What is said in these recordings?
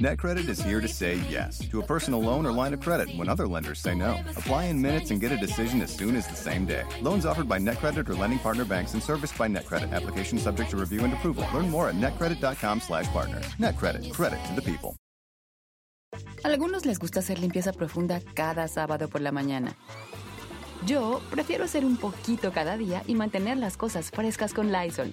NetCredit is here to say yes to a personal loan or line of credit when other lenders say no. Apply in minutes and get a decision as soon as the same day. Loans offered by NetCredit or lending partner banks and serviced by NetCredit. Application subject to review and approval. Learn more at netcredit.com/partner. NetCredit. Credit to the people. Algunos les gusta hacer limpieza profunda cada sábado por la mañana. Yo prefiero hacer un poquito cada día y mantener las cosas frescas con Lysol.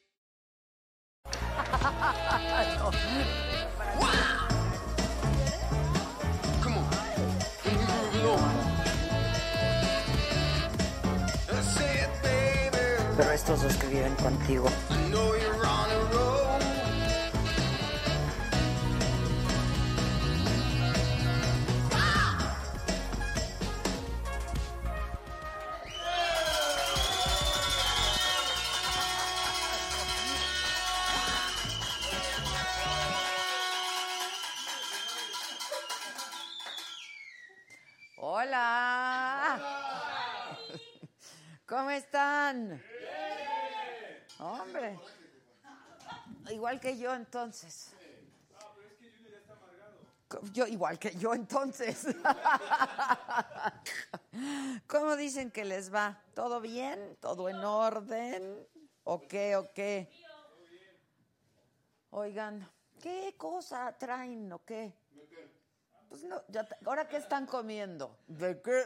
Estos viven contigo. Hola. ¿Cómo están? Hombre. Igual que yo entonces. Yo igual que yo entonces. ¿Cómo dicen que les va? ¿Todo bien? ¿Todo en orden? ¿O qué? ¿O qué? Oigan, ¿qué cosa traen o qué? Pues no, ya, ¿ahora qué están comiendo? ¿De qué?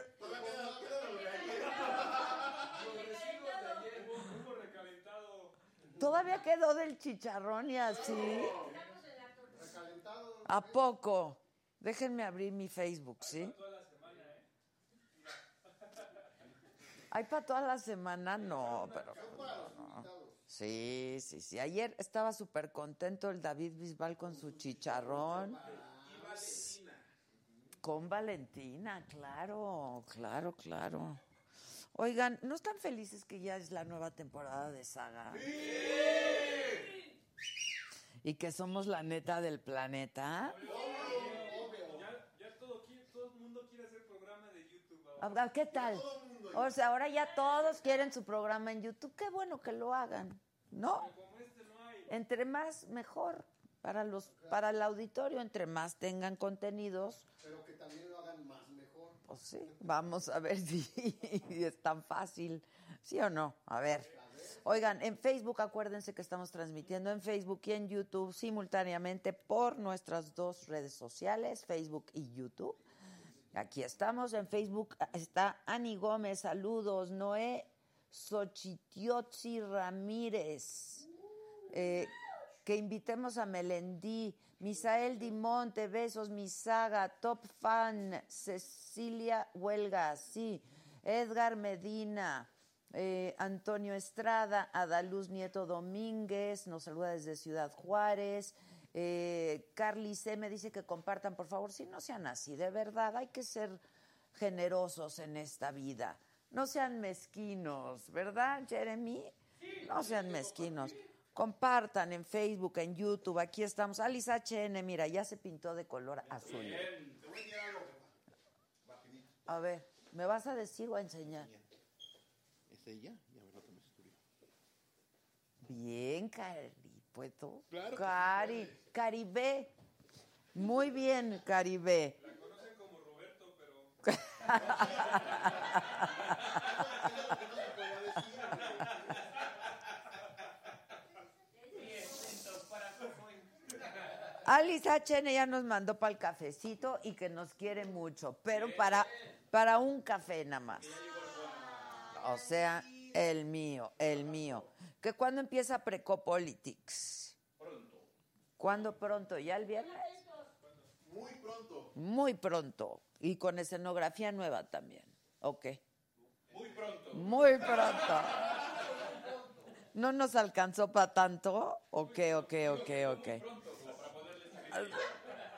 Todavía quedó del chicharrón y así. ¿A poco? Déjenme abrir mi Facebook, ¿sí? ¿Hay para toda la semana? No, pero... no, no. Sí, sí, sí. Ayer estaba súper contento el David Bisbal con su chicharrón. Con Valentina, claro, claro, claro. Oigan, ¿no están felices que ya es la nueva temporada de Saga? Y que somos la neta del planeta. Ah, ¿Qué tal? O sea, ahora ya todos quieren su programa en YouTube. Qué bueno que lo hagan, ¿no? Entre más, mejor. Para, los, para el auditorio, entre más tengan contenidos, Pero que también lo hagan más mejor. Pues sí, vamos a ver si es tan fácil, ¿sí o no? A ver. Oigan, en Facebook, acuérdense que estamos transmitiendo en Facebook y en YouTube simultáneamente por nuestras dos redes sociales, Facebook y YouTube. Aquí estamos, en Facebook está Ani Gómez, saludos, Noé Xochitiotzi Ramírez. Eh, que invitemos a Melendí, Misael Dimonte, besos, Misaga, top fan, Cecilia Huelga, sí, Edgar Medina, eh, Antonio Estrada, Adaluz Nieto Domínguez, nos saluda desde Ciudad Juárez, eh, Carly C. me dice que compartan, por favor, si no sean así, de verdad, hay que ser generosos en esta vida, no sean mezquinos, ¿verdad, Jeremy? No sean mezquinos. Compartan en Facebook, en YouTube, aquí estamos. Alice HN, mira, ya se pintó de color azul. A ver, ¿me vas a decir o a enseñar? ¿Es ella? Lo. Bien, Cari, ¿puedo? Claro Cari, Caribe. Muy bien, Caribe. La conocen como Roberto, pero... Alice HN ya nos mandó para el cafecito y que nos quiere mucho, pero para, para un café nada más. O sea, el mío, el mío. ¿Que cuándo empieza Precopolitics? Pronto. ¿Cuándo pronto? ¿Ya el viernes? Muy pronto. Muy pronto. Y con escenografía nueva también. ¿Ok? Muy pronto. Muy pronto. ¿No nos alcanzó para tanto? Ok, ok, ok, ok.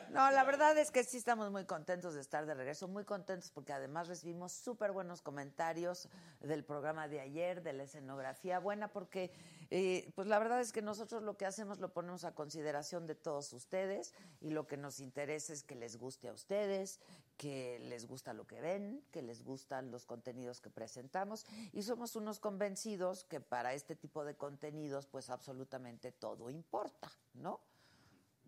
No, la verdad es que sí estamos muy contentos de estar de regreso, muy contentos porque además recibimos súper buenos comentarios del programa de ayer, de la escenografía buena, porque eh, pues la verdad es que nosotros lo que hacemos lo ponemos a consideración de todos ustedes y lo que nos interesa es que les guste a ustedes, que les gusta lo que ven, que les gustan los contenidos que presentamos y somos unos convencidos que para este tipo de contenidos pues absolutamente todo importa, ¿no?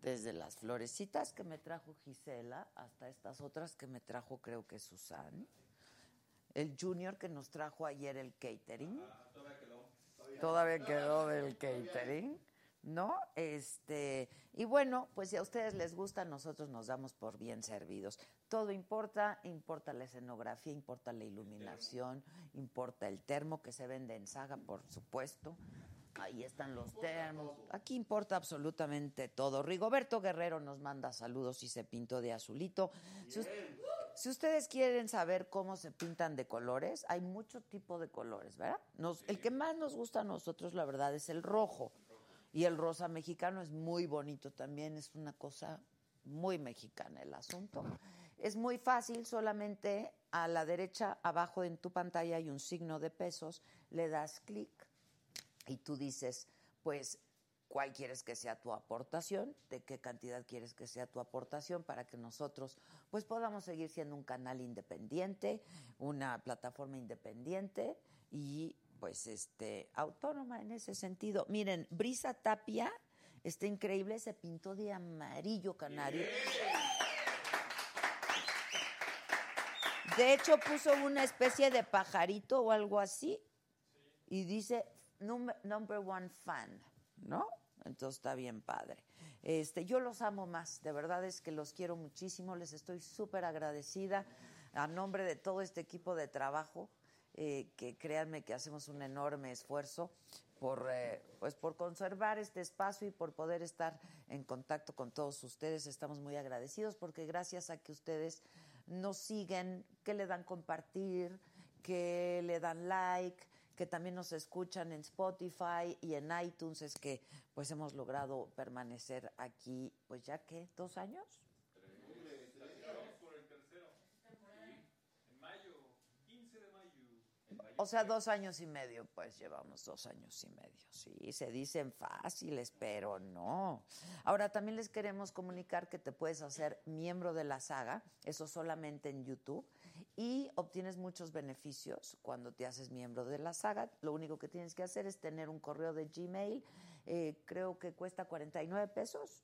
Desde las florecitas que me trajo Gisela hasta estas otras que me trajo creo que Susan. El junior que nos trajo ayer el catering. todavía quedó. del catering. ¿No? Este, y bueno, pues si a ustedes les gusta, nosotros nos damos por bien servidos. Todo importa, importa la escenografía, importa la iluminación, importa el termo que se vende en saga, por supuesto. Ahí están los termos. Aquí importa absolutamente todo. Rigoberto Guerrero nos manda saludos y se pintó de azulito. Si, ustedes quieren saber cómo se pintan de colores, hay mucho tipo de colores, ¿verdad? el que más nos gusta a nosotros, la verdad, es el rojo. Y el rosa mexicano es muy bonito también, es una cosa muy mexicana el asunto. Es muy fácil, solamente a la derecha, abajo en tu pantalla hay un signo de pesos, le das clic y tú dices, pues, ¿cuál quieres que sea tu aportación? ¿De qué cantidad quieres que sea tu aportación para que nosotros pues podamos seguir siendo un canal independiente, una plataforma independiente y pues este autónoma en ese sentido. Miren, Brisa Tapia está increíble, se pintó de amarillo canario. De hecho puso una especie de pajarito o algo así y dice number one fan, ¿no? Entonces está bien padre. Este, yo los amo más, de verdad es que los quiero muchísimo, les estoy súper agradecida a nombre de todo este equipo de trabajo, eh, que créanme que hacemos un enorme esfuerzo por, eh, pues por conservar este espacio y por poder estar en contacto con todos ustedes. Estamos muy agradecidos porque gracias a que ustedes nos siguen, que le dan compartir, que le dan like, que también nos escuchan en Spotify y en iTunes, es que pues hemos logrado permanecer aquí, pues ya que, dos años. O sea, dos años y medio, pues llevamos dos años y medio. Sí, se dicen fáciles, pero no. Ahora, también les queremos comunicar que te puedes hacer miembro de la saga, eso solamente en YouTube y obtienes muchos beneficios cuando te haces miembro de la saga. Lo único que tienes que hacer es tener un correo de Gmail, eh, creo que cuesta 49 pesos,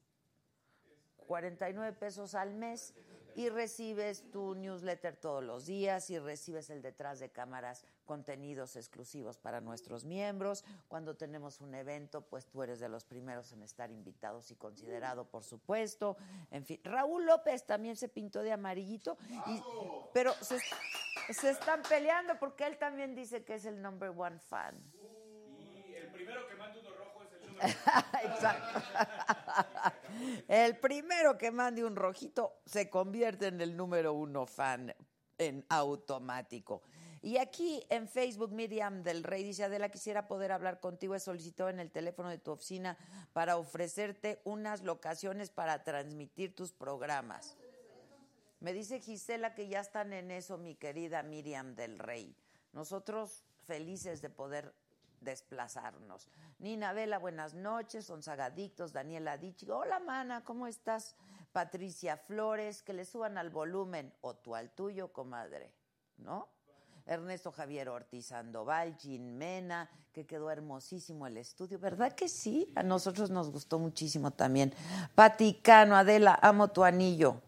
49 pesos al mes y recibes tu newsletter todos los días y recibes el detrás de cámaras contenidos exclusivos para nuestros miembros. Cuando tenemos un evento, pues tú eres de los primeros en estar invitados y considerado, por supuesto. En fin, Raúl López también se pintó de amarillito, pero se, se están peleando porque él también dice que es el number one fan. Y el primero que manda uno rojo es el número Exacto. El primero que mande un rojito se convierte en el número uno fan en automático. Y aquí en Facebook, Miriam del Rey dice, Adela, quisiera poder hablar contigo. He solicitado en el teléfono de tu oficina para ofrecerte unas locaciones para transmitir tus programas. Me dice Gisela que ya están en eso, mi querida Miriam del Rey. Nosotros felices de poder desplazarnos. Nina Vela, buenas noches. Son Sagadictos, Daniela Dichi. Hola, mana, ¿cómo estás? Patricia Flores, que le suban al volumen o tú al tuyo, comadre, ¿no? Ernesto Javier Ortiz Sandoval, Gin Mena, que quedó hermosísimo el estudio, ¿verdad que sí? A nosotros nos gustó muchísimo también. Paticano, Adela, amo tu anillo.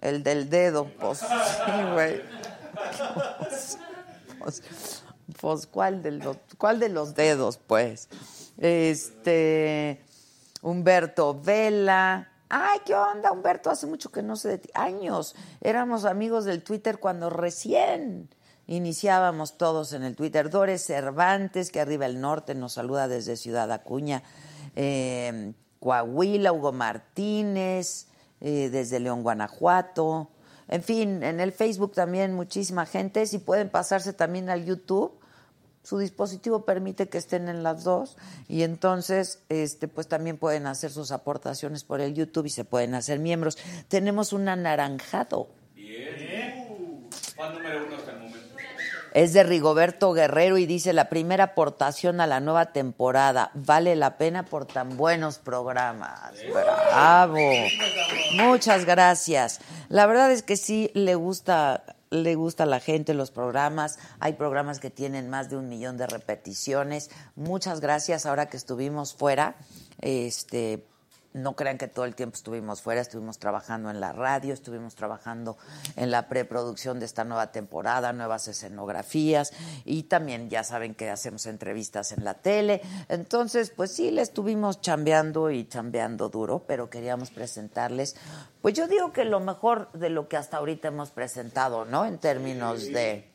El del dedo, pues sí, güey. Pues, pues, ¿cuál de los, cuál de los dedos, pues? Este, Humberto Vela. Ay, ¿qué onda, Humberto? Hace mucho que no sé de ti. Años. Éramos amigos del Twitter cuando recién iniciábamos todos en el Twitter. Dores Cervantes, que arriba el norte nos saluda desde Ciudad Acuña. Eh, Coahuila, Hugo Martínez, eh, desde León, Guanajuato. En fin, en el Facebook también muchísima gente. Si pueden pasarse también al YouTube, su dispositivo permite que estén en las dos y entonces este pues también pueden hacer sus aportaciones por el YouTube y se pueden hacer miembros. Tenemos un anaranjado. Bien. Fan número uno hasta el momento. Es de Rigoberto Guerrero y dice la primera aportación a la nueva temporada. Vale la pena por tan buenos programas. Bravo. Muchas gracias. La verdad es que sí le gusta le gusta a la gente los programas. Hay programas que tienen más de un millón de repeticiones. Muchas gracias ahora que estuvimos fuera. Este, no crean que todo el tiempo estuvimos fuera, estuvimos trabajando en la radio, estuvimos trabajando en la preproducción de esta nueva temporada, nuevas escenografías y también ya saben que hacemos entrevistas en la tele. Entonces, pues sí, le estuvimos chambeando y chambeando duro, pero queríamos presentarles, pues yo digo que lo mejor de lo que hasta ahorita hemos presentado, ¿no? En términos de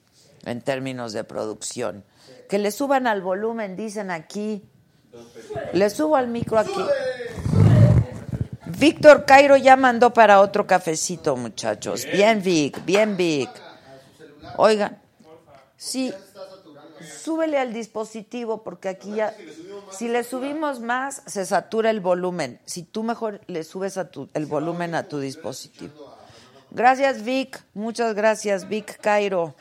en términos de producción. Que le suban al volumen, dicen aquí. Le subo al micro aquí. Víctor Cairo ya mandó para otro cafecito, muchachos. Bien, Vic, bien, Vic. Oigan, sí, súbele al dispositivo porque aquí ya, si le subimos más, se satura el volumen. Si tú mejor le subes a tu, el volumen a tu dispositivo. Gracias, Vic. Muchas gracias, Vic Cairo.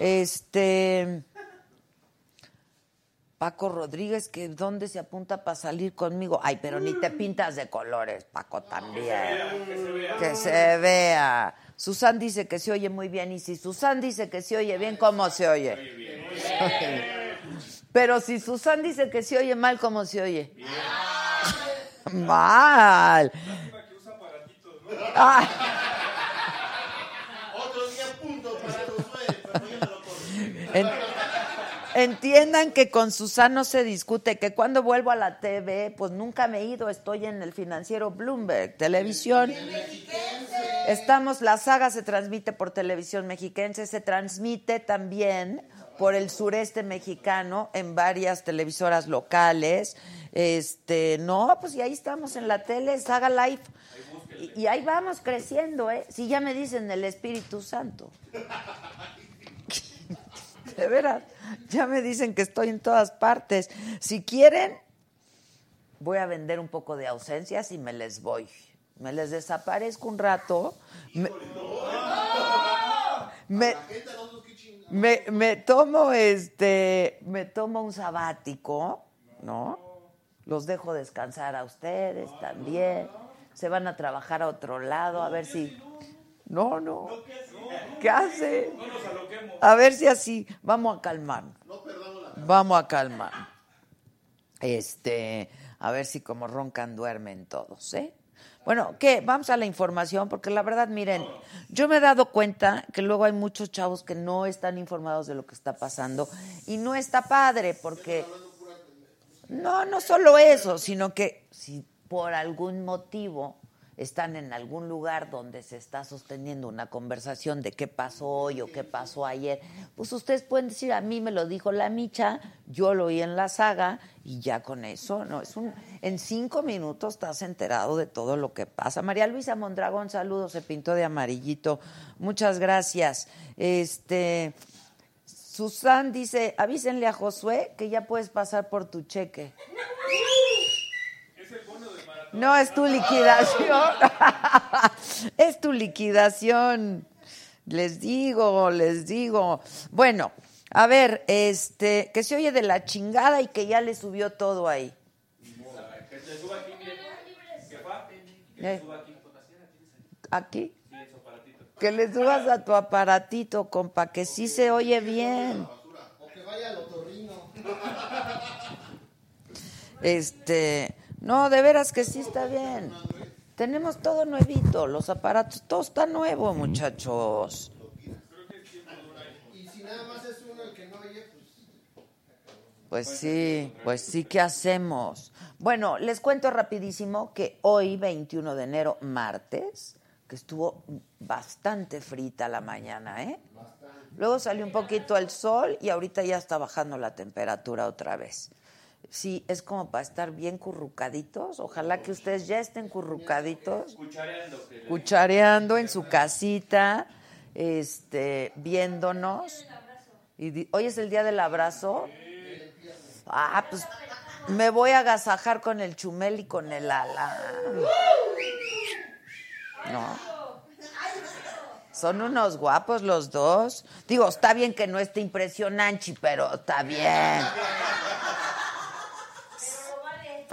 Este. Paco Rodríguez, que dónde se apunta para salir conmigo. Ay, pero ni te pintas de colores, Paco también. Que se vea. Susan dice que se oye muy bien. Y si Susan dice que se oye bien, ¿cómo se oye? Pero si Susan dice que se oye mal, ¿cómo se oye? Mal. Ay. Otro día punto para Josué, pero yo no lo Entiendan que con Susana no se discute, que cuando vuelvo a la TV, pues nunca me he ido, estoy en el financiero Bloomberg, televisión. Estamos, la saga se transmite por televisión mexiquense, se transmite también por el sureste mexicano en varias televisoras locales. Este, no, pues y ahí estamos en la tele, Saga Live. Y, y ahí vamos creciendo, ¿eh? Si ya me dicen el Espíritu Santo. De veras, ya me dicen que estoy en todas partes. Si quieren, voy a vender un poco de ausencias y me les voy. Me les desaparezco un rato. Me, me, me, me tomo este, me tomo un sabático, ¿no? Los dejo descansar a ustedes también. Se van a trabajar a otro lado, a ver si. No, no. ¿Qué hace? A ver si así. Vamos a calmar. Vamos a calmar. Este, a ver si como roncan duermen todos, ¿eh? Bueno, ¿qué? Vamos a la información, porque la verdad, miren, yo me he dado cuenta que luego hay muchos chavos que no están informados de lo que está pasando y no está padre, porque no, no solo eso, sino que si por algún motivo están en algún lugar donde se está sosteniendo una conversación de qué pasó hoy o qué pasó ayer, pues ustedes pueden decir, a mí me lo dijo la micha, yo lo oí en la saga y ya con eso, no, es un, en cinco minutos estás enterado de todo lo que pasa. María Luisa Mondragón, saludos, se pintó de amarillito, muchas gracias. Este, Susan dice, avísenle a Josué que ya puedes pasar por tu cheque. No, es tu liquidación. es tu liquidación. Les digo, les digo. Bueno, a ver, este, que se oye de la chingada y que ya le subió todo ahí. Que le suba aquí. Que va. Eh, Suba aquí. Aquí. Que le subas a tu aparatito, compa, que sí se oye bien. O que vaya al otorrino. Este, no, de veras que sí está bien. Tenemos todo nuevito, los aparatos, todo está nuevo, muchachos. Y si nada más es uno el que no oye, pues Pues sí, pues sí, ¿qué hacemos? Bueno, les cuento rapidísimo que hoy, 21 de enero, martes, que estuvo bastante frita la mañana, ¿eh? Luego salió un poquito el sol y ahorita ya está bajando la temperatura otra vez. Sí, es como para estar bien currucaditos. Ojalá que ustedes ya estén currucaditos, Cuchareando. que- cuchareando en su casita, este, viéndonos. Y di- hoy es el día del abrazo. Ah, pues me voy a agasajar con el chumel y con el ala. No. Son unos guapos los dos. Digo, está bien que no esté impresionante, pero está bien.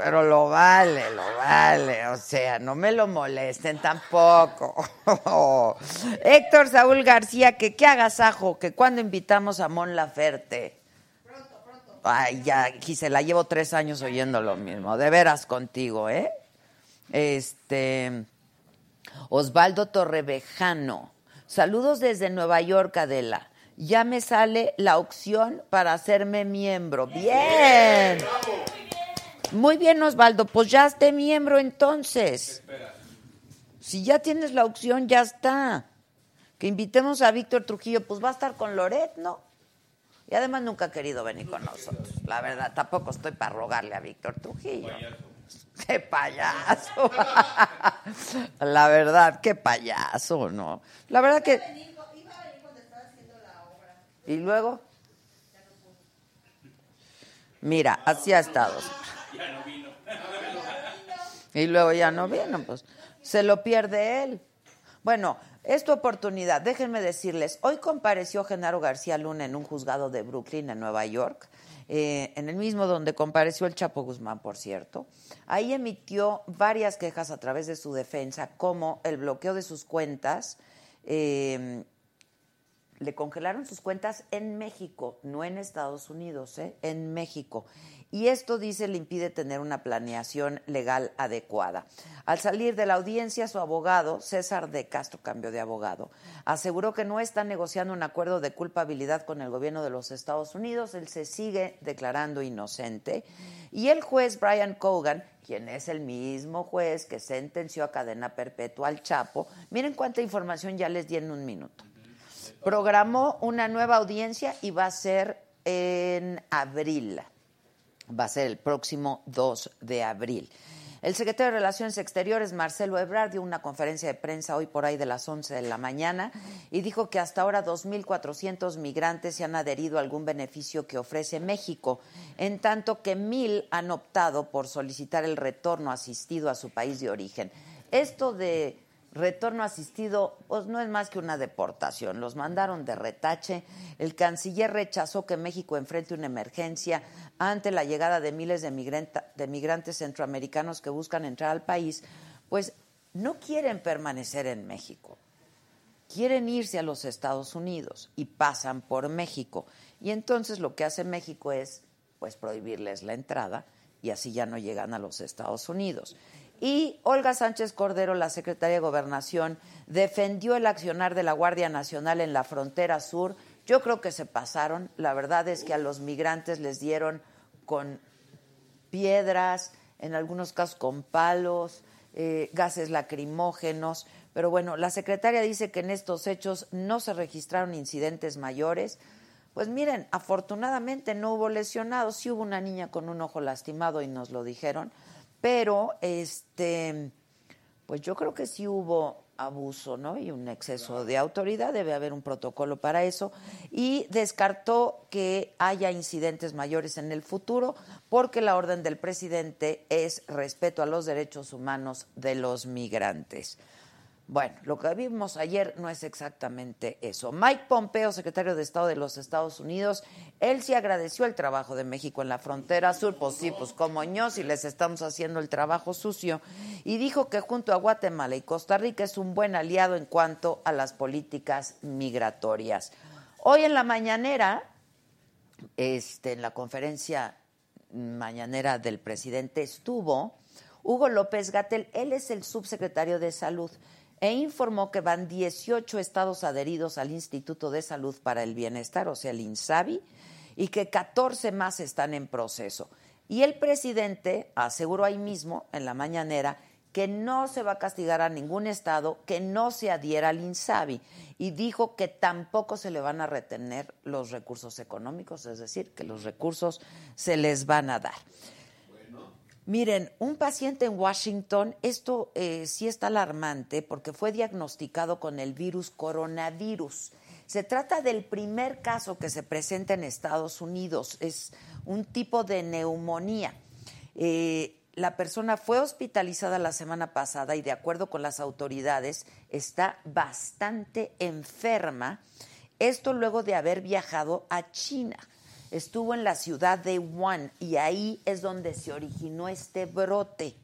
Pero lo vale, lo vale. O sea, no me lo molesten tampoco. Héctor Saúl García, que qué agasajo, que cuando invitamos a Mon Laferte. Ay, ya, Gisela, llevo tres años oyendo lo mismo. De veras contigo, ¿eh? Este. Osvaldo Torrevejano. Saludos desde Nueva York, Adela. Ya me sale la opción para hacerme miembro. Bien. Muy bien, Osvaldo. Pues ya esté miembro entonces. Si ya tienes la opción, ya está. Que invitemos a Víctor Trujillo, pues va a estar con Loret, ¿no? Y además nunca ha querido venir con nosotros. La verdad, tampoco estoy para rogarle a Víctor Trujillo. ¡Qué payaso! La verdad, qué payaso, ¿no? La verdad que... ¿Y luego? Mira, así ha estado. Y luego ya no vino, pues se lo pierde él. Bueno, es tu oportunidad. Déjenme decirles, hoy compareció Genaro García Luna en un juzgado de Brooklyn, en Nueva York, eh, en el mismo donde compareció el Chapo Guzmán, por cierto. Ahí emitió varias quejas a través de su defensa, como el bloqueo de sus cuentas. eh, le congelaron sus cuentas en México, no en Estados Unidos, ¿eh? en México. Y esto, dice, le impide tener una planeación legal adecuada. Al salir de la audiencia, su abogado, César de Castro, cambió de abogado, aseguró que no está negociando un acuerdo de culpabilidad con el gobierno de los Estados Unidos. Él se sigue declarando inocente. Y el juez Brian Cogan, quien es el mismo juez que sentenció a cadena perpetua al Chapo, miren cuánta información ya les di en un minuto programó una nueva audiencia y va a ser en abril. Va a ser el próximo 2 de abril. El secretario de Relaciones Exteriores, Marcelo Ebrard, dio una conferencia de prensa hoy por ahí de las 11 de la mañana y dijo que hasta ahora 2.400 migrantes se han adherido a algún beneficio que ofrece México, en tanto que mil han optado por solicitar el retorno asistido a su país de origen. Esto de retorno asistido, pues no es más que una deportación. Los mandaron de retache. El canciller rechazó que México enfrente una emergencia ante la llegada de miles de, de migrantes centroamericanos que buscan entrar al país, pues no quieren permanecer en México. Quieren irse a los Estados Unidos y pasan por México. Y entonces lo que hace México es pues prohibirles la entrada y así ya no llegan a los Estados Unidos. Y Olga Sánchez Cordero, la secretaria de Gobernación, defendió el accionar de la Guardia Nacional en la frontera sur. Yo creo que se pasaron. La verdad es que a los migrantes les dieron con piedras, en algunos casos con palos, eh, gases lacrimógenos. Pero bueno, la secretaria dice que en estos hechos no se registraron incidentes mayores. Pues miren, afortunadamente no hubo lesionados. Sí hubo una niña con un ojo lastimado y nos lo dijeron. Pero, este, pues yo creo que sí hubo abuso, ¿no? Y un exceso de autoridad, debe haber un protocolo para eso. Y descartó que haya incidentes mayores en el futuro, porque la orden del presidente es respeto a los derechos humanos de los migrantes. Bueno, lo que vimos ayer no es exactamente eso. Mike Pompeo, secretario de Estado de los Estados Unidos, él sí agradeció el trabajo de México en la frontera sur, pues sí, pues como ños y les estamos haciendo el trabajo sucio, y dijo que junto a Guatemala y Costa Rica es un buen aliado en cuanto a las políticas migratorias. Hoy en la mañanera, este, en la conferencia mañanera del presidente estuvo Hugo López Gatel, él es el subsecretario de Salud, e informó que van 18 estados adheridos al Instituto de Salud para el Bienestar, o sea, el INSABI, y que 14 más están en proceso. Y el presidente aseguró ahí mismo, en la mañanera, que no se va a castigar a ningún estado que no se adhiera al INSABI y dijo que tampoco se le van a retener los recursos económicos, es decir, que los recursos se les van a dar. Miren, un paciente en Washington, esto eh, sí está alarmante porque fue diagnosticado con el virus coronavirus. Se trata del primer caso que se presenta en Estados Unidos. Es un tipo de neumonía. Eh, la persona fue hospitalizada la semana pasada y de acuerdo con las autoridades está bastante enferma. Esto luego de haber viajado a China. Estuvo en la ciudad de Wuhan y ahí es donde se originó este brote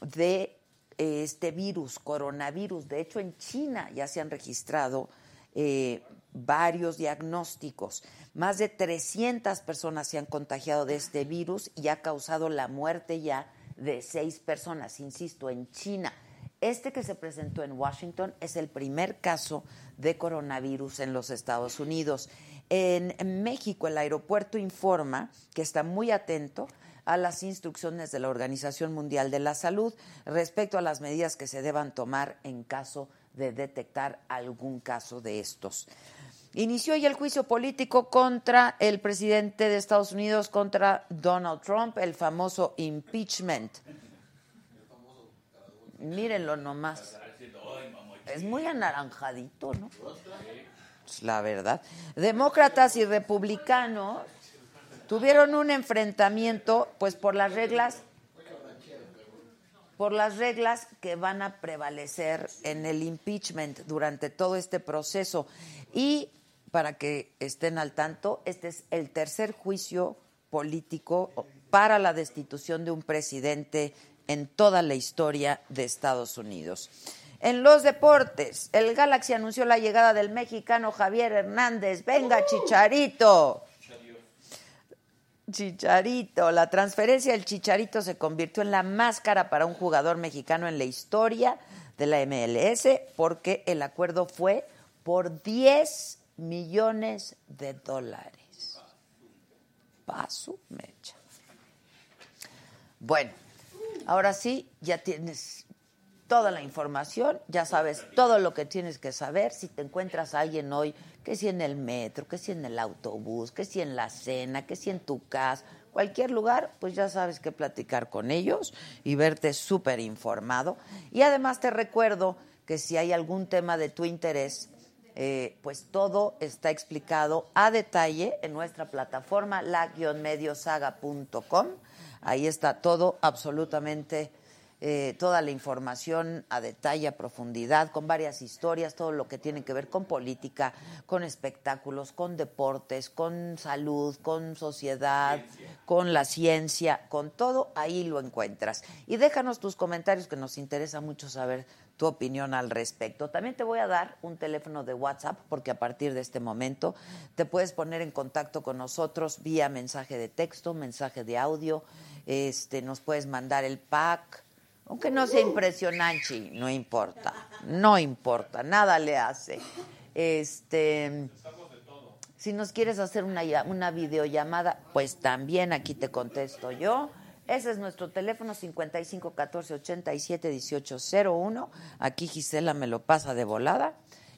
de eh, este virus, coronavirus. De hecho, en China ya se han registrado eh, varios diagnósticos. Más de 300 personas se han contagiado de este virus y ha causado la muerte ya de seis personas, insisto, en China. Este que se presentó en Washington es el primer caso de coronavirus en los Estados Unidos. En México, el aeropuerto informa que está muy atento a las instrucciones de la Organización Mundial de la Salud respecto a las medidas que se deban tomar en caso de detectar algún caso de estos. Inició ya el juicio político contra el presidente de Estados Unidos, contra Donald Trump, el famoso impeachment. Mírenlo nomás. Es muy anaranjadito, ¿no? Es la verdad. Demócratas y republicanos tuvieron un enfrentamiento, pues por las reglas, por las reglas que van a prevalecer en el impeachment durante todo este proceso. Y para que estén al tanto, este es el tercer juicio político para la destitución de un presidente en toda la historia de Estados Unidos. En los deportes, el Galaxy anunció la llegada del mexicano Javier Hernández. Venga, Chicharito. Chicharito. La transferencia del Chicharito se convirtió en la máscara para un jugador mexicano en la historia de la MLS porque el acuerdo fue por 10 millones de dólares. Paso mecha. Bueno, ahora sí, ya tienes toda la información, ya sabes todo lo que tienes que saber. Si te encuentras a alguien hoy, que si en el metro, que si en el autobús, que si en la cena, que si en tu casa, cualquier lugar, pues ya sabes que platicar con ellos y verte súper informado. Y además te recuerdo que si hay algún tema de tu interés, eh, pues todo está explicado a detalle en nuestra plataforma, la-mediosaga.com. Ahí está todo absolutamente, eh, toda la información a detalle, a profundidad, con varias historias, todo lo que tiene que ver con política, con espectáculos, con deportes, con salud, con sociedad, con la ciencia, con todo, ahí lo encuentras. Y déjanos tus comentarios que nos interesa mucho saber tu opinión al respecto. También te voy a dar un teléfono de WhatsApp porque a partir de este momento te puedes poner en contacto con nosotros vía mensaje de texto, mensaje de audio, este, nos puedes mandar el pack, aunque no sea impresionante, no importa, no importa, nada le hace. Este, si nos quieres hacer una, una videollamada, pues también aquí te contesto yo. Ese es nuestro teléfono 55 14 87 18 01. Aquí Gisela me lo pasa de volada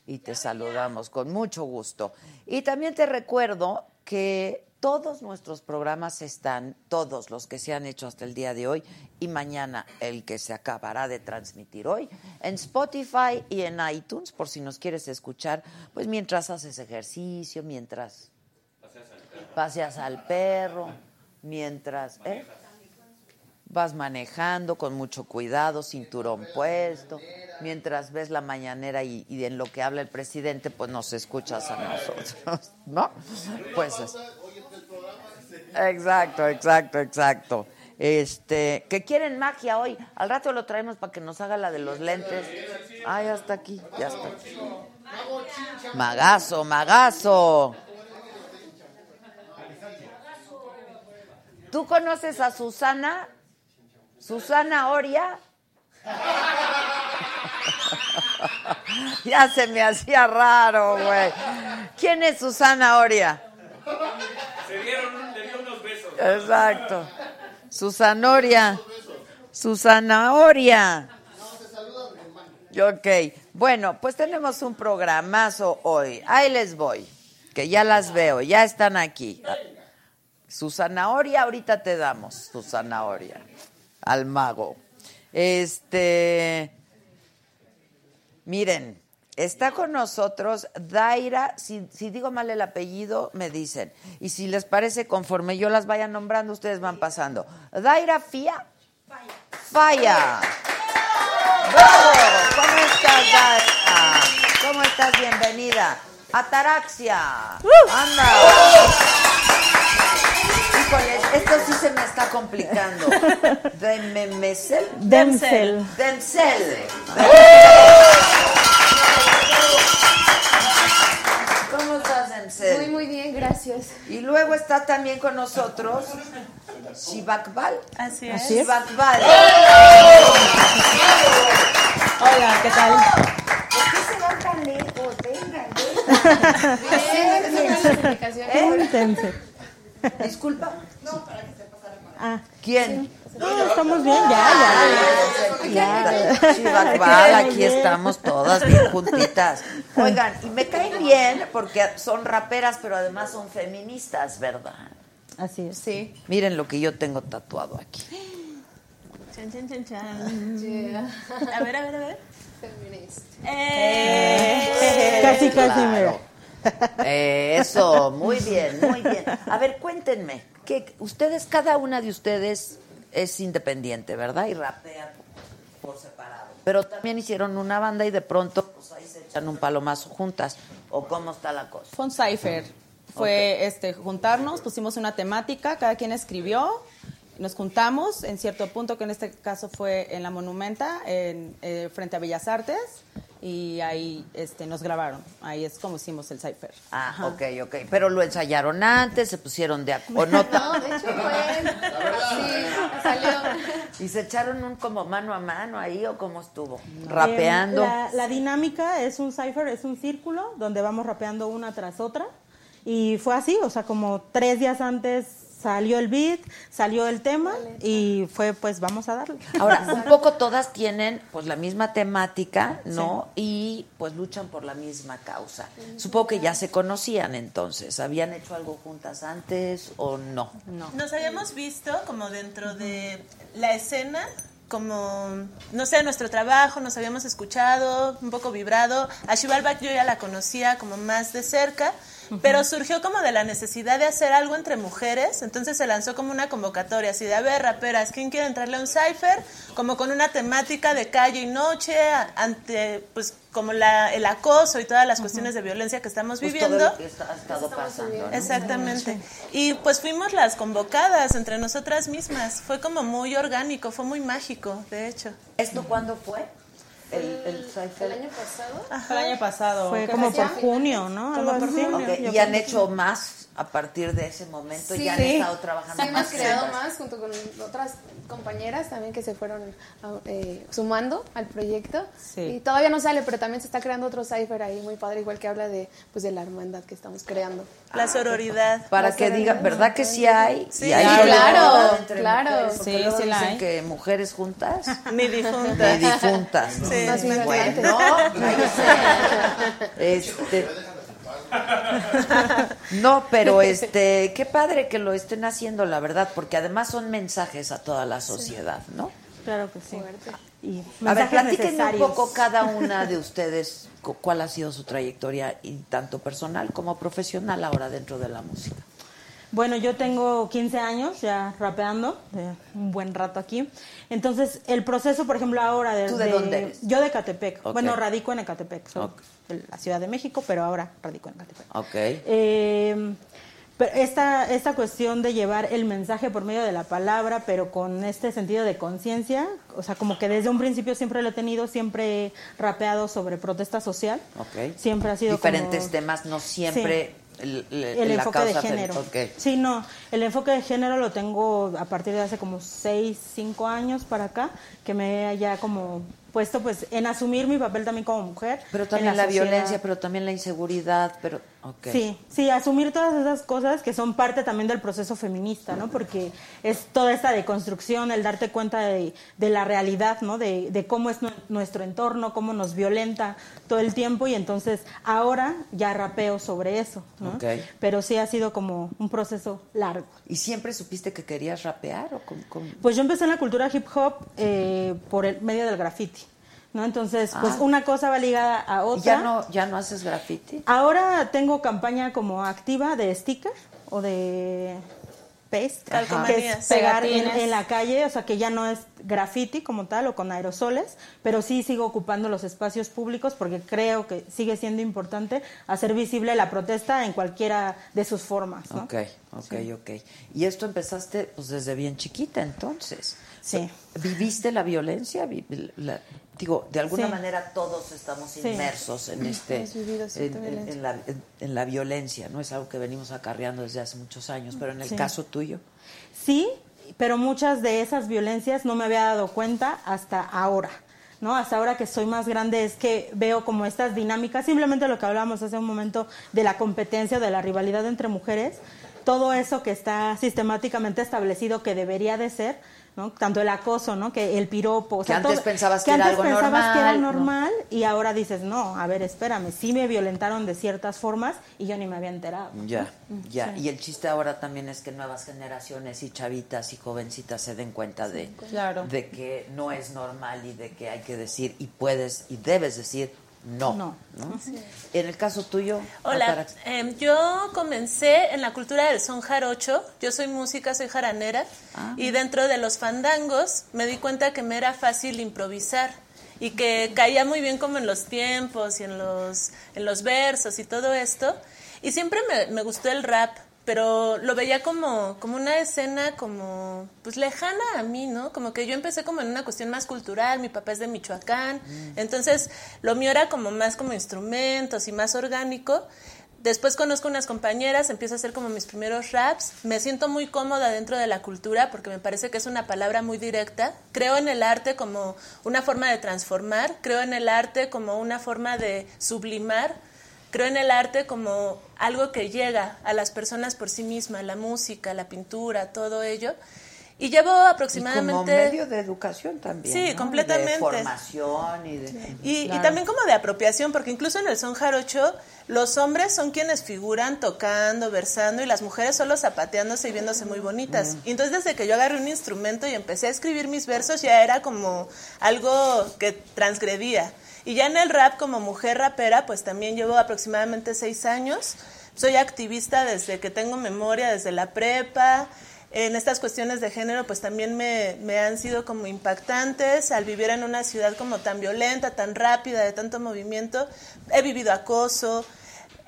y te saludamos con mucho gusto. Y también te recuerdo que todos nuestros programas están, todos los que se han hecho hasta el día de hoy y mañana el que se acabará de transmitir hoy, en Spotify y en iTunes, por si nos quieres escuchar, pues mientras haces ejercicio, mientras paseas al perro, mientras... ¿eh? vas manejando con mucho cuidado, cinturón puesto, mientras ves la mañanera y, en lo que habla el presidente, pues nos escuchas a nosotros, ¿no? Pues exacto, exacto, exacto. Este, que quieren magia hoy, al rato lo traemos para que nos haga la de los lentes. Ah, ya está aquí, ya está. Magazo, magazo. ¿Tú conoces a Susana? Susana Oria. ya se me hacía raro, güey. ¿Quién es Susana Oria? Se dieron, le dio unos besos. Exacto. Susana Oria. Susana Oria. Ok. Bueno, pues tenemos un programazo hoy. Ahí les voy. Que ya las veo, ya están aquí. Susana Oria, ahorita te damos, Susana Oria al mago. Este, miren, Está con nosotros Daira, si, si digo mal el apellido, me dicen. Y si les parece, conforme yo las vaya nombrando, ustedes van pasando. Daira Fía. Falla. Falla. ¡Bravo! ¿Cómo estás, Daira? ¿Cómo estás? Bienvenida. Ataraxia. Anda. Híjole, esto sí se me está complicando. ¿Dememesel? Demsel. Demsel. ¿Cómo estás, Demsel? Muy, muy bien, gracias. Y luego está también con nosotros Shivakbal. Así es. Shivakbal. Hola, ¿qué tal? ¿Por qué se van tan lejos? Vengan, vengan. esa es la explicación. ¿Eh? Demsel. Disculpa. Ah, ¿Quién? No, estamos bien, ya, ya. Aquí estamos todas bien juntitas. Oigan, y me caen bien porque son raperas, pero además son feministas, ¿verdad? Así es. Sí. Miren lo que yo tengo tatuado aquí. Chan, chan, chan, chan. Yeah. A ver, a ver, a ver. Feminist. Eh. Casi, casi, mira. Eso, muy bien, muy bien. A ver, cuéntenme, que ustedes, cada una de ustedes es independiente, ¿verdad? Y rapea por separado. Pero también hicieron una banda y de pronto, pues ahí se echan un palomazo juntas. ¿O cómo está la cosa? Fue un cipher. Fue este juntarnos, pusimos una temática, cada quien escribió, nos juntamos en cierto punto, que en este caso fue en la Monumenta, en, eh, frente a Bellas Artes, y ahí este, nos grabaron. Ahí es como hicimos el cipher. Ah, ok, ok. Pero lo ensayaron antes, se pusieron de acuerdo. No, No, de hecho fue. Sí, salió. ¿Y se echaron un como mano a mano ahí o cómo estuvo? Rapeando. Eh, La, la dinámica es un cipher, es un círculo donde vamos rapeando una tras otra. Y fue así, o sea, como tres días antes salió el beat, salió el tema y fue pues vamos a darle. Ahora, un poco todas tienen pues la misma temática, ¿no? Y pues luchan por la misma causa. Supongo que ya se conocían entonces. ¿Habían hecho algo juntas antes o no? Nos habíamos visto como dentro de la escena, como, no sé, nuestro trabajo, nos habíamos escuchado, un poco vibrado. A Shivalbak yo ya la conocía como más de cerca, pero surgió como de la necesidad de hacer algo entre mujeres, entonces se lanzó como una convocatoria, así de, a ver, raperas, ¿quién quiere entrarle a un cipher? Como con una temática de calle y noche, a- ante, pues, como la, el acoso y todas las cuestiones de violencia que estamos Pues viviendo. todo lo que está- ha estado pasando. ¿no? Exactamente. Y pues fuimos las convocadas entre nosotras mismas. Fue como muy orgánico, fue muy mágico, de hecho. ¿Esto cuándo fue? El, el. El año pasado. Fue el año pasado. Fue ¿qué como por junio, ¿no? Algo por junio. Ok, Yo ¿Y han hecho más a partir de ese momento? Sí. ¿Ya han Sí. estado trabajando Sí, hemos más creado juntas? más junto con otras compañeras también que se fueron eh, sumando al proyecto. Sí. Y todavía no sale, pero también se está creando otro cipher ahí muy padre, igual que habla de, pues, de la hermandad que estamos creando. La sororidad. Para La que sororidad. digan, ¿verdad que sí hay? Sí, hay claro, claro. mujeres, porque Sí, luego sí la dicen hay. que mujeres juntas, Mi difunta. ni difuntas. ¿no? Sí, Más Bueno, este, no, pero este, qué padre que lo estén haciendo, la verdad, porque además son mensajes a toda la sociedad, ¿no? Claro que sí. Fuerte. Y A ver, platíquenme un poco cada una de ustedes cu- cuál ha sido su trayectoria, y tanto personal como profesional ahora dentro de la música. Bueno, yo tengo 15 años ya rapeando, de un buen rato aquí. Entonces, el proceso, por ejemplo, ahora de... ¿Tú de dónde eres? Yo de Ecatepec. Ok. Bueno, radico en Ecatepec. Soy Ok. de la Ciudad de México, pero ahora radico en Ecatepec. Ok. Eh, pero esta, esta cuestión de llevar el mensaje por medio de la palabra, pero con este sentido de conciencia, o sea, como que desde un principio siempre lo he tenido, siempre he rapeado sobre protesta social. Ok. Siempre ha sido Diferentes como- temas, no siempre el, el- el la enfoque de género. Sí, no, el enfoque de género lo tengo a partir de hace como 6, 5 años para acá, que me he ya como puesto pues en asumir mi papel también como mujer. Pero en también la, violencia, pero también la inseguridad, pero... ok. Sí, sí, asumir todas esas cosas que son parte también del proceso feminista, ¿no? Porque es toda esta deconstrucción, el darte cuenta de, de la realidad, ¿no? De, de cómo es nu- nuestro entorno, cómo nos violenta todo el tiempo y entonces ahora ya rapeo sobre eso, ¿no? Pero sí ha sido como un proceso largo. ¿Y siempre supiste que querías rapear o cómo- cómo? Pues yo empecé en la cultura hip hop eh, por el medio del graffiti. ¿No? Entonces, pues Ah. una cosa va ligada a ¿Y otra. ya no, ya no haces graffiti? Ahora tengo campaña como activa de sticker o de paste, que es pegar en la calle, o sea que ya no es graffiti como tal o con aerosoles, pero sí sigo ocupando los espacios públicos porque creo que sigue siendo importante hacer visible la protesta en cualquiera de sus formas, ¿no? Ok, ok, ok. Y esto empezaste pues desde bien chiquita entonces. Sí. ¿Viviste la violencia? La- digo, de alguna Sí. manera todos estamos Sí. inmersos en este en, en- la, en- en la violencia, ¿no? Es algo que venimos acarreando desde hace muchos años, pero en el Sí. caso tuyo, Sí, pero muchas de esas violencias no me había dado cuenta hasta ahora. ¿no? Hasta ahora que soy más grande es que veo como estas dinámicas, simplemente lo que hablábamos hace un momento de la competencia, de la rivalidad entre mujeres, todo eso que está sistemáticamente establecido que debería de ser, ¿no? Tanto el acoso, ¿no? Que el piropo, o Que antes pensabas que era antes algo pensabas que era normal, ¿no? normal y ahora dices, no, a ver, espérame, sí me violentaron de ciertas formas y yo ni me había enterado. ya, ya. Sí. Y el chiste ahora también es que nuevas generaciones y chavitas y jovencitas se den cuenta de, Claro. de que no es normal y de que hay que decir y puedes y debes decir no. No. ¿no? En el caso tuyo, Hola, em, yo comencé en la cultura del son jarocho, yo soy música, soy jaranera, Ah. y dentro de los fandangos me di cuenta que me era fácil improvisar y que caía muy bien como en los tiempos y en los, en los versos y todo esto, y siempre me, me gustó el rap, pero lo veía como, como una escena como pues lejana a mí, ¿no? Como que yo empecé como en una cuestión más cultural, mi papá es de Michoacán, entonces lo mío era como más como instrumentos y más orgánico. Después conozco unas compañeras, empiezo a hacer como mis primeros raps, me siento muy cómoda dentro de la cultura porque me parece que es una palabra muy directa. Creo en el arte como una forma de transformar, creo en el arte como una forma de sublimar, creo en el arte como algo que llega a las personas por sí misma, la música, la pintura, todo ello. Y llevo y como aproximadamente... medio de educación también. Sí, ¿no? completamente. De formación y de. Y, y Claro. también como de apropiación, porque incluso en el son jarocho, los hombres son quienes figuran tocando, versando, y las mujeres solo zapateándose y viéndose muy bonitas. Y entonces desde que yo agarré un instrumento y empecé a escribir mis versos, ya era como algo que transgredía. Y ya en el rap, como mujer rapera, pues también llevo aproximadamente seis años. Soy activista desde que tengo memoria, desde la prepa. En estas cuestiones de género, pues también me, me han sido como impactantes al vivir en una ciudad como tan violenta, tan rápida, de tanto movimiento. He vivido acoso,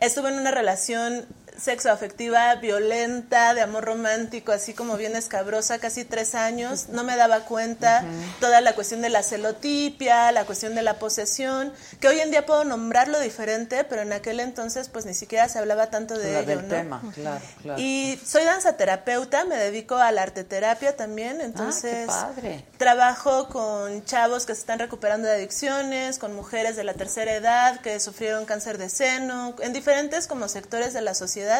estuve en una relación sexoafectiva violenta, de amor romántico, así como bien escabrosa, casi tres años. No me daba cuenta toda la cuestión de la celotipia, la cuestión de la posesión, que hoy en día puedo nombrarlo diferente, pero en aquel entonces pues ni siquiera se hablaba tanto de ello, del ¿no? tema, claro, claro. Y soy danzaterapeuta, me dedico a la arteterapia también, entonces padre. trabajo con chavos que se están recuperando de adicciones, con mujeres de la tercera edad que sufrieron cáncer de seno, en diferentes como sectores de la sociedad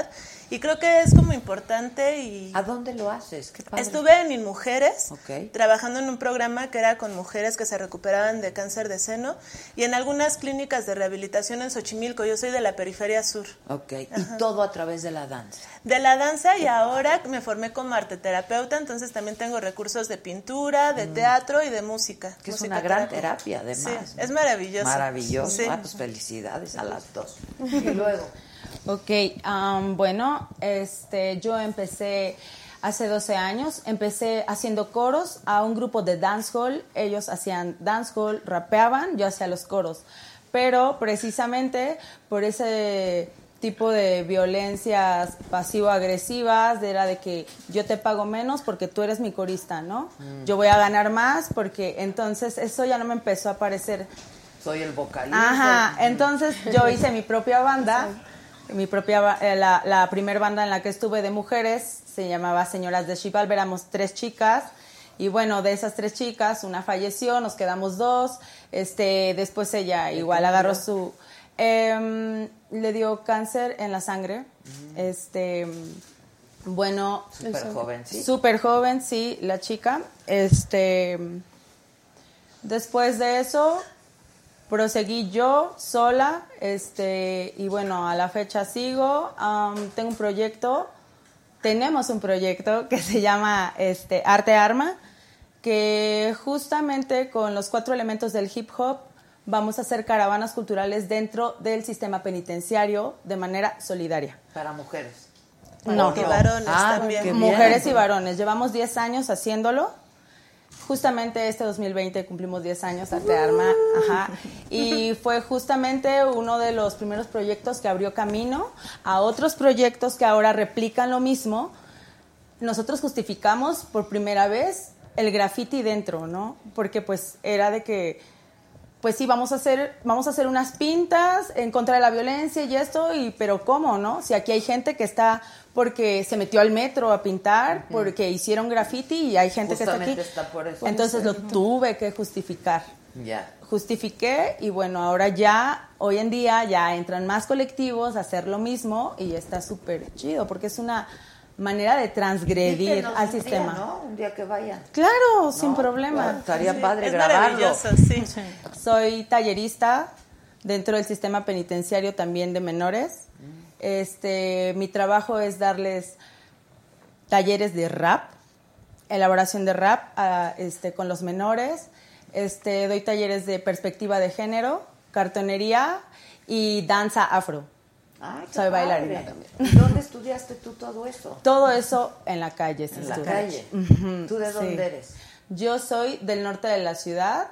y creo que es como importante y ¿A dónde lo haces? Qué padre. Estuve en Inmujeres, Ok. trabajando en un programa que era con mujeres que se recuperaban de cáncer de seno y en algunas clínicas de rehabilitación en Xochimilco. Yo soy de la periferia sur. Ok, y todo a través de la danza. De la danza y ahora me formé como arteterapeuta, entonces también tengo recursos de pintura, de teatro y de música. Mm. Que es música una gran terapia, además. Sí, ¿no? es maravilloso. Maravilloso. Sí. Ah, pues felicidades a las dos. Y luego, Ok, am, bueno, este, yo empecé hace 12 años, empecé haciendo coros a un grupo de dancehall, ellos hacían dancehall, rapeaban, yo hacía los coros, pero precisamente por ese tipo de violencias pasivo-agresivas, era de que yo te pago menos porque tú eres mi corista, ¿no? Yo voy a ganar más porque entonces eso ya no me empezó a parecer soy el vocalista. Ajá, entonces yo hice mi propia banda, mi propia, eh, la, la primer banda en la que estuve de mujeres se llamaba Señoras de Xibalba, éramos tres chicas y bueno, de esas tres chicas una falleció, nos quedamos dos, este, después ella igual agarró su, em, le dio cáncer en la sangre, este, bueno, Súper joven, sí. Súper joven, sí, la chica. Este, después de eso, proseguí yo sola, este, y bueno, a la fecha sigo. Am, tengo un proyecto, tenemos un proyecto que se llama este, Arte Arma, que justamente con los cuatro elementos del hip hop vamos a hacer caravanas culturales dentro del sistema penitenciario de manera solidaria. Para mujeres. No, Y varones Ah, también. bien. mujeres y varones. Llevamos 10 años haciéndolo. Justamente este 2020 cumplimos 10 años Arte Arma, ajá. Y fue justamente uno de los primeros proyectos que abrió camino a otros proyectos que ahora replican lo mismo. Nosotros justificamos por primera vez el graffiti dentro, ¿no? Porque pues era de que pues sí, vamos a hacer, vamos a hacer unas pintas en contra de la violencia y esto, y pero ¿cómo, no? Si aquí hay gente que está porque se metió al metro a pintar, porque hicieron graffiti y hay gente que está aquí. está por eso. Entonces lo tuve que justificar. Ya. Justifiqué y bueno, ahora ya, hoy en día ya entran más colectivos a hacer lo mismo y está súper chido porque es una manera de transgredir al día, sistema. ¿no? Un día que vayan. Claro, sin problema. Claro, estaría padre Es grabarlo. maravilloso, sí. Soy tallerista dentro del sistema penitenciario también de menores. Este, mi trabajo es darles talleres de rap, elaboración de rap a, este, con los menores. Este, doy talleres de perspectiva de género, cartonería y danza afro. Ay, qué Soy bailarina también. ¿Y dónde estudiaste tú todo eso? Todo eso en la calle. En la calle. ¿Tú de sí. dónde eres? Yo soy del norte de la ciudad,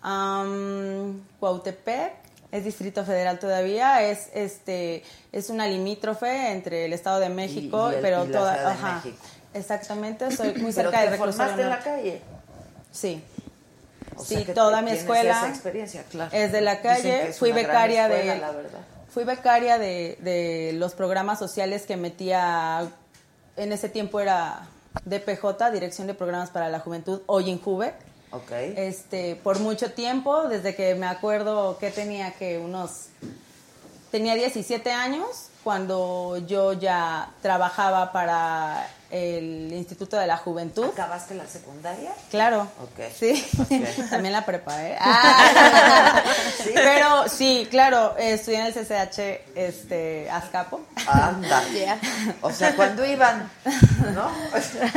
am, Cuautepec, es Distrito Federal todavía, es este es una limítrofe entre el Estado de México, y el- pero y la toda, Ciudad de ajá, México. exactamente, soy muy Pero cerca de te reclusorio formaste en la calle. Sí. O sí, sea que toda mi escuela esa experiencia, claro. es de la calle. Fui becaria escuela, de la verdad. Fui becaria de, de los programas sociales que metía en ese tiempo era DPJ, Dirección de Programas para la Juventud, hoy en Juve. Ok. Este, por mucho tiempo, desde que me acuerdo que tenía que unos tenía 17 años cuando yo ya trabajaba para el Instituto de la Juventud. ¿Acabaste la secundaria? Claro. Ok. Sí. También la prepa, ¿eh? Ah. Pero sí, claro, estudié en el CCH este, Azcapo. Anda. O sea, cuando iban, ¿no? Entonces,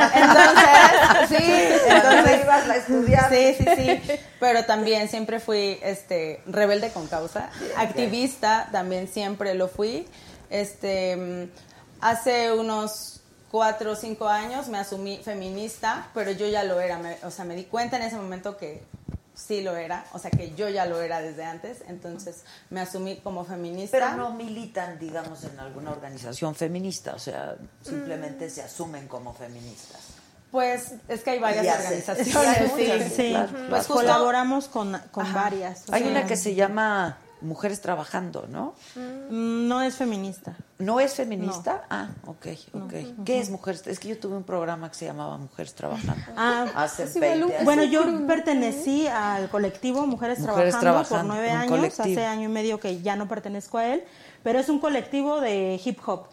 sí, entonces ibas a estudiar. Sí, sí, sí. Pero también siempre fui este rebelde con causa, activista también siempre lo fui. Este mm, hace unos cuatro o cinco años me asumí feminista, pero yo ya lo era. me- o sea, me di cuenta en ese momento que sí lo era, o sea, que yo ya lo era desde antes. Entonces me asumí como feminista. Pero no militan, digamos, en alguna organización feminista, o sea, simplemente se asumen como feministas. Pues es que hay varias organizaciones. sí, sí. Sí, claro, Pues claro. justo- colaboramos con, con varias. Hay sea, una que se llama Mujeres Trabajando, ¿no? mm, No es feminista. ¿No es feminista? Ah, ok, ok. ¿Qué es Mujeres? Es que yo tuve un programa que se llamaba Mujeres Trabajando. Ah, Hace es igual 20 un- años. Bueno, yo pertenecí al colectivo Mujeres, Mujeres Trabajando, por nueve años, colectivo. hace año y medio que ya no pertenezco a él, pero es un colectivo de hip hop,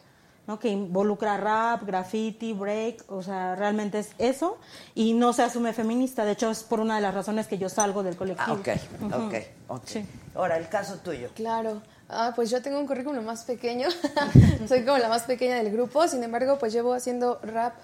¿no? que involucra rap, graffiti, break, o sea, realmente es eso, y no se asume feminista, de hecho es por una de las razones que yo salgo del Ah, colectivo. ok, ok, ok. Sí. Ahora, el caso tuyo. Claro. Ah, pues yo tengo un currículum más pequeño. Soy como la más pequeña del grupo. Sin embargo, pues llevo haciendo rap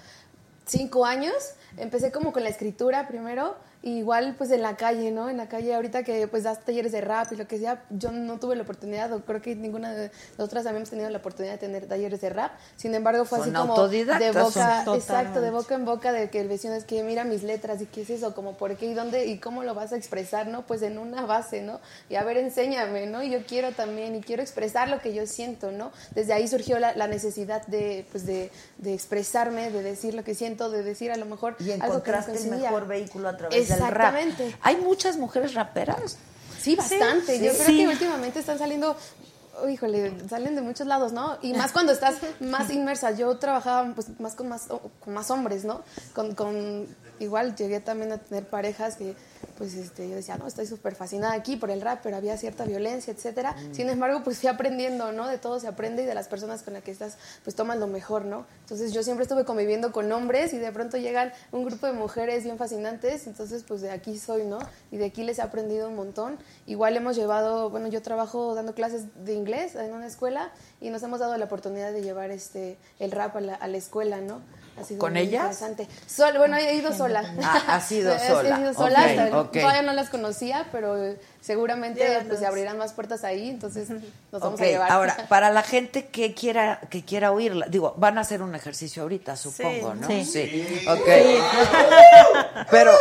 cinco años. Empecé como con la escritura primero. Y igual pues en la calle, ¿no? En la calle ahorita que pues das talleres de rap y lo que sea, yo no tuve la oportunidad, o creo que ninguna de nosotras habíamos tenido la oportunidad de tener talleres de rap. Sin embargo, fue Son así como de boca, exacto, de boca en boca de que el vecino es que mira mis letras y qué es eso, como por qué y dónde y cómo lo vas a expresar, ¿no? Pues en una base, ¿no? Y a ver, enséñame, ¿no? Y yo quiero también y quiero expresar lo que yo siento, ¿no? Desde ahí surgió la, la necesidad de, pues de, de expresarme, de decir lo que siento, de decir a lo mejor Y algo que no el mejor vehículo a través del rap. Hay muchas mujeres raperas. Sí, bastante. Sí, Yo sí. creo que últimamente están saliendo, híjole, salen de muchos lados, ¿no? Y más cuando estás más inmersa. Yo trabajaba pues más con más con más hombres, ¿no? Con, con igual llegué también a tener parejas que pues este yo decía, "No, estoy súper fascinada aquí por el rap, pero había cierta violencia, etcétera." Sin embargo, pues fui aprendiendo, ¿no? De todo se aprende y de las personas con las que estás pues tomas lo mejor, ¿no? Entonces, yo siempre estuve conviviendo con hombres y de pronto llegan un grupo de mujeres bien fascinantes, entonces pues de aquí soy, ¿no? Y de aquí les he aprendido un montón. Igual hemos llevado, bueno, yo trabajo dando clases de inglés en una escuela y nos hemos dado la oportunidad de llevar este el rap a la, a la escuela, ¿no? Ha sido ¿Con ellas? interesante. Sol- bueno, he ido sola. Ah, has ido He- sola. He ido sola, Ok, hasta- ok. todavía no las conocía, pero seguramente Llévanos. pues, se abrirán más puertas ahí, entonces nos vamos a llevar. ahora, para la gente que quiera que quiera oírla, digo, van a hacer un ejercicio ahorita, supongo, ¿no? Sí. Ok. Pero,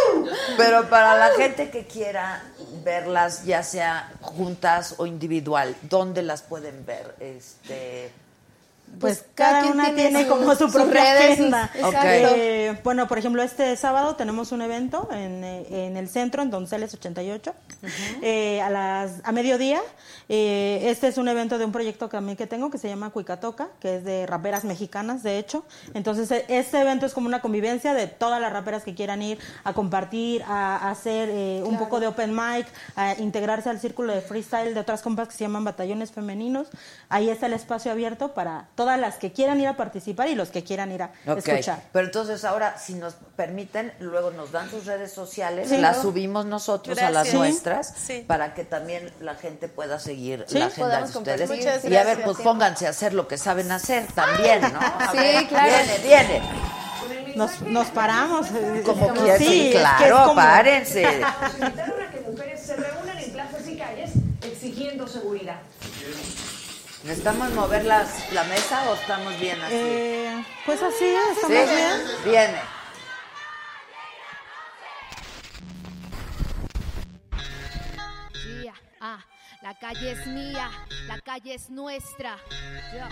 pero para la gente que quiera verlas, ya sea juntas o individual, ¿dónde las pueden ver? Este, Pues Pues cada, una tiene tiene su- como su propia redes, agenda. Eh, bueno, por ejemplo, este sábado tenemos un evento en, eh, en el centro, en Donceles 88, eh, a las a mediodía. Eh, este es un evento de un proyecto que a mí que tengo que se llama Cuicatoca, que es de raperas mexicanas, de hecho. Entonces, eh, este evento es como una convivencia de todas las raperas que quieran ir a compartir, a, a hacer eh, un poco de open mic, a integrarse al círculo de freestyle de otras compas que se llaman batallones femeninos. Ahí está el espacio abierto para todas las que quieran ir a participar y los que quieran ir a escuchar. Pero entonces ahora, si nos permiten, luego nos dan sus redes sociales, Sí. las subimos nosotros a las nuestras, Sí. para que también la gente pueda seguir Sí, la agenda de ustedes. y a ver, pues pónganse a hacer lo que saben hacer también, ¿no? A Sí, ver, claro. Viene, viene. Nos, nos paramos. Como quieran, sí, sí, es que es claro, como- párense. Invitaron a que mujeres se reúnan en plazas y calles exigiendo seguridad. ¿Necesitamos mover las, la mesa o estamos bien así? Eh, pues así, ¿Sí? estamos bien. Viene. Yeah, ah, la calle es mía, la calle es nuestra. Yeah.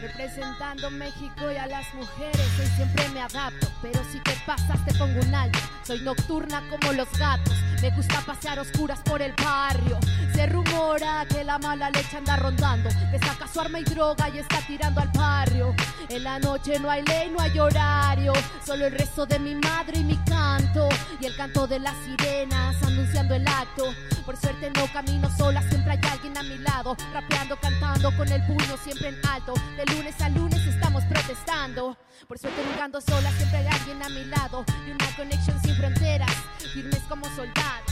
Representando México y a las mujeres, hoy siempre me adapto. Pero si te pasas, te pongo un alto. Soy nocturna como los gatos, me gusta pasear oscuras por el barrio. Se rumora que la mala leche anda rondando, que saca su arma y droga y está tirando al barrio. En la noche no hay ley, no hay horario, solo el resto de mi madre y mi canto. Y el canto de las sirenas anunciando el acto. Por suerte no camino sola, siempre hay alguien a mi lado, rapeando, cantando con el puño siempre en alto. De lunes a lunes estamos protestando. Por suerte nunca ando sola, siempre hay alguien a mi lado. Y una conexión sin fronteras, firmes como soldados.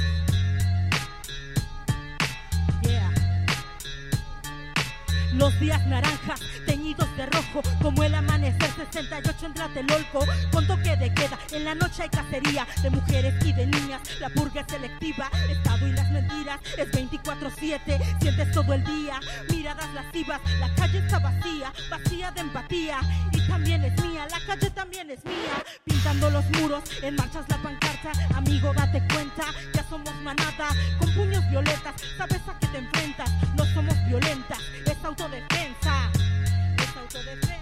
Los días naranjas, teñidos de rojo, como el amanecer 68 en Tlatelolco, con toque de queda, en la noche hay cacería de mujeres y de niñas, la purga es selectiva, Estado y las mentiras, es 24-7, sientes todo el día, miradas lascivas, la calle está vacía, vacía de empatía, y también es mía, la calle también es mía, pintando los muros, en marchas la pancarta, amigo date cuenta, ya somos manada, con puños violetas, sabes a qué te enfrentas, no somos violentas, es autodefensa, es autodefensa.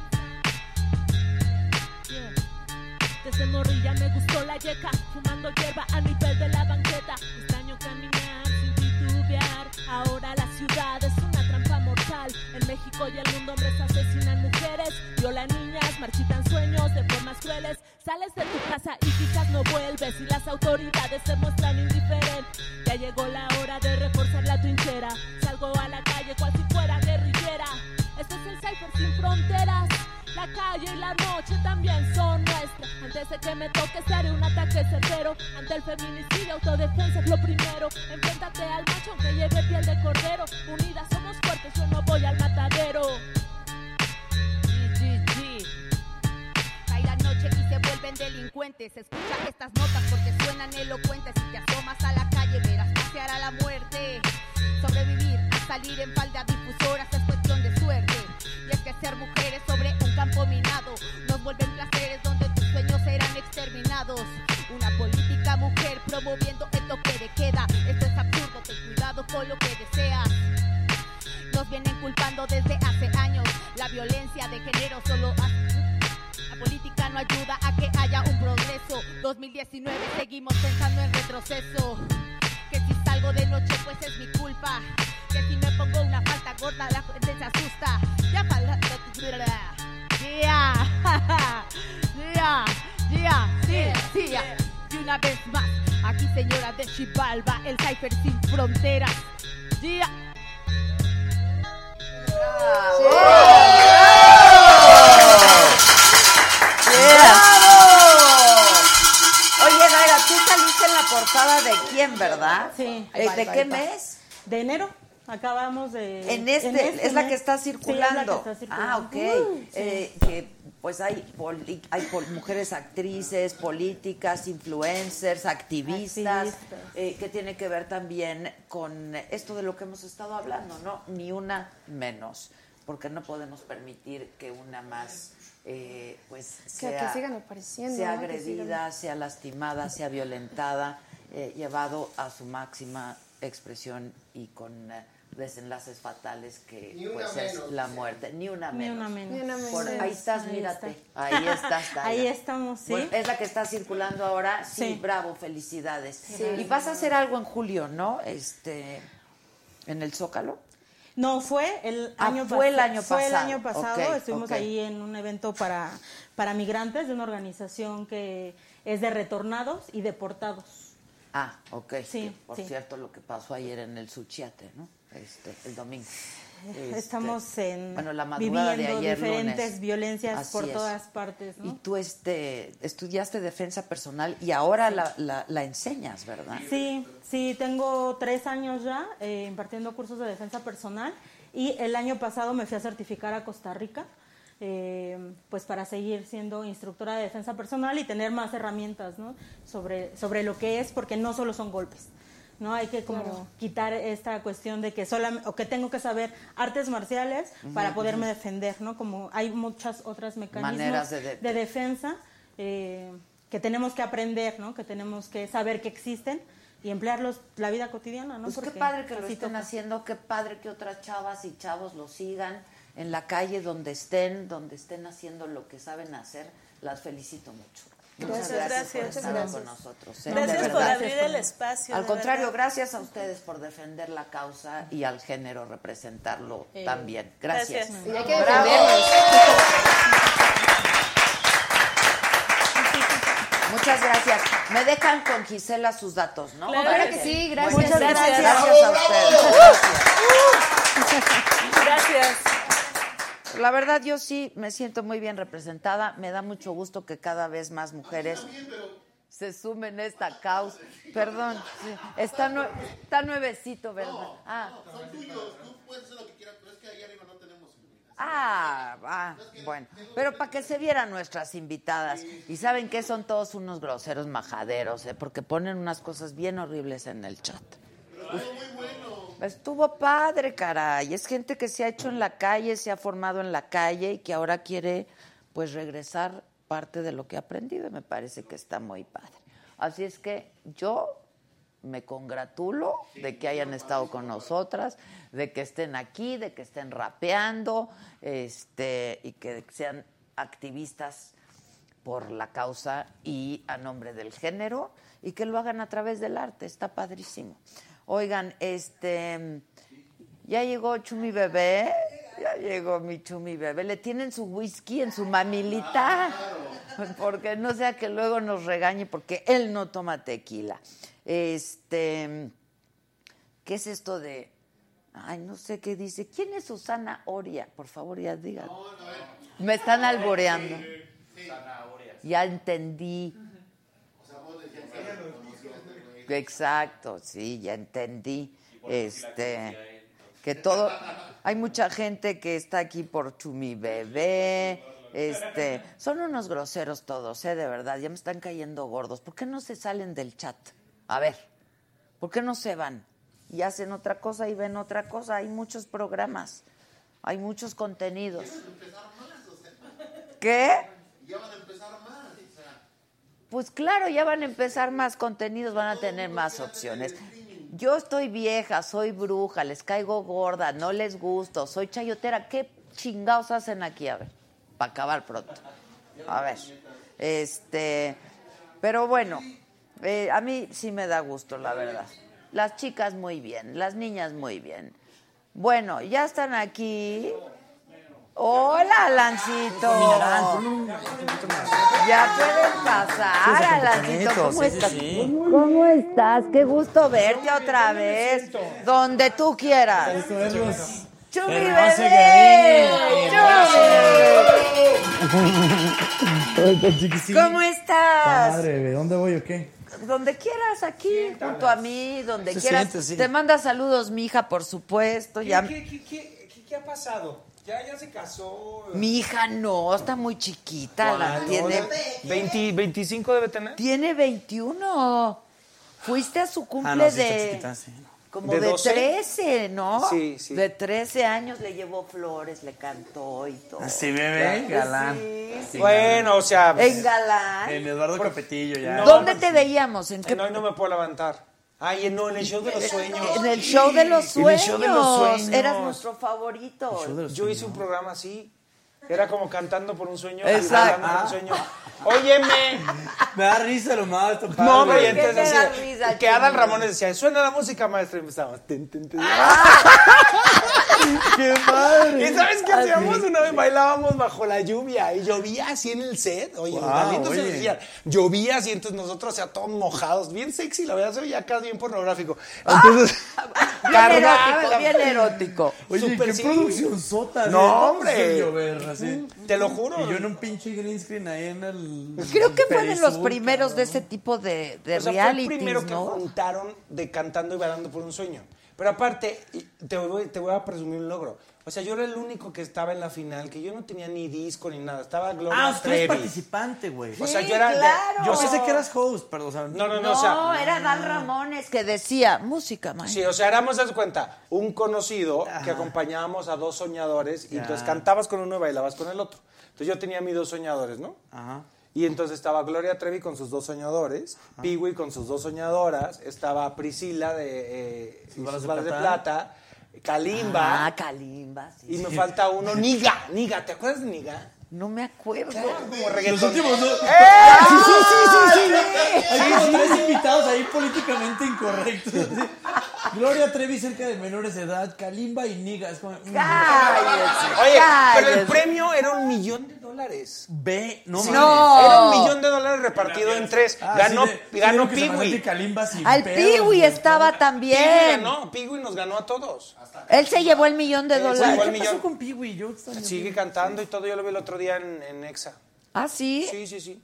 Desde morrilla me gustó la yeca, fumando hierba a nivel de la banqueta. Extraño caminar sin titubear. Ahora la ciudad es una trampa mortal. En México y el mundo hombres asesinan mujeres, violan niñas, marchitan sueños de formas crueles. Sales de tu casa y quizás no vuelves y las autoridades se muestran indiferentes. Ya llegó la hora de reforzar la trinchera. Salgo a la fronteras. La calle y la noche también son nuestras. Antes de que me toque, haré un ataque certero. Ante el feminicidio, autodefensa es lo primero. Enfréntate al macho aunque lleve piel de cordero. Unidas somos fuertes, yo no voy al matadero. Cae la noche y se vuelven delincuentes. Escucha estas notas porque suenan elocuentes. Si te asomas a la calle, verás pasear a la muerte. Sobrevivir salir en falda mujeres sobre un campo minado nos vuelven placeres donde tus sueños serán exterminados. Una política mujer promoviendo el toque de queda. Esto es absurdo, ten cuidado con lo que deseas. Nos vienen culpando desde hace años. La violencia de género solo hace. La política no ayuda a que haya un progreso. 2019 seguimos pensando en retroceso. Que si salgo de noche pues es mi culpa. Que si me pongo una falta gorda la gente se asusta. Yeah, yeah, sí, sí. Y una vez más, aquí señora de Chivalba, el Cypher sin fronteras. Yeah. Oye, Daira, tú saliste en la portada de quién, ¿verdad? Sí. Eh, ¿De qué mes? De enero. Acabamos de. En este, es la mes. que está Sí, es la que circulando. está circulando. Ah, ok. Uh, sí. Eh, que pues hay, poli- hay pol- mujeres actrices, políticas, influencers, activistas, Activistas. eh, que tiene que ver también con esto de lo que hemos estado hablando, ¿no? Ni una menos, porque no podemos permitir que una más, eh, pues, sea, que sigan apareciendo, sea agredida, sea lastimada, sea violentada, eh, llevado a su máxima expresión y con eh, desenlaces fatales que pues es la muerte, ni una Ni menos. una menos. Ni una menos. Por- ahí estás, Ahí mírate. está. Ahí estás. Ahí estamos, sí. Bueno, es la que está circulando ahora. Sí, Sí. bravo, felicidades. Sí. Y vas a hacer algo en julio, ¿no? Este, en el Zócalo. No, fue el Ah, año fue el año Fue el pasado. año pasado. Estuvimos ahí en un evento para, para migrantes de una organización que es de retornados y deportados. Ah, ok. Sí, Que, por sí. cierto, lo que pasó ayer en el Suchiate, ¿no? Este, el domingo. Este, Estamos en, bueno, la madrugada viviendo de ayer diferentes lunes. violencias Así por es. todas partes. ¿no? Y tú este, estudiaste defensa personal y ahora la, la, la enseñas, ¿verdad? Sí, sí, tengo tres años ya eh, impartiendo cursos de defensa personal y el año pasado me fui a certificar a Costa Rica, eh, pues para seguir siendo instructora de defensa personal y tener más herramientas ¿no? sobre, sobre lo que es, porque no solo son golpes. No hay que como Claro. quitar esta cuestión de que solamente o que tengo que saber artes marciales para poderme defender, ¿no? Como hay muchas otras mecanismos Maneras de de- defensa eh, que tenemos que aprender, ¿no? Que tenemos que saber que existen y emplearlos la vida cotidiana, ¿no? Pues qué Porque padre que lo estén toca. haciendo, qué padre que otras chavas y chavos lo sigan en la calle donde estén, donde estén haciendo lo que saben hacer. Las felicito mucho. Muchas Gracias, gracias, por estar Gracias. con nosotros. ¿eh? Gracias por abrir el espacio. Al contrario, verdad. gracias a ustedes por defender la causa y al género representarlo Eh, también. Gracias. gracias. Y hay que Bravo. defendernos. Muchas gracias. Me dejan con Gisela sus datos, ¿no? Claro Claro que sí, gracias. Muchas Gracias. gracias. Gracias a ustedes. Gracias. La verdad, yo sí me siento muy bien representada. Me da mucho gusto que cada vez más mujeres se sumen a esta causa. Perdón, está, nue- está nuevecito, ¿verdad? Ah, Son tuyos, tú puedes hacer lo que quieras, pero es que ahí arriba no tenemos iluminación. ah, ah, bueno. Pero para que se vieran nuestras invitadas. Y saben que son todos unos groseros majaderos, ¿eh? porque ponen unas cosas bien horribles en el chat. Estuvo padre, caray. Es gente que se ha hecho en la calle, se ha formado en la calle y que ahora quiere, pues, regresar parte de lo que ha aprendido. Me parece que está muy padre. Así es que yo me congratulo de que hayan estado con nosotras, de que estén aquí, de que estén rapeando, este, y que sean activistas por la causa y a nombre del género y que lo hagan a través del arte, está padrísimo. Oigan, este ya llegó Chumi Bebé, ya llegó mi Chumi Bebé, le tienen su whisky en su mamilita, porque no sea que luego nos regañe porque él no toma tequila. Este, ¿qué es esto de Ay, no sé qué dice. ¿Quién es Susana Oria? Por favor, ya digan. Me están alboreando. Ya entendí. Exacto, sí, ya entendí. Este, que todo, hay mucha gente que está aquí por Chumi Bebé. Este, son unos groseros todos, eh, de verdad. Ya me están cayendo gordos. ¿Por qué no se salen del chat? A ver, ¿por qué no se van? Y hacen otra cosa y ven otra cosa. Hay muchos programas, hay muchos contenidos. ¿Qué? Ya van a empezar Pues claro, ya van a empezar más contenidos, van a tener más opciones. Yo estoy vieja, soy bruja, les caigo gorda, no les gusto, soy chayotera. ¿Qué chingados hacen aquí? A ver, para acabar pronto. A ver, este, pero bueno, eh, a mí sí me da gusto, la verdad. Las chicas muy bien, las niñas muy bien. Bueno, ya están aquí. Hola, Alancito. Ya pueden pasar, Alancito. ¿Cómo estás? ¿Cómo estás? Qué gusto verte otra vez. Donde tú quieras. ¡Chumi, Pero no se bebé! ¡Chumi! ¿Cómo estás? Padre, ¿de dónde voy o qué? Donde quieras, aquí, junto a mí, donde Se quieras. siente, sí. Te manda saludos mi hija, por supuesto. ¿Qué, Ya... qué, qué, qué, qué- qué ha pasado? Ya, ya se casó. Mi hija no, está muy chiquita. La, tiene, 20, 25 debe tener. tiene 21. Fuiste a su cumple Ah, no, sí, está de... chiquita, sí. Como ¿De de, 12? 13, ¿no? Sí, sí. De 13 años le llevó flores, le cantó y todo. Así, bebé, Ya, galán. sí, sí. Bueno, o sea. En galán. En Eduardo Capetillo ya. No, ¿Dónde te veíamos? ¿En qué? No, no me puedo levantar. Ay, no, en el show de los sueños. En el show de los En sueños. el show de los sueños. Eras nuestro favorito. Yo hice un programa así. Era como cantando por un sueño. Exacto. cantando por un sueño. Óyeme. Me da risa lo más. No, hombre, y ¿Por qué entonces risa, que Adal? Ramones decía, suena la música, maestra, y empezamos. tin, tin, tin. ¡Qué padre! ¿Y sabes qué hacíamos? Una vez bailábamos bajo la lluvia y llovía así en el set. Oye, Wow, Galindo se oye. decía, llovía así, entonces nosotros, o sea, todos mojados, bien sexy, la verdad, se veía acá bien pornográfico. Entonces, Bien erótico, la- bien erótico. Oye, qué sí. producción sota. No, hombre. Llover, así. Te lo juro. Y yo en un pinche green screen ahí en el. Creo que fue de los Perisur, primeros de ese tipo de, de O sea, fue el primero que juntaron de cantando y bailando por un sueño. Pero aparte, te voy, te voy a presumir un logro. O sea, yo era el único que estaba en la final, que yo no tenía ni disco ni nada. Estaba Gloria Ah, tú eres Trevi. participante, güey. O sea, Sí, yo era... claro. Yo pensé que eras host, pero o sea. No, no, no, No, o sea... era Dal Ramones que decía música, man. Sí, o sea, éramos, haz de cuenta, un conocido que acompañábamos a dos soñadores y entonces cantabas con uno y bailabas con el otro. Entonces yo tenía mis dos soñadores, ¿no? Ajá. Y entonces estaba Gloria Trevi con sus dos soñadores, Peewee con sus dos soñadoras, estaba Priscila de eh, Sus balas de plata. Kalimba, Ah, Kalimba, sí. y me falta uno, Niga, Niga, ¿te acuerdas de Niga? No me acuerdo. Como reggaetón. Los últimos dos. ¡Eh! Sí, sí, sí, sí, sí. Hay como tres invitados ahí políticamente incorrectos. Gloria Trevi cerca de menores de edad, Kalimba y Niga. Es como. mm, Oye, pero el premio era un millón de dólares. Ve, no Sí, No. Era un millón de dólares repartido en tres. Ah, ganó sí, de- ganó sí, sin Al Piwi estaba también. ganó, Peewee nos ganó a todos. Él se llevó el millón de Él dólares. llevó ¿Qué el pasó millón. con Piwi? Yo Sigue cantando y todo. Yo lo vi el otro día en, en Exa. Ah, sí. Sí, sí, sí.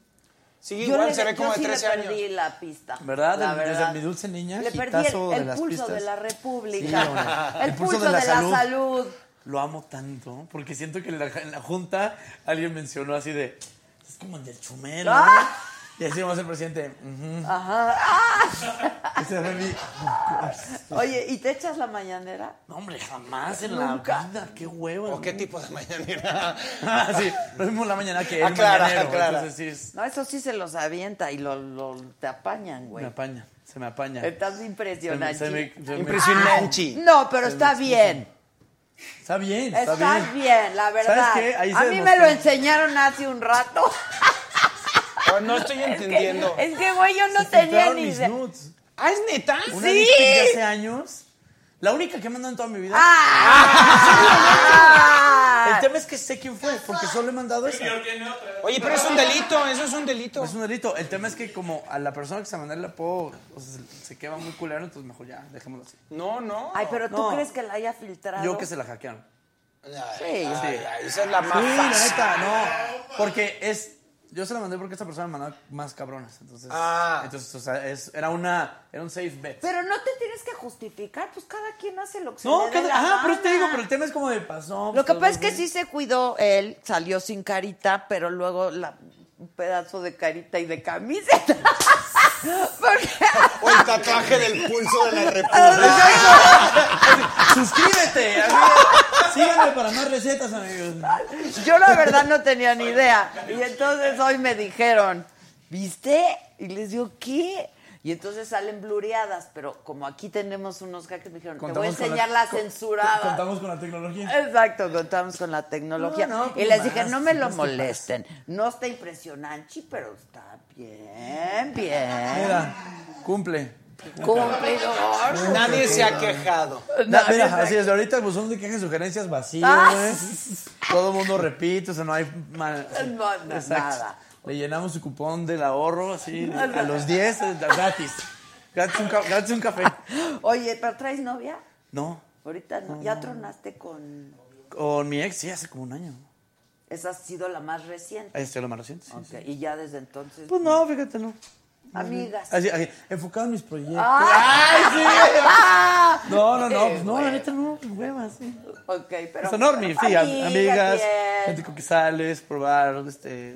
Sigue Yo igual, le- se ve yo como de sí le 13 años. perdí la pista. ¿Verdad? La Del- desde verdad. mi dulce niña, Le perdí el, de el las pulso pistas. de la Sí, República. el, pulso de la, salud. Lo amo tanto, porque siento que en la, en la junta alguien mencionó así de, es como el del chumel, ¿no? Ah. Y así vamos el presidente, ujú. Ajá. Ah. Ese fue mi- Oye, ¿y te echas la mañanera? No, hombre, jamás en Nunca. la vida, qué huevo. ¿O qué tipo de mañanera? Ah, sí, lo mismo la mañana que el Aclara, mañanero, aclara. entonces sí, es- No, eso sí se los avienta y lo, lo- te apañan, me güey. apaña, se me apaña. Estás impresionante. Se me- se me- se me- Impresionante. No, pero está bien. Está bien, está Estás bien. bien. la verdad. ¿Sabes qué? Ahí A mí me lo enseñaron hace un rato. Oh, no estoy entendiendo. Es que, güey, yo no Se tenía ni idea. nudes. ¿Ah, es neta? Una Sí. de hace años. La única que he mandado en toda mi vida. ¡Ah! El tema es que sé quién fue, porque solo he mandado esa. Oye, pero es un delito, eso es un delito. Es un delito. El tema es que como a la persona que se mandó la puedo, o sea, se, se queda muy culero, entonces mejor ya, dejémoslo así. No, no. Ay, pero ¿tú No. crees que la haya filtrado? Yo que se la hackearon. Ay, Sí. ay, ay, esa es la más Sí, la fácil. neta, no. Porque es. Yo se la mandé porque esta persona me mandaba más cabronas. Entonces, Ah. entonces o sea, es, era una era un safe bet. Pero no te tienes que justificar, pues cada quien hace lo que se no, le cada- ajá, pero te digo, pero el tema es como de pasó. Lo que pues, pasa es que sí se cuidó él, salió sin carita, pero luego la, un pedazo de carita y de camiseta. Porque O el tatuaje del pulso de la República. Suscríbete. amigo. Síganme para más recetas, amigos. yo la verdad no tenía ni idea. Y entonces hoy me dijeron, ¿viste? Y les digo, ¿qué? Y entonces salen blureadas, pero como aquí tenemos unos hackers, me dijeron, te voy a enseñar la, con- censurada. con- Contamos con la tecnología. Exacto, contamos con la tecnología. No, no, y pues les más, dije, no me lo molesten. No está impresionante, pero está bien, bien. Mira, cumple. Cumplidor. Nadie se ha quejado. Na- mira, así es, ahorita el buzón de quejas y sugerencias vacío, Ah. Todo el mundo repite, o sea, no hay... ma- No, no, nada. Le llenamos su cupón del ahorro, así, a los 10, eh, gratis. Gratis un, gratis un café. Oye, ¿pero traes novia? No, Ahorita no. Ya tronaste con... con mi ex, sí, hace como un año. Esa ha sido la más reciente. Ahí estoy lo más reciente, sí, Ok, sí. Y ya desde entonces... Pues no, fíjate, no. Amigas. Así, así, enfocado en mis proyectos. ¡Ay, sí! Ah. No, no, no, pues no, la neta no, pues huevas, sí. Ok, pero. Son enormes, sí, am- amigas, gente con que sales, probar, este,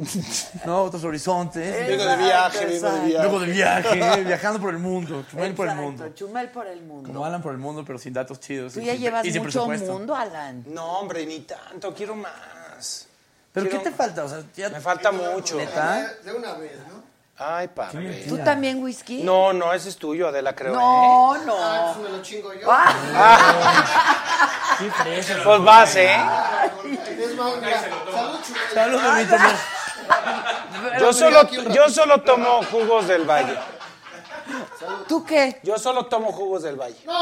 no, otros horizontes. Vengo de viaje, vengo de viaje. Vengo de viaje, viajando por el mundo, chumel por el mundo. Chumel por el mundo. Como Alan por el mundo, pero sin datos chidos. Tú y ya llevas mucho mundo, Alan. No, hombre, ni tanto, quiero más. ¿Pero Quiero- qué te falta? O sea, ya- Me falta mucho. ¿Neta? De una vez. Ay, padre. ¿Tú también whisky? No, no, ese es tuyo, Adela, creo. No, ¿eh? no. Ah, pues me lo chingo yo. Qué fresa. Pues vas, ¿eh? Es más, salud. Salud, bonito. Yo solo, yo solo tomo jugos del valle. ¿Tú qué? Yo solo tomo jugos del valle. No,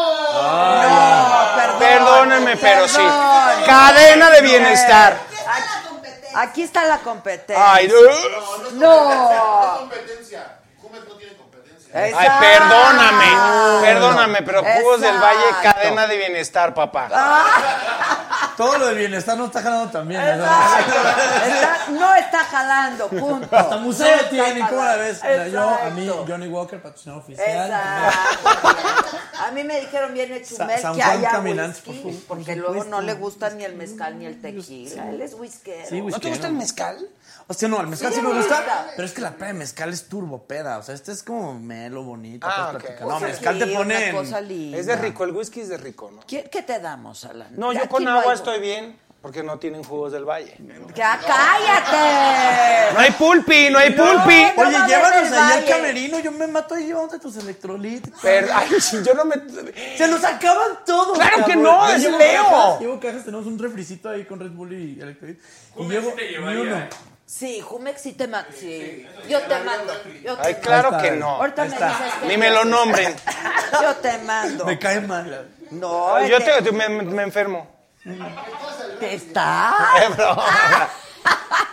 perdón. Perdónenme, pero sí. Perdón. Cadena de bienestar. Aquí está la competencia. Ay, no. competencia. No Ay, Exacto. perdóname, perdóname, pero jugos del valle, Exacto. cadena de bienestar, papá. Todo lo del bienestar no está jalando también. ¿no? Está- no está jalando, punto. Hasta museo No tiene, ¿cómo la ves? jalando. Yo, a mí, Exacto. Johnny Walker, patrocinador oficial. Exacto. A mí me dijeron viene Chumel San que Juan haya whisky, por favor, por porque luego no le gusta ni el mezcal ni el tequila. Él es whiskero. Sí, ¿No te gusta el mezcal? Hostia, no, el mezcal Sí, sí, me gusta, gusta. pero es que la peda de mezcal es turbo peda. O sea, este es como melo, bonito. Ah, puedes ok. platicar. No, mezcal te sí, pone una en- cosa linda. Es de rico, el whisky es de rico, ¿no? ¿Qué, qué te damos, Alan? No, yo Aquí con no agua hay- estoy bien, porque no tienen jugos del valle. ¡Ya cállate! No hay pulpi, no hay pulpi. No, no Oye, llévanos ahí al camerino, yo me mato ahí, llévate tus electrolitos. Pero, ay, yo no me... Se nos acaban todos. ¡Claro que no, Yo es llevo Leo. Llevo cajas, tenemos un refricito ahí con Red Bull y electrolit. Y llevo te ni llevaría, uno. ¿eh? Sí, Jumex sí te mando. Sí. Yo te mando. Yo te Ay, claro que no. Ahorita me dices que Ni me lo nombren. Yo te mando. Me cae mal. No, Yo te, me, me enfermo. ¿Te está? Broma.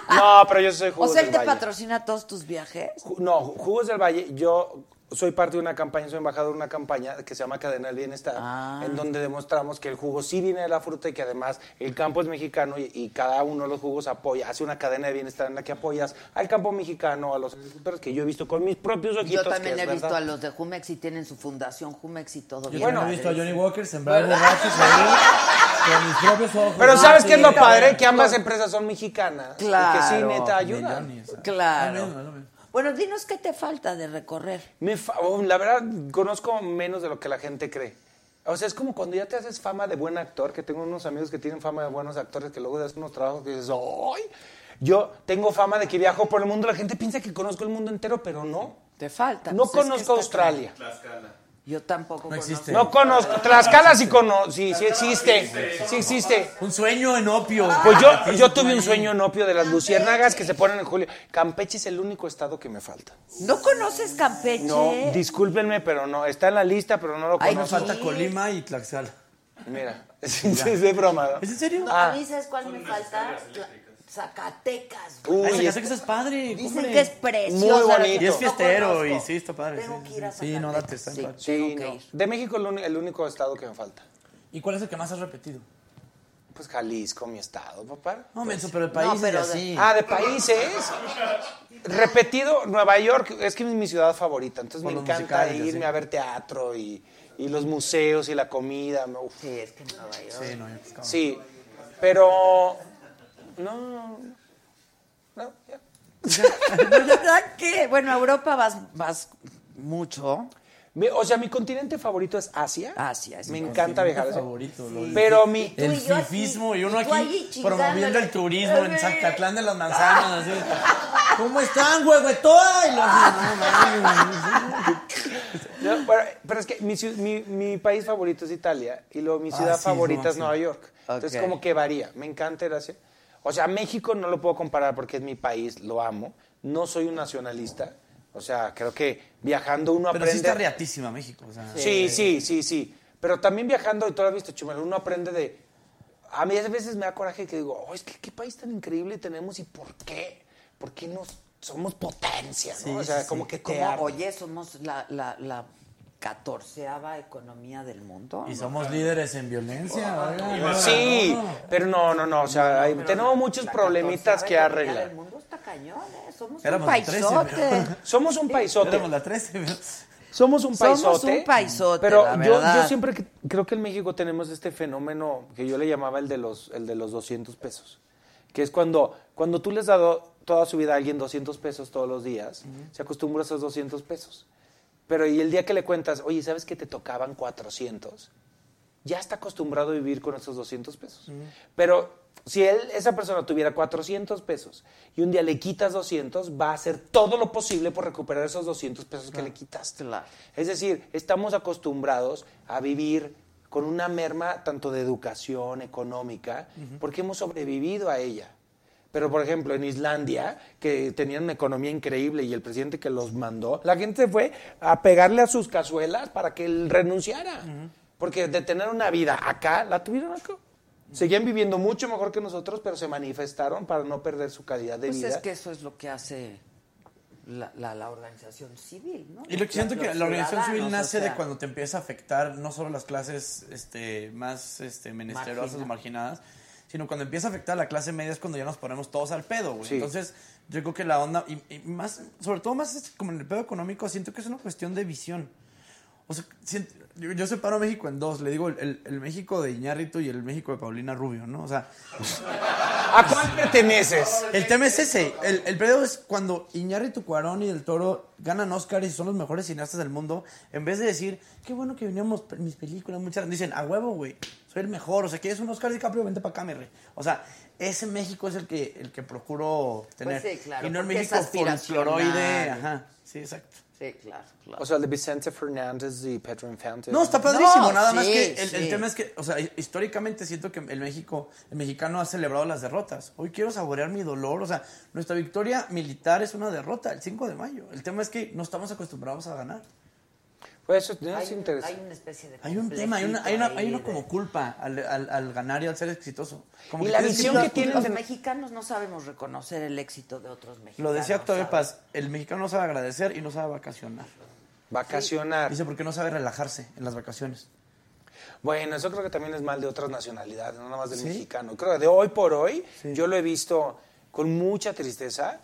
No, pero yo soy O jugos sea, él del te valle. patrocina todos tus viajes. Ju- No, Jugos del Valle, yo soy parte de una campaña, soy embajador de una campaña que se llama Cadena del Bienestar, Ah. en donde demostramos que el jugo sí viene de la fruta y que además el campo es mexicano y, y cada uno de los jugos apoya, hace una cadena de bienestar en la que apoyas al campo mexicano, a los agricultores que yo he visto con mis propios ojitos. Yo también que he visto a los de Jumex y tienen su fundación Jumex y todo Yo Bueno, he visto a Johnny Walker sembrar borrachos ahí con mis propios ojos. Pero ¿sabes qué es lo padre? Que ambas empresas son mexicanas Claro. y que sí, neta, sea, Claro. Es es. Bueno, dinos qué te falta de recorrer. Me fa- oh, la verdad, conozco menos de lo que la gente cree. O sea, es como cuando ya te haces fama de buen actor, que tengo unos amigos que tienen fama de buenos actores, que luego das unos trabajos que dices, ¡ay! Yo tengo fama de que viajo por el mundo, la gente piensa que conozco el mundo entero, pero no. Te falta. No Pues es que conozco está Australia. Yo tampoco No existe. No conozco. Tlaxcala sí conozco. Sí, sí existe. Sí existe. Un sueño en opio. Pues yo, yo tuve un sueño en opio de las luciérnagas que se ponen en julio. Campeche es el único estado que me falta. ¿No conoces Campeche? No, discúlpenme, pero no. Está en la lista, pero no lo Ay, Me conozco. falta Colima y Tlaxcala. Mira, es, de broma. ¿no? ¿Es en serio? No, Ah. a mí sabes cuál me falta? Zacatecas. Uy, Ay, Zacatecas es padre. Dicen hombre. que es precioso. Muy bonito. Y es fiestero No y sí, está padre. Tengo sí, que ir a sí. Sí, no, date, está Zacatecas, en padre. sí. Sí, Tengo que no. ir. De México el, único estado que me falta. ¿Y cuál es el que más has repetido? Pues Jalisco, mi estado, papá. No, menso, pero el país pero es de- así. Ah, de países. Repetido, Nueva York es que es mi ciudad favorita. Entonces Por me encanta musicales, irme sí. a ver teatro y, y los museos y la comida. uf. Sí, es que Nueva York. Sí, no, pescaba. Sí, pero. No. No, ya. Pues, ¿verdad que? Bueno, a Europa vas, vas mucho. Mi- O sea, mi continente favorito es Asia. Asia, es Me mi encanta viajar. Favorito. lo- Pero mi. El y yo aquí, fifismo y uno y tú aquí chingándole. promoviendo el turismo en. Zacatlán de las Manzanas. Así. ¿Cómo están, huehuetoa? Y los no, mames. No, pero, pero es que mi, ciu- mi, mi país favorito es Italia y luego mi Ah, ciudad sí, favorita es. Nueva York. Entonces, Ok. como que varía. Me encanta ir así. O sea, México no lo puedo comparar porque es mi país, lo amo. No soy un nacionalista. O sea, creo que viajando uno Pero sí aprende. está riatísima México. O sea, Sí, sí, sí, sí. Pero también viajando, y tú lo has visto, Chumel, uno aprende de... A mí a veces me da coraje que digo, oh, es que qué país tan increíble tenemos y por qué. ¿Por qué no somos potencia? ¿no? Sí, o sea, sí, como sí. que Como, oye, somos la, la, la catorceava economía del mundo. Y somos líderes en violencia. no, Sí, no. pero no, no, no. O sea, hay- tenemos muchos problemitas que arreglar. El mundo está cañón, ¿eh? Somos Éramos un 13, paisote. ¿verdad? Somos un paisote. Éramos la 13. Somos un Somos paisote. un paisote, Pero la yo, yo siempre que- creo que en México tenemos este fenómeno que yo le llamaba el de los, el de los 200 pesos. Que es cuando, cuando tú le has dado toda su vida a alguien 200 pesos todos los días, se acostumbra a esos 200 pesos. Pero y el día que le cuentas, oye, ¿sabes que te tocaban 400? Ya está acostumbrado a vivir con esos 200 pesos. Pero si él, esa persona tuviera 400 pesos y un día le quitas 200, va a hacer todo lo posible por recuperar esos 200 pesos que le quitaste. Es decir, estamos acostumbrados a vivir con una merma tanto de educación económica, porque hemos sobrevivido a ella. Pero, por ejemplo, en Islandia, que tenían una economía increíble y el presidente que los mandó, la gente fue a pegarle a sus cazuelas para que él renunciara. Porque de tener una vida acá, la tuvieron acá. Seguían viviendo mucho mejor que nosotros, pero se manifestaron para no perder su calidad de Pues vida. es que eso es lo que hace la, la, la organización civil, ¿no? Y lo que siento que la organización civil nace o sea, de cuando te empieza a afectar no solo las clases este, más este, menesterosas o marginadas, sino cuando empieza a afectar a la clase media es cuando ya nos ponemos todos al pedo, güey. Sí. Entonces, yo creo que la onda, y, y más, sobre todo más como en el pedo económico, siento que es una cuestión de visión. O sea, siento- yo, yo separo México en dos. Le digo el, el- el México de Iñárritu y el México de Paulina Rubio, ¿no? O sea... ¿A cuál perteneces? El tema es ese. El, el pedo es cuando Iñárritu, Cuarón y Del Toro ganan Oscars y son los mejores cineastas del mundo, en vez de decir, qué bueno que veníamos mis películas, muchas dicen, a huevo, güey, soy el mejor. O sea, ¿quieres un Oscar DiCaprio? Vente para acá, mi rey. O sea, ese México es el que, el que procuro tener. Pues sí, claro, y no el México folcloroide. Ajá, sí, exacto. Sí, claro, claro. O sea, el de Vicente Fernández y Pedro Infante. No, está padrísimo, No, nada más que el, el tema es que, o sea, históricamente siento que el México, el mexicano ha celebrado las derrotas. Hoy quiero saborear mi dolor, o sea, nuestra victoria militar es una derrota el 5 de mayo. El tema es que no estamos acostumbrados a ganar. Pues eso no Hay es un- interesante. hay una especie de Hay un tema, hay una, hay una, hay una como culpa al, al- al ganar y al ser exitoso. Como Y que la visión que tienen Los de- mexicanos no sabemos reconocer el éxito de otros mexicanos. Lo decía Octavio. Paz, el mexicano no sabe agradecer y no sabe vacacionar. Vacacionar. Dice porque no sabe relajarse en las vacaciones. Bueno, eso creo que también es mal de otras nacionalidades, no nada más del ¿Sí? mexicano. Creo que de hoy por hoy, yo lo he visto con mucha tristeza,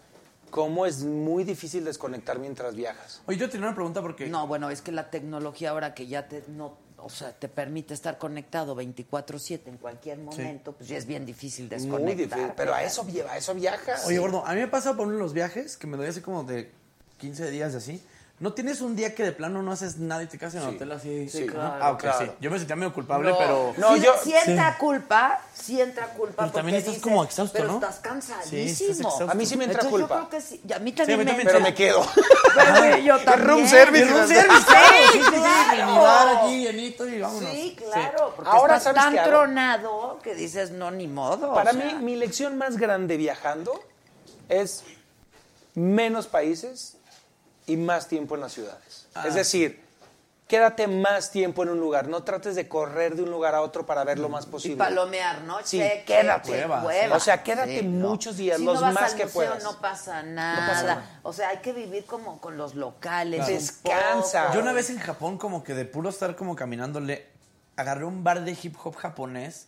cómo es muy difícil desconectar mientras viajas. Oye, yo tenía una pregunta porque... No, bueno, es que la tecnología ahora que ya te no, o sea, te permite estar conectado 24/7 en cualquier momento, pues ya es bien difícil desconectar. Muy difícil, pero a eso, lleva, a eso viajas. Oye, gordo, a mí me pasa por uno de los viajes que me doy así como de 15 días de así. ¿No tienes un día que de plano no haces nada y te quedas en el Sí. hotel así? Sí, Ajá. claro, Ah, ok, claro. sí. Yo me sentía medio culpable, No, pero... No, sí, yo- sí entra culpa, sí entra culpa. Pero también estás dices, como exhausto, pero ¿no? estás Sí, cansadísimo. estás exhausto. A mí sí me entra Entonces, culpa. Yo creo que sí. Y a mí Sí, también a mí me también, entra. Pero me quedo. Pero yo también. room service. Room service. Sí, sí, sí, Claro. aquí llenito y vámonos. Sí, claro, porque Ahora, estás ¿sabes tan tronado que dices, no, ni modo. Para mí, mi lección más grande viajando es menos países y más tiempo en las ciudades. Ah. Es decir, quédate más tiempo en un lugar. No trates de correr de un lugar a otro para ver lo más Y posible. palomear, ¿no? Sí, Che, quédate. O sea, quédate Sí, no. muchos días, Si los no vas más al que museo, puedas. No pasa nada. pasa nada. O sea, hay que vivir como con los locales. Claro. Descansa. poco. Yo una vez en Japón, como que de puro estar como caminándole, agarré un bar de hip hop japonés.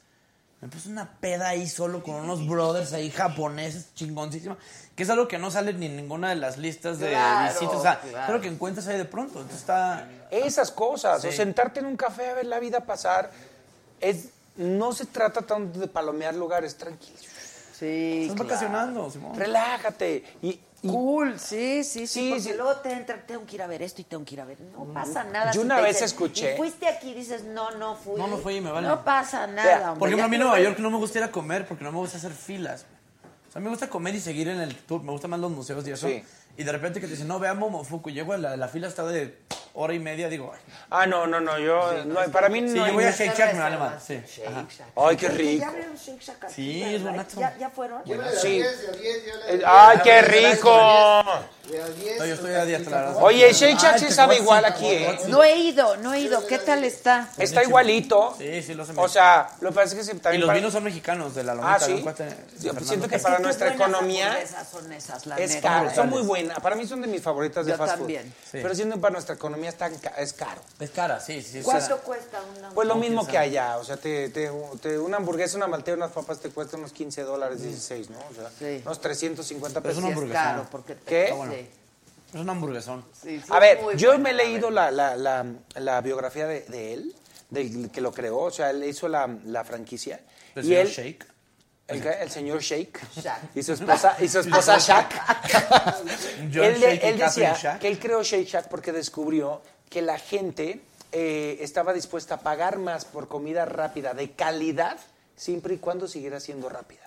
Me puse una peda ahí solo con unos brothers ahí japoneses chingoncísima. Que es algo que no sale ni en ninguna de las listas de Claro, visitas. O sea, claro. creo que encuentras ahí de pronto. Entonces está. Esas cosas, o sentarte en un café a ver la vida pasar, es, no se trata tanto de palomear lugares, tranquilo. Sí, Estás claro. vacacionando, Simón. Relájate. Y Cool, sí, sí, sí. Sí, porque sí. luego te entra, tengo que ir a ver esto y tengo que ir a ver. No pasa nada. Yo si una vez dicen, escuché- "Y fuiste aquí y dices, no, no fui. No, no fui y me vale. No pasa nada. Vea, hombre, Por ejemplo, a mí en Nueva York no me gusta ir a comer porque no me gusta hacer filas. O sea, me gusta comer y seguir en el tour. Me gustan más los museos y eso. Sí. Y de repente que te dicen, no, veamos Momofuku. Y llego a la, la fila está de hora y media. Digo, ay, Ah, no, no, no, yo, no, para mí sí, no yo hay voy a. Shake Shack, me vale más. Sí. Ay, qué rico. Sí, es buenazo. ¿Ya, ya fueron? Yo a Sí. 10, 10, yo Eh, Ay, qué rico. De a 10. No, yo estoy a dieta, la verdad. Oye, Shake Shack Ay, sí te sabe igual aquí, ¿eh? No he ido, no he ido. ¿Qué tal está? Está igualito. Sí, sí, lo sé. O sea, lo que pasa es que sí, y también los para- vinos son mexicanos de la lomita. Ah, sí. Yo siento que para nuestra economía son esas, la es neta. caro, son muy buenas. Para mí son de mis favoritas de Yo fast también. food. Sí. Pero siento que para nuestra economía mí es, tan ca- es caro. Es cara, sí, sí. ¿Cuánto cuesta una Pues lo mismo que allá, o sea, te, te- te- una hamburguesa, una maltea, unas papas te cuesta unos 15 dólares, 16, ¿no? O sea, Sí. unos 350 Pero es pesos. una Sí, es hamburguesa. caro porque ¿Qué? Está bueno. Sí. Es un hamburguesón. Sí, sí, A ver, yo buena, me he leído la, la, la, la biografía de, de él, del que lo creó, o sea, él hizo la, la franquicia. ¿El y señor él, Shake? El, señor Shake Shaq. y su esposa, y su esposa Shaq. John él, él decía que él creó Shake Shack porque descubrió que la gente eh, estaba dispuesta a pagar más por comida rápida de calidad siempre y cuando siguiera siendo rápida.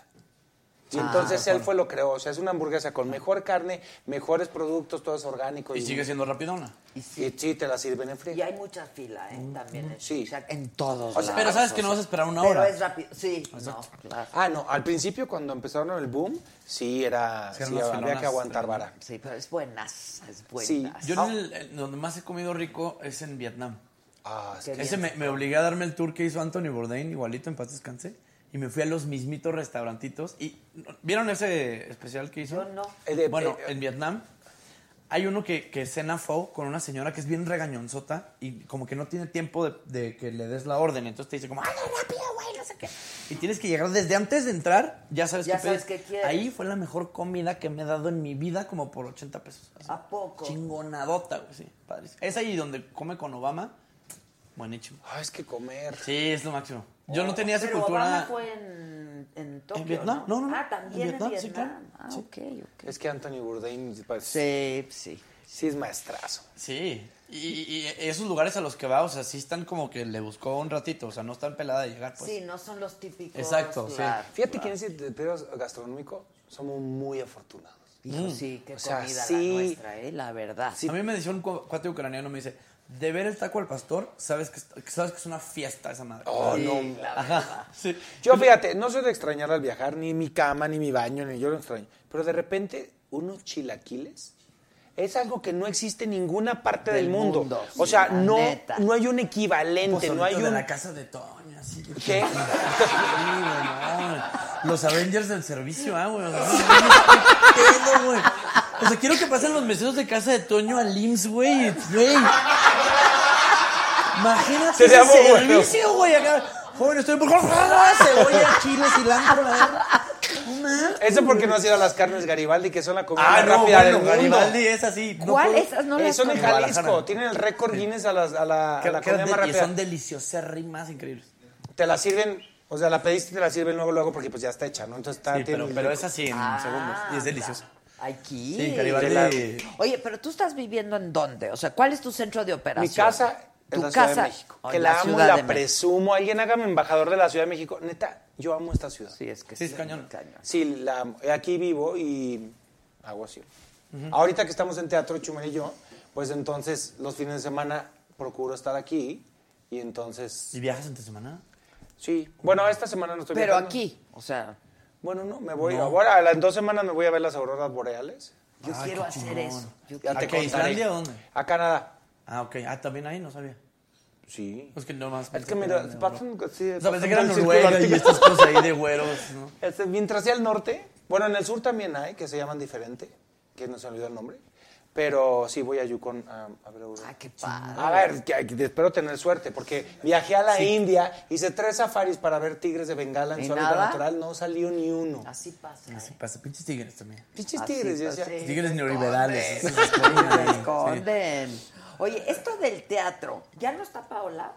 Y Ah, entonces él fue lo creó, o sea, es una hamburguesa con mejor carne, mejores productos, todo es orgánico. Y sigue siendo rapidona. Y sí, te la sirven en frío. Y hay mucha fila, ¿eh? También en Sí. Shake, en todos O sea, lados. Pero sabes que o no sea, vas a esperar una Pero hora. es rápido. Sí, no, claro. Ah, no, al principio cuando empezaron el boom, sí era, Sí, eran sí, unas había filonas que aguantar tremendas. vara. Sí, pero es buenas, es buenas. Sí, Yo en el- en donde más he comido rico es en Vietnam. Ah, Qué Ese bien. me, me obligué a darme el tour que hizo Anthony Bourdain, igualito en Paz Descanse. Y me fui a los mismitos restaurantitos. y ¿Vieron ese especial que hizo? Yo no. De- Bueno, eh, en Vietnam hay uno que, que cena pho con una señora que es bien regañonzota y como que no tiene tiempo de, de que le des la orden. Entonces te dice como, ¡ay, rápido, güey! No sé qué. Y tienes que llegar desde antes de entrar, ya sabes Ya qué sabes qué quieres. Ahí fue la mejor comida que me he dado en mi vida como por 80 pesos. Así. ¿A poco? Chingonadota, güey, sí. Padrísimo. Es ahí donde come con Obama. Buenísimo. Ah, es que comer. Sí, es lo máximo. Yo no tenía esa Pero cultura. Obama fue en, en Tokio, Vietnam? No, no, no. Ah, también En en Vietnam, Vietnam. sí, claro. Ah, Sí. ok, ok. Es que Anthony Bourdain pues, Sí, sí. sí es maestrazo. Sí. Y, esos lugares a los que va, o sea, sí están como que le buscó un ratito, o sea, no están pelada de llegar, pues. Sí, no son los típicos. Exacto, sí. claro, Fíjate claro. que en ese pedo gastronómico somos muy afortunados. Hijo, sí, qué O sea, comida sí. la nuestra, ¿eh? La verdad. A mí me decía un cu- cuate ucraniano, me dice, de ver el taco al pastor, sabes que, sabes que es una fiesta esa madre. Oh, Sí, no. la Ajá, verdad. sí. Yo fíjate, no soy de extrañar al viajar, ni mi cama, ni mi baño, ni yo lo extraño. Pero de repente, unos chilaquiles es algo que no existe en ninguna parte del, Del mundo. mundo, O sea, no, neta. no hay un equivalente, no hay de un... la casa de Toño, así. ¿Qué? Sí, güey, no. Los Avengers del servicio, ah, güey. ¿qué güey? O sea, quiero que pasen los meseros de casa de Toño al IMSS, güey. Güey. Imagínate Sería ese muy bueno. servicio, güey. Acá, joven, estoy por cebolla, chile, cilantro, la verdad. No mames. Eso porque no has ido a las carnes Garibaldi, que son la comida Ah, más no, rápida bueno, del mundo. Garibaldi es así. no ¿Cuál? puedo- Esas no Eh, las son en conozco. Jalisco, tienen el récord Guinness a, las- a la, a Que- la que comida más de- y rápida. son deliciosérrimas, increíbles. Te la sirven, o sea, la pediste y te la sirven luego, luego, porque pues ya está hecha, ¿no? Entonces está... Sí, tiene pero, es así en Ah, segundos. Y es delicioso. Aquí. Sí, Garibaldi. Oye, pero tú estás viviendo en dónde? O sea, ¿cuál es tu centro de operación? Mi casa es Tu la Ciudad casa de México. oh, Que en la, amo y Ciudad la México. presumo. Alguien hágame embajador de la Ciudad de México. Neta, yo amo esta ciudad. Sí, es que Sí, es cañón. Sí, la, amo. aquí vivo y hago así. Ahorita que estamos en teatro, Chumel y yo, pues entonces los fines de semana procuro estar aquí y entonces... ¿Y viajas entre semana? Sí. Bueno, esta semana no estoy Pero viajando. aquí, o sea, Bueno, no, me voy. No. Ahora, en dos semanas me voy a ver las auroras boreales. yo quiero hacer chingón. eso. Yo ¿A te qué, contaré. Islandia o dónde? A Canadá. Ah, ok. Ah, también ahí no sabía. Sí. Es que no más. Es que mira, pasan, sí, O sea, pensé que era el Noruega y estas cosas ahí de güeros, ¿no? Este, mientras sea al norte, bueno, en el sur también hay, que se llaman diferente, que no se me olvidó el nombre, pero sí voy a Yukon a, a ver. Ah, qué padre. A ver, que, que espero tener suerte, porque viajé a la India, hice tres safaris para ver tigres de Bengala en ¿Y su hábitat natural, no salió ni uno. Así pasa. Así ¿eh? pasa. Pinches tigres también. Pinches Así tigres, yo decía, sí. Tigres neoliberales. se sí. esconden. Oye, esto del teatro, ¿ya no está Paola?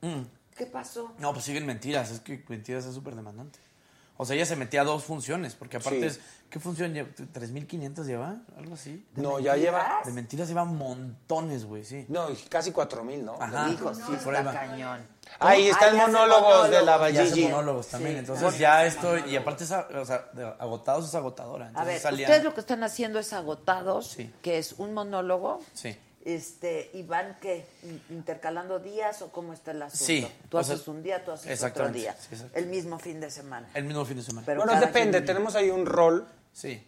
Mm. ¿Qué pasó? No, pues siguen mentiras. Es que mentiras es súper demandante. O sea, ella se metía a dos funciones, porque aparte Sí. es... ¿Qué función lleva? ¿3.500 lleva? Algo así. No, ya lleva, De mentiras lleva montones, güey, sí. no, casi cuatro mil, ¿no? Ajá. Hijo, sí Por ahí está va. cañón. Ahí está Ah, el ya hace monólogo de la monólogos. Y monólogos también. Sí, entonces claro. ya esto... Y aparte, es, o sea, de agotados es agotadora. A ver, salía... ustedes lo que están haciendo es agotados, Sí. que es un monólogo, Sí. Este, y van que intercalando días o cómo está el asunto. Sí, Tú haces sea, un día, tú haces otro día. sí, el mismo fin de semana. El mismo fin de semana. Pero Bueno, depende, quien- tenemos ahí un rol. Sí.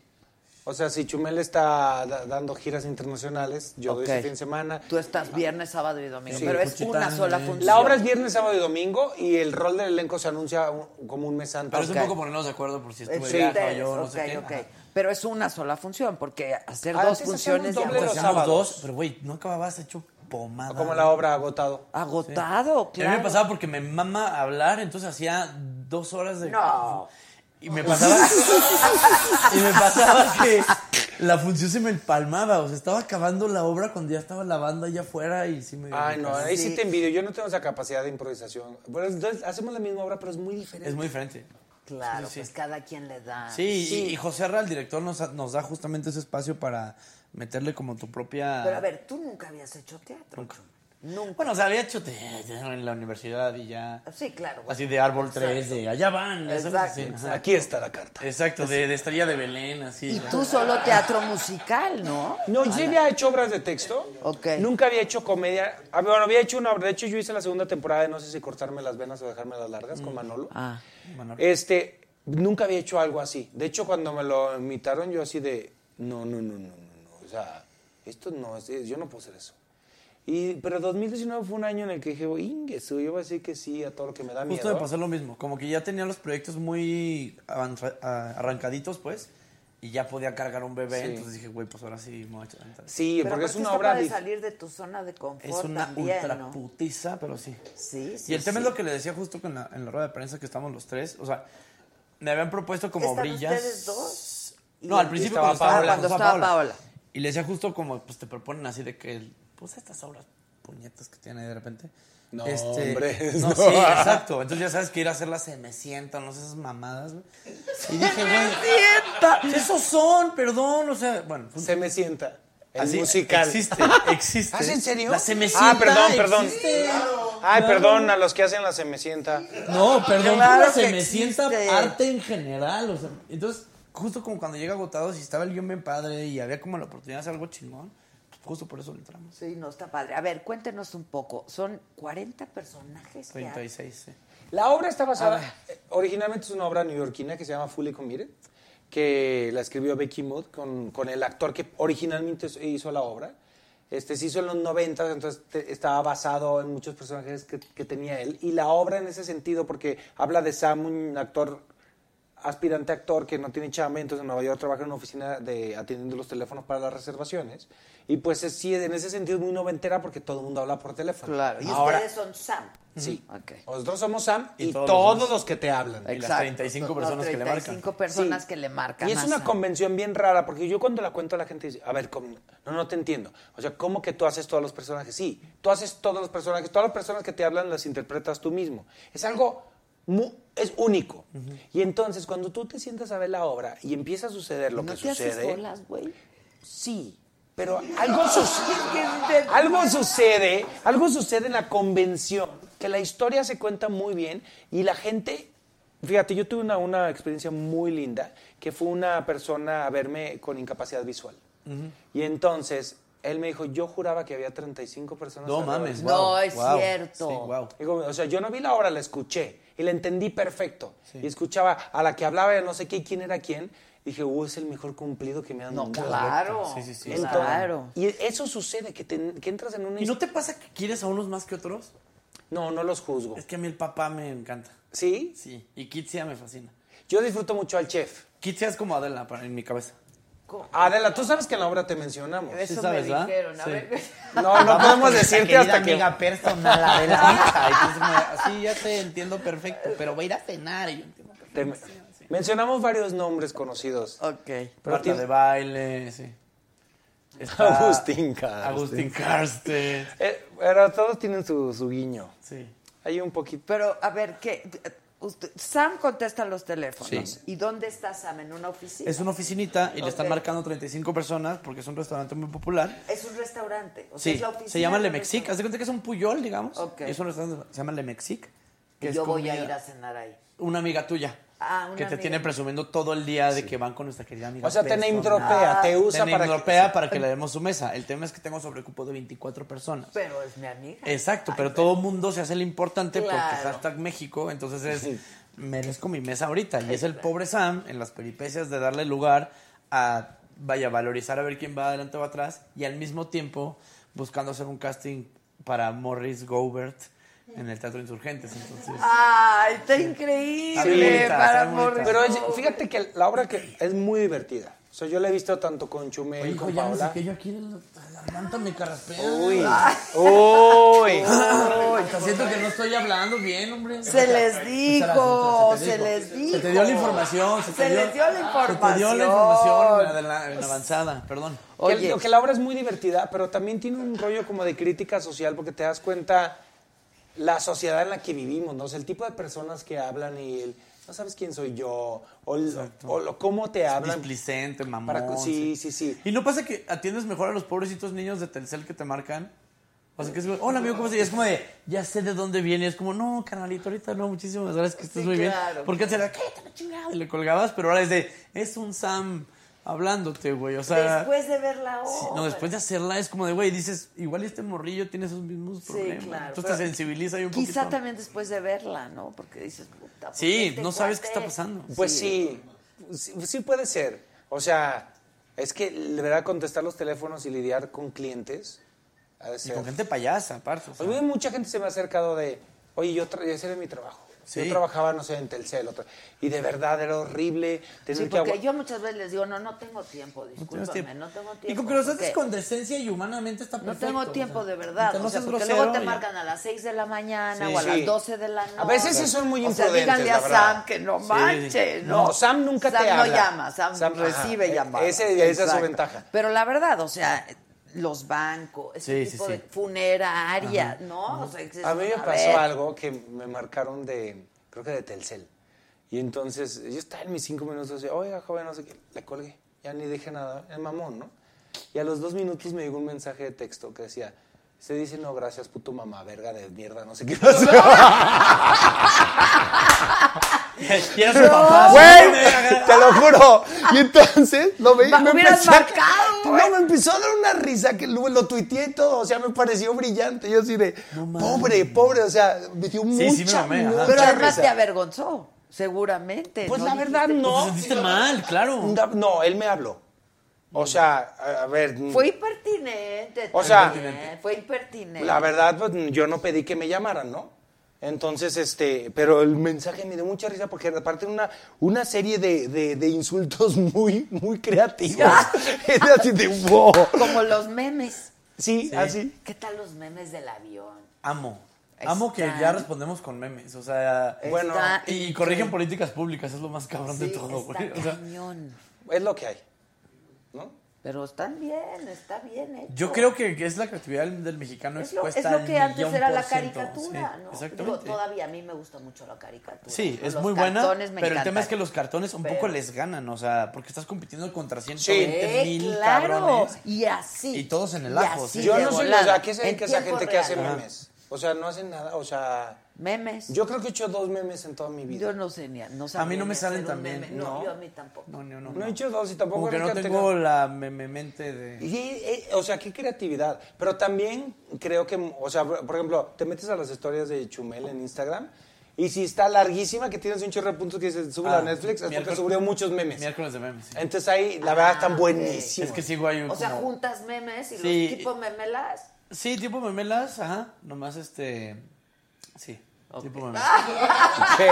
O sea, si Chumel está da- dando giras internacionales, yo doy Ok. ese fin de semana. Tú estás viernes, sábado y domingo, Sí. pero es una sola eh. función. La obra es viernes, sábado y domingo y el rol del elenco se anuncia un- como un mes antes. Pero es un poco ponernos de acuerdo por si estuve Sí. viaje yo, no ok, sé qué. Pero es una sola función, porque hacer Ah, dos funciones ya doble pues, los sábados. dos, pero güey, no acababas hecho pomada. Como la obra agotado. Agotado, Y A mí me pasaba porque me mama hablar, entonces hacía dos horas de... No. Y me pasaba... y me pasaba que la función se me empalmaba, o sea, estaba acabando la obra cuando ya estaba la banda allá afuera y sí me... Ay, no, ahí sí te envidio. Yo no tengo esa capacidad de improvisación. Bueno, entonces hacemos la misma obra, pero es muy diferente. Es muy diferente. Claro, Sí, sí. pues cada quien le da. Sí, y- y José Arra, el director, nos, nos da justamente ese espacio para meterle como tu propia... Pero a ver, tú nunca habías hecho teatro. Nunca. Nunca. Bueno, o sea, había hecho en la universidad y ya... Sí, claro. Así de árbol 3, de allá van. Exacto. Aquí está la carta. Exacto, de, de Estrella de Belén, así. Y tú solo teatro musical, ¿no? No, yo había hecho obras de texto. Ok. Nunca había hecho comedia. Ah, Bueno, había hecho una obra. De hecho, yo hice la segunda temporada de No sé si cortarme las venas o dejarme las largas con Manolo. Ah. Este, nunca había hecho algo así. De hecho, cuando me lo invitaron, yo así de, no, no, no, no, no, no. O sea, esto no es, yo no puedo hacer eso. Y, pero 2019 fue un año en el que dije, Inge, yo voy a decir que sí a todo lo que me da Justo miedo. me pasó lo mismo, como que ya tenía los proyectos muy arrancaditos, pues, y ya podía cargar un bebé, Sí. entonces dije, güey, pues ahora sí me voy a echar. Sí, Pero porque es una obra... dif- salir de tu zona de confort Es una también, ultra ¿no? putiza, pero sí. Sí, sí, Y el tema es lo que le decía justo con la- en la rueda de prensa que estamos los tres, o sea, me habían propuesto como ¿Están brillas. ustedes dos? No, al principio estaba cuando estaba, Paola. cuando Cuando estaba estaba Paola. Paola. Y le decía justo como, pues te proponen así de que, pues estas obras puñetas que tiene de repente. No, Este, hombre, No, no. sí, exacto. Entonces ya sabes que ir a hacerlas se me sientan, no sé, esas mamadas, güey. Y dije, güey, esos son, perdón, o sea, bueno. Se me sienta. El Así, musical. Existe, existe. ¿Ah, en serio? La se me Ah, sienta, perdón, perdón. existe. Ay, Claro. perdón a los que hacen la se me sienta. No, perdón, Claro pero se me existe. sienta arte en general, o sea, entonces, justo como cuando llega agotado, si estaba el guion bien padre y había como la oportunidad de hacer algo chingón, justo por eso le entramos. Sí, no, está padre. A ver, cuéntenos un poco. Son 40 personajes. que hay. 36, sí. La obra está basada, eh, originalmente es una obra neoyorquina que se llama Fully Committed, que la escribió Becky Mood con, con el actor que originalmente hizo la obra. Este se hizo en los 90, entonces te- estaba basado en muchos personajes que, que tenía él. Y la obra en ese sentido, porque habla de Sam, un actor, aspirante actor que no tiene chamba, entonces en Nueva York trabaja en una oficina de atendiendo los teléfonos para las reservaciones. Y pues es- sí, en ese sentido es muy noventera porque todo el mundo habla por teléfono. Claro. Y Ahora, ustedes son Sam. Sí. Ok. Nosotros somos Sam y, Y todos, todos los, que te hablan. Y las Exacto. 35 Los personas que le marcan. 35 personas Sí. que le marcan. Y es una Sam. convención bien rara, porque yo cuando la cuento a la gente dice, a ver, ¿cómo? no, no te entiendo. O sea, ¿cómo que tú haces todos los personajes? Sí, tú haces todos los personajes, todas las personas que te hablan las interpretas tú mismo. Es algo, mu- es único. Y entonces, cuando tú te sientas a ver la obra y empieza a suceder lo ¿No que te haces sucede, bolas, güey? sí, pero algo, sucede, algo sucede, algo sucede en la convención, que la historia se cuenta muy bien y la gente, fíjate, yo tuve una, una experiencia muy linda, que fue una persona a verme con incapacidad visual. Y entonces, él me dijo, yo juraba que había 35 personas. No alrededor". mames, No, wow, es wow. cierto. Sí, wow. Digo, o sea, yo no vi la obra, la escuché y la entendí perfecto. Y escuchaba a la que hablaba de no sé qué, quién era quién. Dije, uh, es el mejor cumplido que me han No, dado. claro. Sí, sí, sí. Entonces, Claro. Y eso sucede, que, te- que entras en una... ¿Y no te pasa que quieres a unos más que otros? No, no los juzgo. Es que a mí el papá me encanta. ¿Sí? Sí. Y Kitsia me fascina. Yo disfruto mucho al chef. Kitsia es como Adela para- en mi cabeza. Adela, tú sabes que en la obra te mencionamos. Eso Sí sabes, me ¿verdad? dijeron. A Sí. ver. No, no Vamos podemos decirte hasta que... amiga personal, Adela. me- así ya te entiendo perfecto, pero voy a ir a cenar y yo entiendo perfecto. te- Mencionamos varios nombres conocidos. Ok. Marta de baile, sí. Está Agustín Carsten. Agustín Carsten. Eh, pero todos tienen su, su guiño. Sí. Hay un poquito... Pero, a ver, ¿qué? Usted- Sam contesta los teléfonos. Sí. ¿Y dónde está Sam? ¿En una oficina? Es una oficinita y le están marcando 35 personas porque es un restaurante muy popular. Es un restaurante. O sea, Sí, es la oficina se llama Le Mexic. Haz de cuenta que es un puyol, digamos. Es un restaurante, se llama Le Mexic. que yo voy a ir a cenar ahí. Una amiga tuya. Ah, una que te amiga. tiene presumiendo todo el día de que van con nuestra querida amiga. O sea, te name personal. dropea, te usa Te para que- para que le demos su mesa. El tema es que tengo sobrecupo de 24 personas. Pero es mi amiga. Exacto, pero todo el mundo se hace el importante porque Claro. hashtag México, entonces es, merezco mi mesa ahorita. Y es el pobre Sam en las peripecias de darle lugar a, vaya, valorizar a ver quién va adelante o atrás y al mismo tiempo buscando hacer un casting para Morris Gobert en el Teatro Insurgentes. Entonces, ¡Ay, está increíble! Está para está bonita. Pero es- fíjate que la obra que es muy divertida. O sea, yo la he visto tanto con Chumel, Oye, hijo, con ya Paola. saqué yo aquí la la garganta me carraspea. Uy, Ay. uy. Te siento que no estoy hablando bien, hombre. Se les Espera, dijo, se les dijo. Se te dio la información. Se, Se te dio, les dio la Se te dio la información. información en la, en la avanzada, perdón. Que, que la obra es muy divertida, pero también tiene un rollo como de crítica social porque te das cuenta la sociedad en la que vivimos, ¿no? O sea, el tipo de personas que hablan y el, no sabes quién soy yo, o, el- o lo- cómo te hablan. Displicente, mamón. Para- sí, sí, sí. ¿Y no pasa que atiendes mejor a los pobrecitos niños de Telcel que te marcan? O sea, que es como, hola amigo, ¿cómo estás? Y es como de, ya sé de dónde viene. Es como, no, canalito, ahorita no, muchísimas gracias, que estés Sí, muy claro. bien. Porque antes era, cállate la chingada, y le colgabas, pero ahora es de, es un Sam hablándote, güey. O sea, Después de ver la sí, no, después de hacerla es como de, güey, dices, igual este morrillo tiene esos mismos problemas. claro, Entonces te sensibiliza ahí un Quizá poquito. también después de verla, ¿no? Porque dices, puta. ¿por Sí, este no sabes qué está pasando. Pues sí, sí, sí puede ser. O sea, es que de verdad contestar los teléfonos y lidiar con clientes. ha de Y con gente payasa, aparte. o sea. Oye, mucha gente se me ha acercado de, oye, yo ese era mi trabajo. Sí. Yo trabajaba, no sé, en Telcel. otra- y de verdad era horrible tener Sí, que porque agua- yo muchas veces les digo, no, no tengo tiempo, discúlpame, no tengo tiempo. Y con que los haces con decencia y humanamente está No perfecto. tengo o sea, tiempo de verdad, no o sea, porque luego te marcan a las 6 de la mañana Sí, o a sí. las 12 de la noche. A veces sí son muy O sea, imprudentes, díganle a. Sam que no manche, sí. no. No, Sam nunca Sam te no habla. llama, Sam, Sam- recibe eh, llamadas. esa es su ventaja. Pero la verdad, o sea, los bancos, ese Sí, tipo sí. de funeraria, ¿no? O sea, dices, A mí me pasó ver, algo que me marcaron de, creo que de Telcel. Y entonces yo estaba en mis cinco minutos y oiga, joven, no sé qué, le colgué. Ya ni dije nada, el mamón, ¿no? Y a los dos minutos me llegó un mensaje de texto que decía, se dice no, gracias, puto mamá, verga de mierda, no sé qué. Papá. Güey, te lo juro. Y entonces, lo veí, me hubieras marcado, No, me empezó a dar una risa que luego lo tuiteé y todo, o sea, me pareció brillante. Yo así de, pobre, pobre, o sea, me dio Sí, mucha, sí me mucha Pero además risa. te avergonzó, seguramente. Pues ¿no? la verdad Dijiste, no. Te sentiste mal, claro. No, él me habló. O sea, a, ver, Fue impertinente. O sea, fue impertinente. la verdad, pues yo no pedí que me llamaran, ¿no? Entonces, este, pero el mensaje me dio mucha risa porque aparte una, una serie de, de, de insultos muy, muy creativos. Es así de wow. Como los memes. Sí, así. ¿Qué tal los memes del avión? Amo. Amo que ya respondemos con memes, o sea, Bueno, Está y, y corrigen políticas públicas, es lo más cabrón de todo, güey. O sea, cañón. Es lo que hay. ¿No? Pero están bien, está bien hecho. yo creo que, que es la creatividad del, del mexicano Es lo, es lo que al antes millón era la caricatura, sí, ¿no? Exactamente. Digo, todavía a mí me gusta mucho la caricatura. Sí, ¿no? es Los muy buena, pero el tema es encantan. que los cartones un poco Pero- les ganan, o sea, porque estás compitiendo contra 120 Eh, mil claro, cabrones. y así. Y todos en el y ajo, así sí. Yo no soy, o sea, ¿qué se dedica esa gente que hace real. memes? O sea, no hacen nada, o sea... Memes. Yo creo que he hecho dos memes en toda mi vida. Yo no sé ni, no A mí no me salen un tan bien. No, ¿no? yo a mí tampoco. No, no, no. No he hecho dos y tampoco Como que creo no que tengo tenga- la meme mente de... Y, eh, o sea, qué creatividad. Pero también creo que, o sea, por ejemplo, te metes a las historias de Chumel en Instagram y si está larguísima, que tienes un chorro de puntos que dices, sube a Ah, Netflix, es porque subió muchos memes. Miércoles de memes. sí. Entonces ahí, la verdad, están buenísimos. Es que sigo ahí O sea, juntas memes y Sí. los tipo memelas. Sí, tipo memelas, ajá. Nomás este. Sí, tipo memelas. ¿Qué?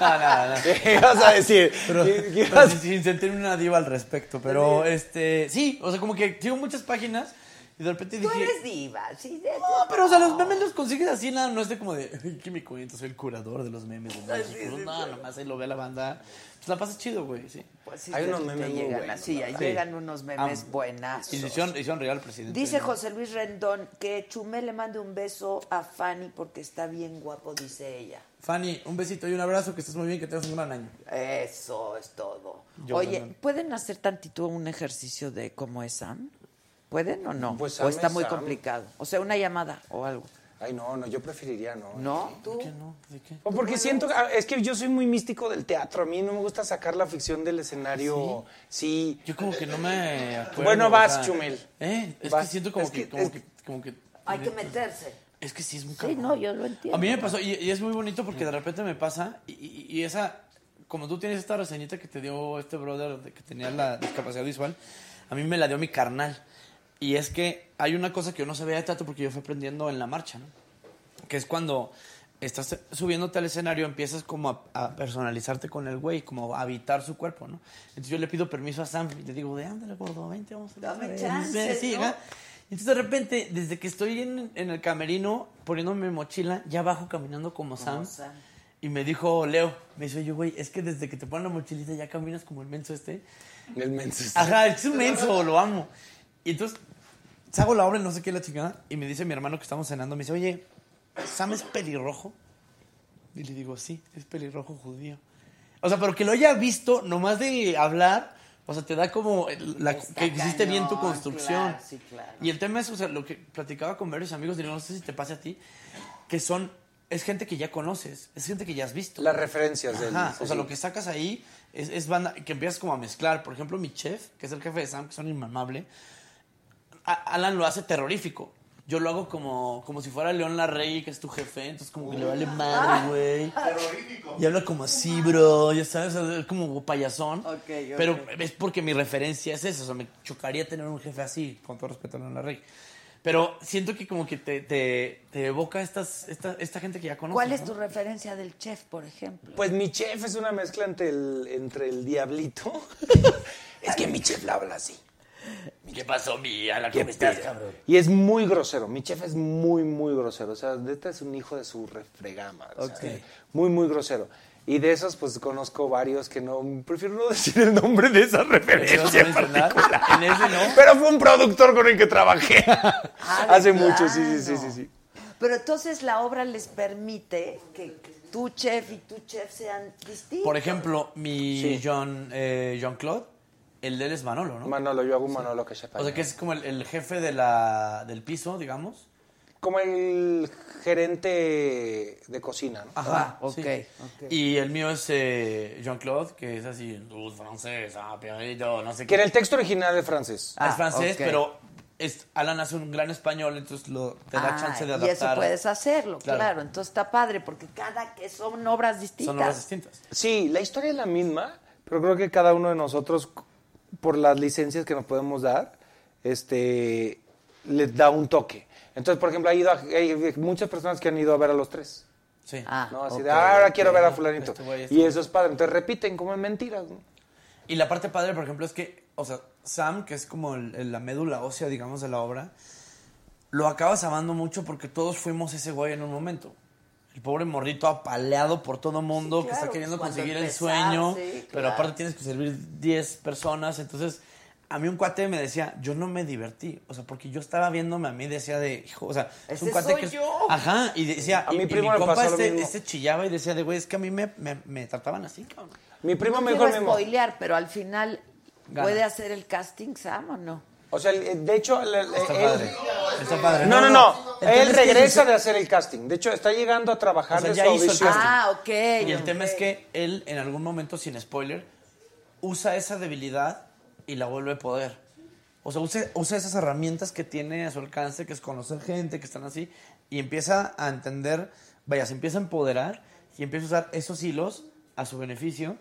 No, no, no. ¿Qué ibas a decir? Pero, ¿Qué- qué pero ibas- sin, sin sentir una diva al respecto. Pero este. Sí, o sea, como que sigo muchas páginas y de repente Tú dije. eres diva, sí. de- No, pero o sea, los memes los consigues así, nada, no es de como de, ¿qué me cuento? Soy el curador de los memes de México. sí, sí, no, sí. nomás ahí lo ve la banda. Pues la pasas chido, güey, sí. Pues sí, Hay unos memes muy llegan buenos, así, la ahí llegan Sí. unos memes Amo. buenazos. Y hicieron, hicieron real presidente. Dice José Luis Rendón que Chumel le mande un beso a Fanny porque está bien guapo, dice ella. Fanny, un besito y un abrazo, que estés muy bien, que tengas un gran año. Eso es todo. Yo Oye, también. ¿pueden hacer tantito un ejercicio de cómo es Sam? ¿Pueden o no? Pues o está es muy Sam. complicado. O sea, una llamada o algo. Ay, no, no, yo preferiría no. ¿No? ¿Tú? ¿Qué no? ¿De qué? O porque siento, ah, es que yo soy muy místico del teatro, a mí no me gusta sacar la ficción del escenario. Sí. Yo como que no me acuerdo. Bueno, o vas, sea, Chumel. Eh, es Vas. que siento como Es que, que- como es- que, como que Hay que meterse. Es que sí es muy Sí, cabrón. no, yo lo entiendo. A mí me pasó, y, y es muy bonito porque de repente me pasa, y, y- esa, como tú tienes esta reseñita que te dio este brother que tenía la discapacidad visual, a mí me la dio mi carnal. Y es que hay una cosa que yo no sabía de teatro porque yo fui aprendiendo en la marcha, ¿no? Que es cuando estás subiéndote al escenario, empiezas como a, a personalizarte con el güey, como a habitar su cuerpo, ¿no? Entonces yo le pido permiso a Sam y le digo, de ándale, gordo, vente, vamos a Dame ver". chance, Sí, ¿no? ajá. Entonces de repente, desde que estoy en, en el camerino poniéndome mi mochila, ya bajo caminando como, Sam. Sam. Y me dijo Leo, me dice, oye, güey, es que desde que te ponen la mochilita ya caminas como el menso este. El menso este. Ajá, es un menso, lo amo. Y entonces, hago la obra y no sé qué la chingada. Y me dice mi hermano que estamos cenando, me dice, oye, ¿Sam es pelirrojo? Y le digo, sí, es pelirrojo judío. O sea, pero que lo haya visto, nomás de hablar, o sea, te da como la, que hiciste bien tu construcción. claro, sí, claro. Y el tema es, o sea, lo que platicaba con varios amigos, digo, no sé si te pase a ti, que son, es gente que ya conoces, es gente que ya has visto. Las referencias del- Ajá, sí, o sea, sí. lo que sacas ahí es, es banda que empiezas como a mezclar. Por ejemplo, mi chef, que es el jefe de Sam, que son inmamable, Alan lo hace terrorífico. Yo lo hago como, como si fuera León Larrey, que es tu jefe, entonces como que le vale madre, güey. Y habla como así, bro, ya sabes, es como payasón. Ok, ok. Pero es porque mi referencia es esa, o sea, me chocaría tener un jefe así, con todo respeto a León Larrey. Pero siento que como que te, te, te evoca estas, esta, esta gente que ya conoces. ¿Cuál es ¿no? tu referencia del chef, por ejemplo? Pues mi chef es una mezcla entre el, entre el diablito. es que mi chef la habla así. ¿Qué pasó, mi Alan? ¿Qué ¿Cómo estás, cabrón? Y es muy grosero. Mi chef es muy, muy grosero. O sea, este es un hijo de su refregama. o sea, Ok. Muy, muy grosero. Y de esos, pues conozco varios que no. Prefiero no decir el nombre de esa referencia. ¿Vas a mencionar? particular. En ese no. Pero fue un productor con el que trabajé Ah, hace mucho. Sí, sí, sí, sí, sí. Pero entonces la obra les permite que tu chef y tu chef sean distintos. Por ejemplo, mi Sí. John, eh, John Claude, el de él es Manolo, ¿no? Manolo, yo hago un Manolo que sepa. O sea, que es como el, el jefe de la, del piso, digamos. Como el gerente de cocina, ¿no? Ajá, ok, sí. ok. Y el mío es eh, Jean Claude, que es así, luz francés, ah, perrito, no sé Que qué. en el texto original es francés. Ah, es francés, ok. pero es, Alan hace un gran español, entonces lo, te da Ah, chance de y adaptar. eso puedes hacerlo, claro. Claro. Entonces está padre, porque cada que son obras distintas. Son obras distintas. Sí, la historia es la misma, pero creo que cada uno de nosotros, por las licencias que nos podemos dar, este, les da un toque. Entonces, por ejemplo, ha ido a- hay muchas personas que han ido a ver a los tres. Sí. Ah, ¿no? Así ok, de, "Ah, ahora ok. quiero ver a fulanito. Este güey, este y eso es padre. Entonces repiten como en mentiras. ¿no? Y la parte padre, por ejemplo, es que, o sea, Sam, que es como el- el- la médula ósea, digamos, de la obra, lo acabas amando mucho porque todos fuimos ese güey en un momento. El pobre morrito apaleado por todo mundo que claro, está queriendo cuando conseguir el sueño, sí, pero aparte tienes que servir 10 personas. Entonces, a mí un cuate me decía, yo no me divertí. O sea, porque yo estaba viéndome a mí y decía de, hijo, o sea, es un cuate soy que es- yo. Ajá, y decía, A y- mi y primo le compa pasó lo este, mismo. este chillaba y decía de, güey, es que a mí me, me, me trataban así, cabrón. Mi primo no me dijo spoilear, pero al final Gana. puede hacer el casting Sam o no. O sea, el- de hecho, el- el- Está él- padre. Está padre. No, no, no. El Él tema es que regresa de hacer el casting. De hecho, está llegando a trabajar O sea, de ya su hizo el audición. casting. Ah, ok. Y el tema es que él, en algún momento, sin spoiler, usa esa debilidad y la vuelve poder. O sea, usa, usa esas herramientas que tiene a su alcance, que es conocer gente, que están así, y empieza a entender, vaya, se empieza a empoderar y empieza a usar esos hilos a su beneficio.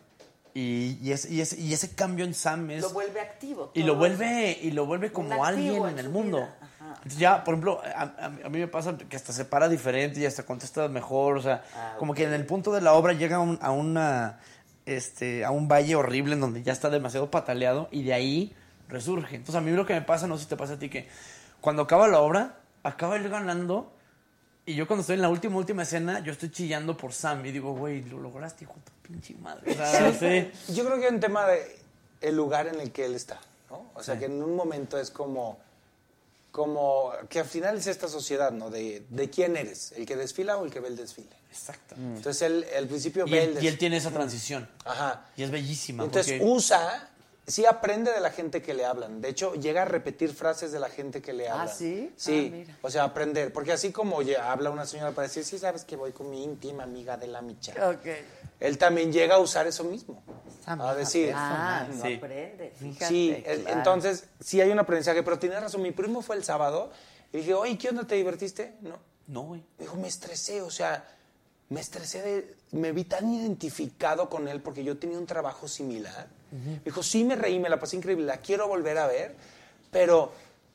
Y, y, es- y es- y ese cambio en Sam es... Lo vuelve activo. y lo vuelve y lo vuelve como alguien en en el mundo. Ajá. Ya, por ejemplo, a, mí me pasa que hasta se para diferente y hasta contesta mejor, o sea, Ah, como que en el punto de la obra llega un- a una este a un valle horrible en donde ya está demasiado pataleado y de ahí resurge. Entonces a mí lo que me pasa, no sé si te pasa a ti que cuando acaba la obra, acaba él ganando y yo cuando estoy en la última última escena, yo estoy chillando por Sam y digo, güey, lo lograste, hijo de tu pinche madre. O sea. Yo creo que hay un tema de el lugar en el que él está, ¿no? O sea, que en un momento es como, como que al final es esta sociedad, ¿no? De, de quién eres, el que desfila o el que ve el desfile. Exacto. Entonces él al principio Y ve el él, y desfile. él tiene esa transición. Ajá. Y es bellísima. Entonces porque- usa, sí aprende de la gente que le hablan. De hecho, llega a repetir frases de la gente que le Ah, hablan. ¿sí? Sí, Ah, mira. o sea, aprender. Porque así como ya habla una señora para decir, sí sabes que voy con mi íntima amiga de la micha. Ok. Él también llega a usar eso mismo. A decir. Ah, no Sí. aprende. Fíjate, Sí, claro. entonces sí hay un aprendizaje, pero tiene razón. Mi primo fue el sábado y dije, oye, ¿qué onda? ¿Te divertiste? No. No, güey. Me dijo, me estresé, o sea, me estresé, de- me vi tan identificado con él porque yo tenía un trabajo similar. Me dijo, sí, me reí, me la pasé increíble, la quiero volver a ver, pero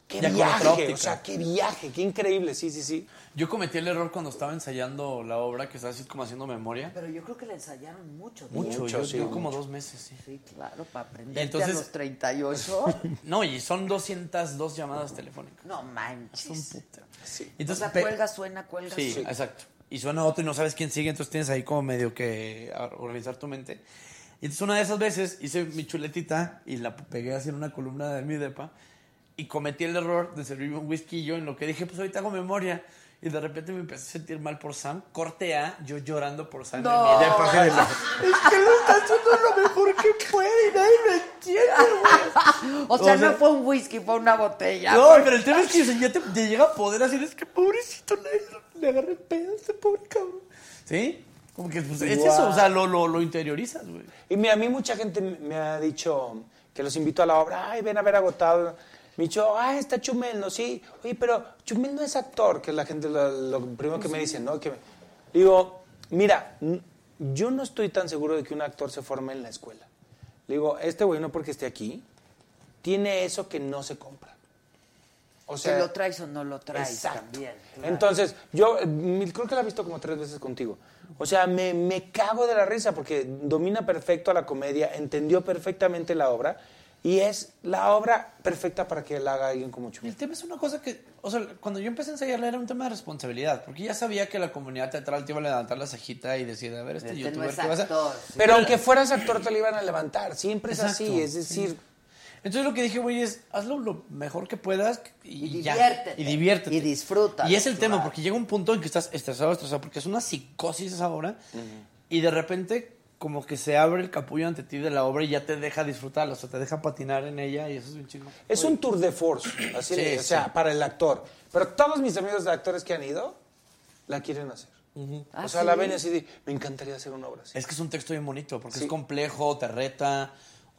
qué Ya viaje, o sea, qué viaje, qué increíble, sí, sí, sí. Yo cometí el error cuando estaba ensayando la obra, que estaba así como haciendo memoria. Pero yo creo que le ensayaron mucho. Mucho, tiempo. yo, sí, yo como mucho. dos meses, sí. Sí, claro, para aprender Y entonces- a los 38. No, y son 202 llamadas telefónicas. no manches. puto. Sí. O Entonces, sea, pe- cuelga, suena, cuelga, Sí, suena. exacto. Y suena otro y no sabes quién sigue, entonces tienes ahí como medio que organizar tu mente. Y entonces una de esas veces hice mi chuletita y la pegué así en una columna de mi depa y cometí el error de servirme un whisky yo en lo que dije, pues ahorita hago memoria. Y de repente me empecé a sentir mal por Sam. Corte A, yo llorando por Sam No. en mi depa. así de la- es que lo está haciendo lo mejor que puede y nadie lo entiende, güey. O sea, O sea- no fue un whisky, fue una botella. No, pero el tema es que o sea, ya te, te llega a poder así, es que pobrecito le, le agarré pedo a este pobre cabrón. ¿Sí? Como que pues, es eso, o sea, lo, lo, lo interiorizas, güey. Y mira, a mí mucha gente me ha dicho que los invito a la obra, ay, ven a ver agotado. Me ha dicho, ah, está Chumel, ¿no? Sí. Oye, pero Chumel no es actor, que es la gente lo, lo primero que me dicen, ¿no? Que me- Digo, mira, yo no estoy tan seguro de que un actor se forme en la escuela. Le digo, este güey no porque esté aquí, tiene eso que no se compra. O Si lo traes o no lo traes Exacto. también. claro. Entonces, yo eh, creo que la he visto como tres veces contigo. O sea, me, me cago de la risa porque domina perfecto a la comedia, entendió perfectamente la obra y es la obra perfecta para que la haga alguien como Chumel. El tema es una cosa que, o sea, cuando yo empecé a ensayarla era un tema de responsabilidad, porque ya sabía que la comunidad teatral te iba a levantar la cejita y decir, a ver, este, Este no youtuber, es ¿qué vas a actor. Pero aunque fueras actor te lo iban a levantar, siempre es Exacto, así, es decir, Entonces lo que dije, güey, es hazlo lo mejor que puedas y, Y ya. diviértete. Y diviértete. Y disfruta. Y es el tema, porque llega un punto en que estás estresado, estresado, porque es una psicosis esa obra, y de repente como que se abre el capullo ante ti de la obra y ya te deja disfrutarla, o sea, te deja patinar en ella y eso es bien chido. es un tour de force, así Sí, o sea, sí. para el actor. Pero todos mis amigos de actores que han ido la quieren hacer. Ah, o sea, ¿sí? la ven así de, me encantaría hacer una obra así. Es que es un texto bien bonito, porque Sí. es complejo, te reta,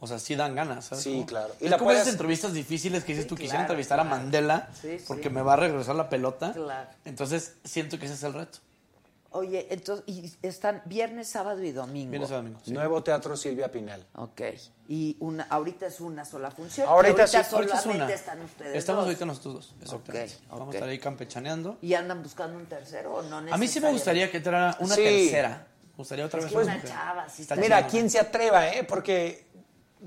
o sea, sí dan ganas, ¿sabes? Sí, cómo? claro. Y es la como puedes- esas entrevistas difíciles que dices Sí, tú, quisiera claro, entrevistar a. Mandela, Sí, sí. porque me va a regresar la pelota. Claro. Entonces, siento que ese es el reto. Oye, entonces, y están viernes, sábado y domingo. Vienes a domingo. sí. Nuevo Teatro Silvia Pinal. Ok. Y una, ahorita es una sola función. Ahorita y sí, ahorita Ahorita es solamente una. están ustedes Estamos dos. ahorita nosotros dos, exactamente. Ok, Vamos a estar ahí campechaneando. ¿Y andan buscando un tercero o no A mí sí me gustaría que entrara una Sí. tercera. Me gustaría otra Es vez que una chava, sí Está Mira, chingona. quien se atreva, ¿eh? Porque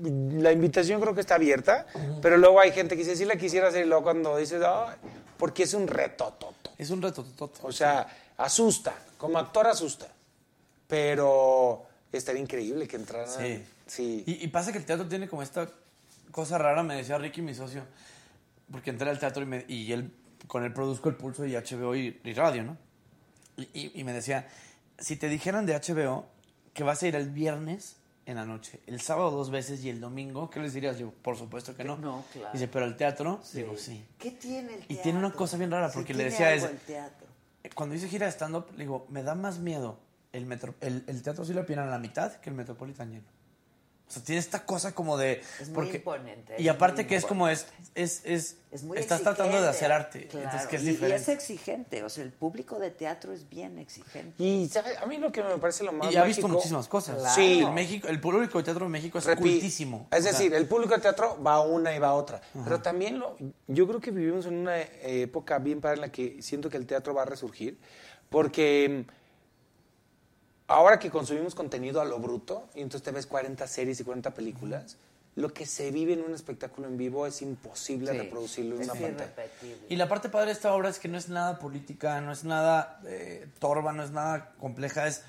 la invitación creo que está abierta, pero luego hay gente que dice, sí la quisiera hacer, y luego cuando dices, "Ay", porque es un reto, toto. Es un reto, toto. O sea, asusta, como actor asusta, pero estaría increíble que entraran. Sí. Sí. Y, y pasa que el teatro tiene como esta cosa rara, me decía Ricky, mi socio, porque entré al teatro y, me- y él, con él produzco el pulso y HBO y, y radio, ¿no? Y me decía, si te dijeran de HBO que vas a ir el viernes en la noche, el sábado dos veces y el domingo, ¿qué les dirías? Digo, por supuesto que no. No, claro. Dice, pero el teatro, digo, sí. ¿Qué tiene el teatro? Y tiene una cosa bien rara, Sí, porque le tiene decía es- teatro. Cuando hice gira de stand-up, le digo, me da más miedo el, metro, el, el teatro sí lo a la mitad que el Metropolitan lleno. O sea, tiene esta cosa como de... Es muy imponente, Y aparte que es como es... es, es, Es muy estás tratando de hacer arte. claro, Entonces, que es y- y, diferente. es exigente, o sea, el público de teatro es bien exigente. Y ¿sabe? a mí lo que me parece lo más Y ha visto muchísimas cosas. Claro. Sí. El, México, el público de teatro de México es Repi- cultísimo. Es O sea, decir, el público de teatro va a una y va a otra. Pero también lo, yo creo que vivimos en una época bien para en la que siento que el teatro va a resurgir. Porque ahora que consumimos contenido a lo bruto, y entonces te ves 40 series y 40 películas, lo que se vive en un espectáculo en vivo es imposible Sí, reproducirlo en una pantalla. irrepetible. Y la parte padre de esta obra es que no es nada política, no es nada eh, torva, no es nada compleja, es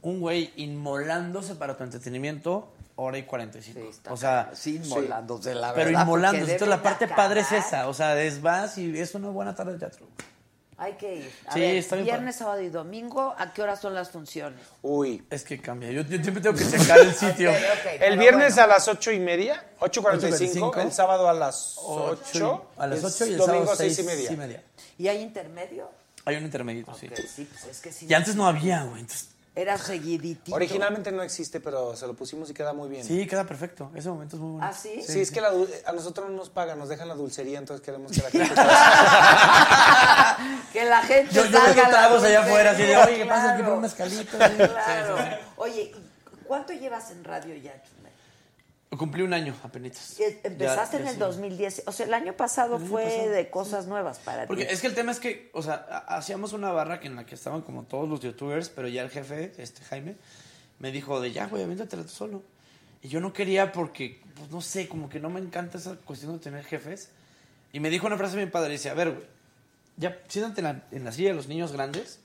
un güey inmolándose para tu entretenimiento hora y 45. Sí, o sea. Sí, inmolándose, la pero verdad, inmolándose. porque Entonces la parte padre es esa, o sea, es vas y es una buena tarde de teatro. Hay que ir. A Sí, ver, está bien viernes, sábado y domingo, ¿a qué horas son las funciones? Uy. Es que cambia, yo, yo siempre tengo que checar el sitio. Ok, ok, El viernes bueno. a las 8 y media, 8.45, 8:45, el sábado a las Ocho 8, y- a las 8 y el domingo sábado 6 seis y media. y media. ¿Y hay intermedio? Hay un intermedio, sí. Ok, sí, pues es que sí. Y antes no había, güey. Entonces, Era seguiditito. Originalmente no existe, pero se lo pusimos y queda muy bien. sí, queda perfecto. Ese momento es muy bueno. ¿Ah, sí? Sí, es que la a nosotros no nos pagan, nos dejan la dulcería, entonces queremos que la gente... que la gente Yo, yo salga a la allá dulcería, afuera, así de, oye, ¿qué pasa aquí claro. por un mezcalito? Claro. Oye, ¿y ¿cuánto llevas en radio ya, Chumel? Cumplí un año apenas. Empezaste Ya- en ya el sí. 2010. O sea, el año pasado El año fue pasado, de cosas nuevas para Porque ti. es que el tema es que, o sea, ha- hacíamos una barra que en la que estaban como todos los youtubers, pero ya el jefe, este Jaime, me dijo de ya, güey, aviéntatela tú solo. Y yo no quería porque, pues no sé, como que no me encanta esa cuestión de tener jefes. Y me dijo una frase bien padre, dice, a ver, güey, ya siéntate en la, en la silla de los niños grandes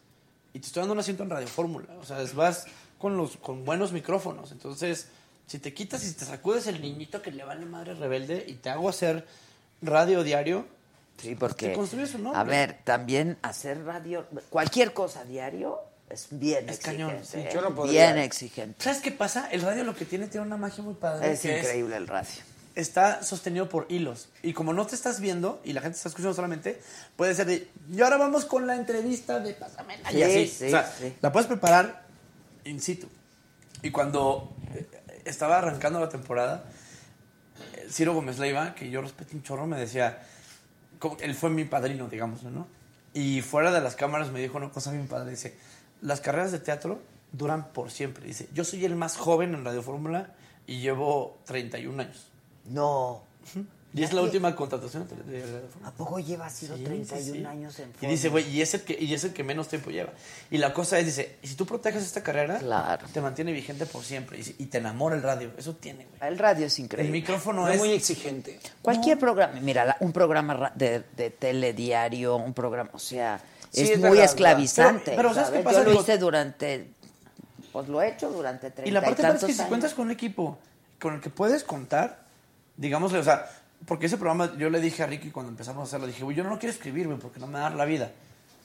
y te estoy dando un asiento en Radio Fórmula. O sea, vas con, los, con buenos micrófonos. Entonces, si te quitas y te sacudes el niñito que le vale madre rebelde y te hago hacer radio diario, Sí, porque. te construyes un nombre. A ver, también hacer radio, cualquier cosa diario es bien Es exigente. cañón, sí. ¿eh? Yo no podría. Bien exigente. ¿Sabes qué pasa? El radio lo que tiene tiene una magia muy padre. Es que increíble el radio. Está sostenido por hilos. Y como no te estás viendo y la gente está escuchando solamente, puede ser de. Y ahora vamos con la entrevista de Pásamela. Sí, y así. sí, o sea, sí. la puedes preparar in situ. Y cuando estaba arrancando la temporada, eh, Ciro Gómez Leiva, que yo respeto un chorro, me decía. él fue mi padrino, digamos, ¿no? Y fuera de las cámaras me dijo una cosa bien padre. Dice: Las carreras de teatro duran por siempre. Dice: Yo soy el más joven en Radio Fórmula y llevo 31 años. No. Y es la última contratación de. ¿A poco lleva sido Sí, 31 sí, sí. años en Y dice, güey, y es, el que, y es el que menos tiempo lleva. Y la cosa es, dice, y si tú proteges esta carrera, te mantiene vigente por siempre. Y, y te enamora el radio. Eso tiene, güey. El radio es increíble. El micrófono No es... muy exigente. Cualquier programa, mira, la- un programa ra- de, de telediario, un programa, o sea, Sí, es, es muy verdad, esclavizante. Pero- pero ¿sabes qué pasa? Yo lo hice durante, pues lo he hecho durante 30 Y la parte padre es que si años. cuentas con un equipo con el que puedes contar, digámosle, o sea, porque ese programa yo le dije a Ricky cuando empezamos a hacerlo, dije, güey, yo no quiero escribir, güey, porque no me va a dar la vida.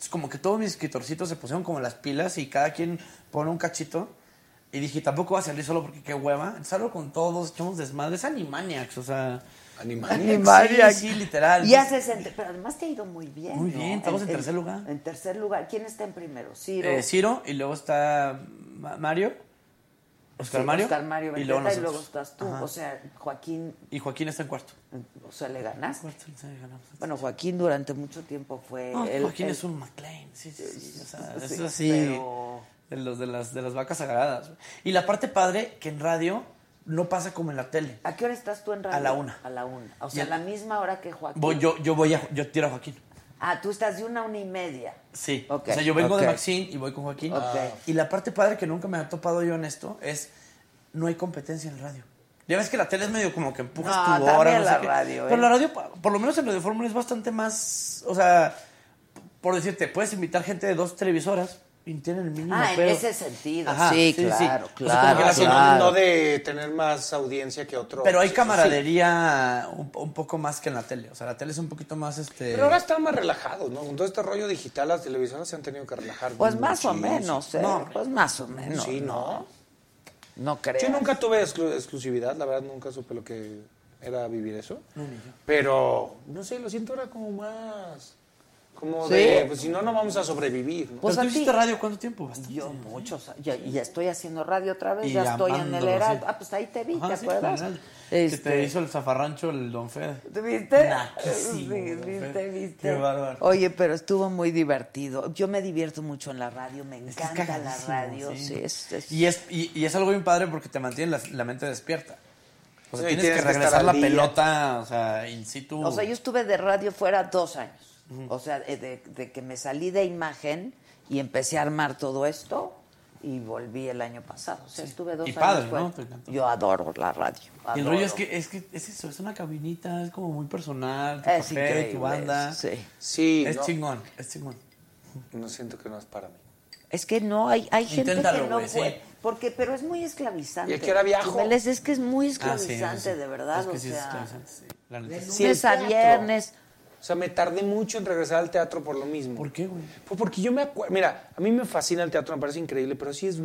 Es como que todos mis escritorcitos se pusieron como las pilas y cada quien pone un cachito. Y dije, tampoco va a salir solo porque qué hueva. Salgo con todos, echamos desmadre. Es Animaniacs, o sea... Animaniacs. Sí, sí, literal. Y haces, en- pero además te ha ido muy bien. Muy ¿no? bien, estamos en tercer lugar. En tercer lugar. ¿Quién está en primero? Ciro. Eh, Ciro, y luego está Ma- Mario, Oscar Sí, Mario, Oscar Mario y luego y luego estás tú. Ajá. O sea, Joaquín, Y Joaquín está en cuarto. o sea, le ganaste. Ganamos. Bueno, Joaquín durante mucho tiempo fue. No, el- Joaquín el- es un McLean, sí, sí, sí, o sea, Sí, es así, pero- de, los, de, las, de las vacas sagradas. Y la parte padre, que en radio no pasa como en la tele. ¿A qué hora estás tú en radio? A la una. A la una. O sea, a la misma hora que Joaquín. Voy, yo, yo voy a, yo tiro a Joaquín. Ah, tú estás de una a una y media. Sí. Ok, O sea, yo vengo de Maxine y voy con Joaquín. Ok. Y la parte padre que nunca me ha topado yo en esto es no hay competencia en radio. Ya ves que la tele es medio como que empujas No, tu hora, no la sé qué. radio, ¿eh? Pero la radio, por lo menos en Radio Fórmula, es bastante más. O sea, por decirte, puedes invitar gente de dos televisoras y tienen el mínimo Ah, en ese sentido. Ajá, sí, sí. claro, O sea, como claro. no- claro. de tener más audiencia que otro. Pero hay Sí, camaradería un, un poco más que en la tele. O sea, la tele es un poquito más este. Pero ahora están más relajados, ¿no? Con todo este rollo digital, las televisoras se han tenido que relajar. Pues más o menos, ¿eh? No, pues más o menos. Sí, ¿no? No creo. Yo nunca tuve exclu- exclusividad, la verdad nunca supe lo que era vivir eso. No, ni yo. Pero, no sé, lo siento ahora como más... Como ¿Sí? de, pues si no, no vamos a sobrevivir, ¿no? Pues ¿Pero a tú hiciste radio cuánto tiempo? Bastante. Yo muchos, ya, y ya estoy haciendo radio otra vez, Y ya estoy en el Heraldo. sí. Ah, pues ahí te vi, Ajá, ¿te sí, acuerdas? Este- Que te hizo el zafarrancho el Don Fede. ¿Te viste? Naquísimo, viste, viste. Qué bárbaro. Oye, pero estuvo muy divertido. Yo me divierto mucho en la radio, me Es que es encanta la radio. sí. Es, es- Y es, y, y es algo bien padre porque te mantiene la, la mente despierta. O sea, Sí, tienes, tienes que regresar la día. pelota, o sea, in situ. O sea, yo estuve de radio fuera dos años. O sea, de, de- que me salí de imagen y empecé a armar todo esto y volví el año pasado. O sea, estuve dos Y años padre. ¿no? Yo adoro la radio. Y el adoro. rollo es que, es que es eso, es una cabinita, es como muy personal, tu Es café, increíble, tu banda. sí. Sí, Es no, chingón, es chingón. no siento que no es para mí. Es que no, hay, hay gente Inténtalo, que no güey, sí. puede. Porque, pero es muy esclavizante. Y aquí era viajo. Es que es muy Ah, sí, esclavizante, sí. de verdad. Es que o sí es sea, esclavizante, sí, la neta. de Sí, lunes a teatro. viernes. O sea, me tardé mucho en regresar al teatro por lo mismo. ¿Por qué, güey? Pues porque yo me acuerdo, mira, a mí me fascina el teatro, me parece increíble, pero sí es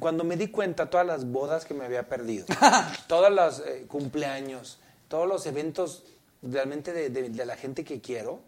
cuando me di cuenta todas las bodas que me había perdido, todos los eh, cumpleaños, todos los eventos realmente de, de- de la gente que quiero,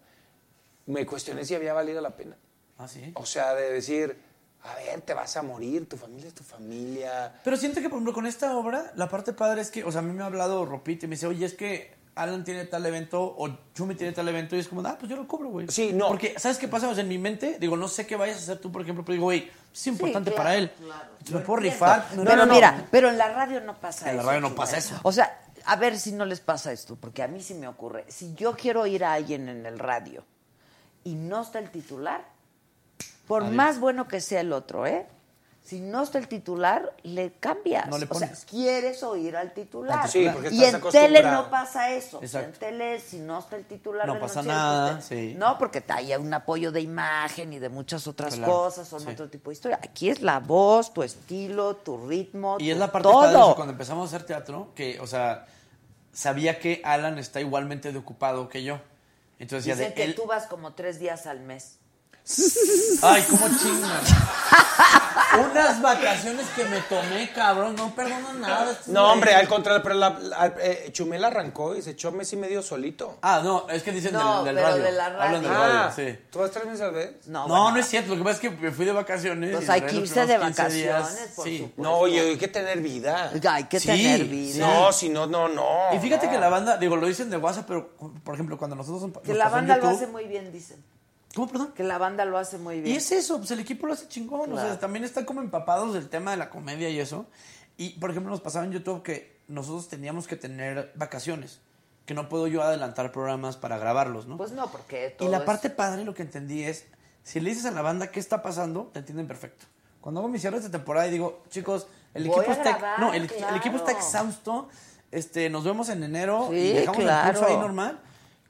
me cuestioné si había valido la pena. Ah, sí. O sea, de decir, a ver, te vas a morir, tu familia es tu familia. Pero siento que, por ejemplo, con esta obra, la parte padre es que, o sea, a mí me ha hablado Ropita y me dice, oye, es que Alan tiene tal evento o Chumi tiene tal evento y es como, ah, pues yo lo cobro, güey. Sí, no. Porque, ¿sabes qué pasa? O sea, en mi mente, digo, no sé qué vayas a hacer tú, por ejemplo, pero digo, güey, es importante claro, para él. claro. Me puedo rifar. pero mira, pero en la radio no pasa En eso. la radio no pasa eso. O sea, a ver si no les pasa esto, porque a mí sí me ocurre. Si yo quiero oír a alguien en el radio y no está el titular, por Adiós. más bueno que sea el otro, ¿eh? Si no está el titular, le cambias. No le o sea, quieres oír al titular. Sí, porque y estás en tele no pasa eso. O sea, en Exacto. tele, si no está el titular, No pasa noticiero, nada, pues, sí. No, porque hay un apoyo de imagen y de muchas otras Claro, cosas, son sí. otro tipo de historia. Aquí es la voz, tu estilo, tu ritmo, Y es la parte todo. eso, cuando empezamos a hacer teatro, que, o sea, sabía que Alan está igualmente de ocupado que yo. Entonces Dicen de que él. tú vas como tres días al mes. Ay, cómo chingas. Unas vacaciones que me tomé, cabrón, no perdono nada. No, hombre, al contrario, pero la, la- eh, Chumel arrancó y se echó mes y medio solito. Ah, no, es que dicen No, del, del pero radio. de la Hablan del radio. radio, Ah, sí. ¿Tú vas tres meses al vez? No, No, no es cierto. Lo que pasa es que me fui de vacaciones. Pues y hay los de primeros 15 días, vacaciones, por sí. supuesto. No, oye, hay que tener vida. Hay que Sí, tener vida. No, si no, no, no. Y fíjate no. que la banda, digo, lo dicen de WhatsApp, pero por ejemplo, cuando nosotros nos Que la pasó en banda lo YouTube- hace muy bien, dicen. ¿Cómo, perdón? Que la banda lo hace muy bien. Y es eso, pues el equipo lo hace chingón. O Claro. sea, también están como empapados del tema de la comedia y eso. Y, por ejemplo, nos pasaba en YouTube que nosotros teníamos que tener vacaciones. Que no puedo yo adelantar programas para grabarlos, ¿no? Pues no, porque y todo la es- parte padre, lo que entendí es, si le dices a la banda qué está pasando, te entienden perfecto. Cuando hago mis cierres de temporada y digo, chicos, el Voy equipo está, grabar, no, el, el equipo está claro. exausto, este, nos vemos en enero Sí, y dejamos claro. el pulso ahí normal.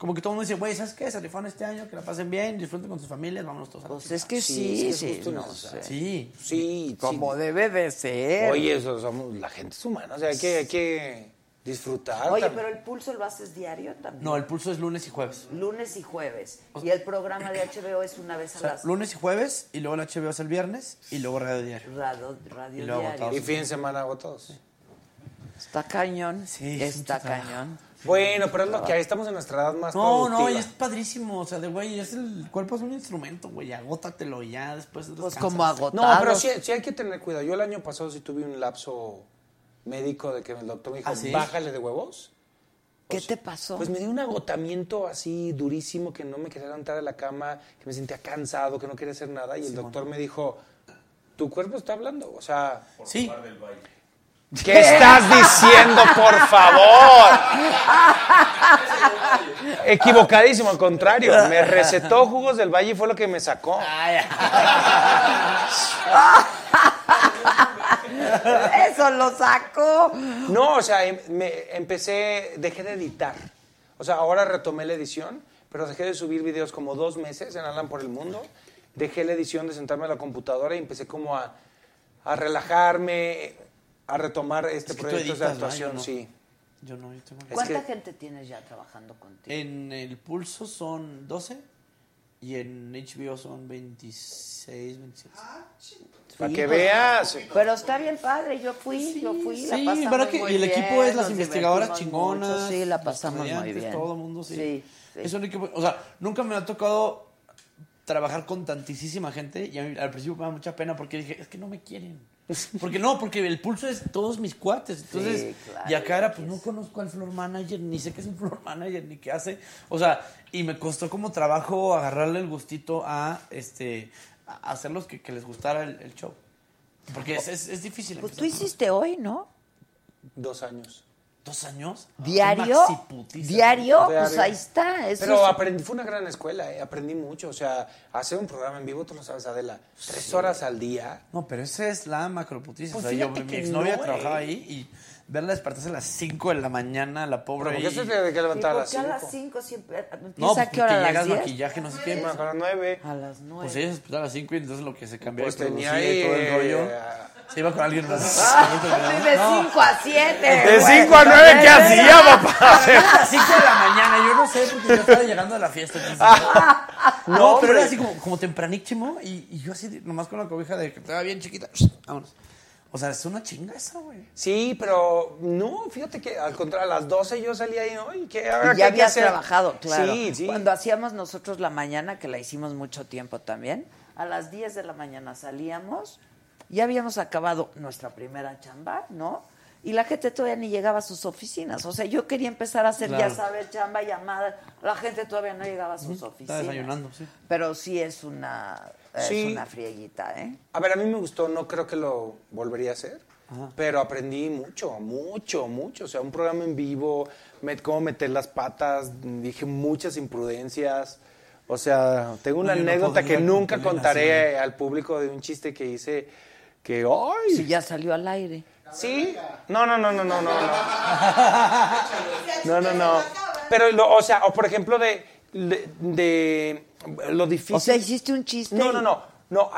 Como que todo el mundo dice, güey, ¿sabes qué? Se rifaron este año, que la pasen bien, disfruten con sus familias, vámonos todos a Pues chingada". es que Sí, sí, es que es sí, no. Sí. Sí, Como sí. debe de ser. Oye, eso somos, la gente es humana, o sea, hay que, hay que disfrutar. Oye, también. pero el pulso lo haces diario también. No, el pulso es lunes y jueves. Lunes y jueves. Y el programa de HBO es una vez O a sea, las... lunes y jueves, y luego el HBO es el viernes, y luego radio diario. Radio, radio Y luego diario. agotados. Y fin de semana agotados. Está cañón. Sí, es Está cañón. Bueno, pero es lo que hay, estamos en nuestra edad más No, no, y es padrísimo. O sea, de güey, es el cuerpo es un instrumento, güey. Agótatelo y ya después. Pues descansas. como agotado. No, pero sí, sí hay que tener cuidado. Yo el año pasado sí tuve un lapso médico de que el doctor me dijo, ¿Ah, sí? bájale de huevos. ¿Qué te pasó? Pues me dio un agotamiento así durísimo que no me quería levantar de la cama, que me sentía cansado, que no quería hacer nada. Y el doctor me dijo, tu cuerpo está hablando. O sea, Sí. ¿Qué estás diciendo, por favor? Equivocadísimo, al contrario. Me recetó jugos del valle y fue lo que me sacó. Eso lo sacó. No, o sea, em- me empecé, dejé de editar. O sea, ahora retomé la edición, pero dejé de subir videos como dos meses en Alan por el Mundo. Dejé la edición de sentarme a la computadora y empecé como a, a relajarme, a retomar este Es que proyecto de editas, ¿no? actuación, Yo no. sí. Yo no, yo tengo. Es ¿Cuánta que- gente tienes ya trabajando contigo? En el pulso son 12 y en HBO son 26, 27. Para Sí, que pues, veas. Pero está bien padre, yo fui, yo fui, la Sí, pasamos ¿verdad que? muy Y el bien, equipo es las investigadoras chingonas. mucho, sí, la pasamos muy bien. Todo el mundo, sí. Sí, sí. Es un equipo, o sea, nunca me ha tocado trabajar con tantísima gente y a mí al principio me da mucha pena porque dije, es que no me quieren. Porque no, porque el pulso es todos mis cuates. Entonces, Sí, claro, y acá era, pues no conozco al floor manager, ni sé qué es un floor manager, ni qué hace. O sea, y me costó como trabajo agarrarle el gustito a este a hacerlos que, que les gustara el, el show. Porque es, es, es difícil. Pues tú hiciste hoy, ¿no? Dos años. ¿Dos años? ¿Diario? ¿Diario? Pues ahí está. Eso Pero es- aprendí, fue una gran escuela, eh, aprendí mucho. O sea, hacer un programa en vivo, tú lo sabes, Adela, tres horas al día. No, pero esa es la macroputiza. Pues o sea, yo, mi exnovia no, trabajaba eh. ahí y verla despertarse a las 5 de la mañana, la pobre. ¿Pero por qué se tiene que ¿Y levantar a por las qué a las cinco? 5 siempre? ¿Empieza No, pues a qué hora? porque ¿A las llegas 10? maquillaje, no sé qué. A las nueve. A las 9. Pues ella se despertaba a las 5 y entonces lo que se cambiaba Pues tenía ahí, y todo el eh, rollo. Se iba con alguien más. de No. 5 a 7. De cinco a nueve, ¿qué hacía, papá? A las 5 de la mañana, yo no sé, porque yo estaba llegando de la fiesta. entonces- no, pero era así como, como tempranísimo y, y yo así, nomás con la cobija de que estaba bien chiquita. Vámonos. O sea, es una chinga esa, güey. Sí, pero no, fíjate que al contrario, a las 12 yo salía ahí, ¿no? ¿Y qué, ahora Y qué ya que habías hacer? trabajado, claro. Sí, sí. Cuando hacíamos nosotros la mañana, que la hicimos mucho tiempo también, a las 10 de la mañana salíamos, ya habíamos acabado nuestra primera chamba, ¿no? Y la gente todavía ni llegaba a sus oficinas. O sea, yo quería empezar a hacer, Claro. ya sabes, chamba, llamadas. La gente todavía no llegaba a sus Está oficinas. desayunando, sí. Pero sí es una, es Sí. una frieguita, ¿eh? A ver, a mí me gustó, no creo que lo volvería a hacer. pero aprendí mucho, mucho, mucho. O sea, un programa en vivo, met- cómo meter las patas, dije muchas imprudencias. O sea, tengo una No, yo no anécdota que nunca contaré al público de un chiste que hice que, ¡ay! Si ya salió al aire. ¿Sí? No, no, no, no, no, no. No, no, no. no. Pero, lo- o sea, o por ejemplo, de, de, de lo difícil. O sea, hiciste un chiste. No, no, no. no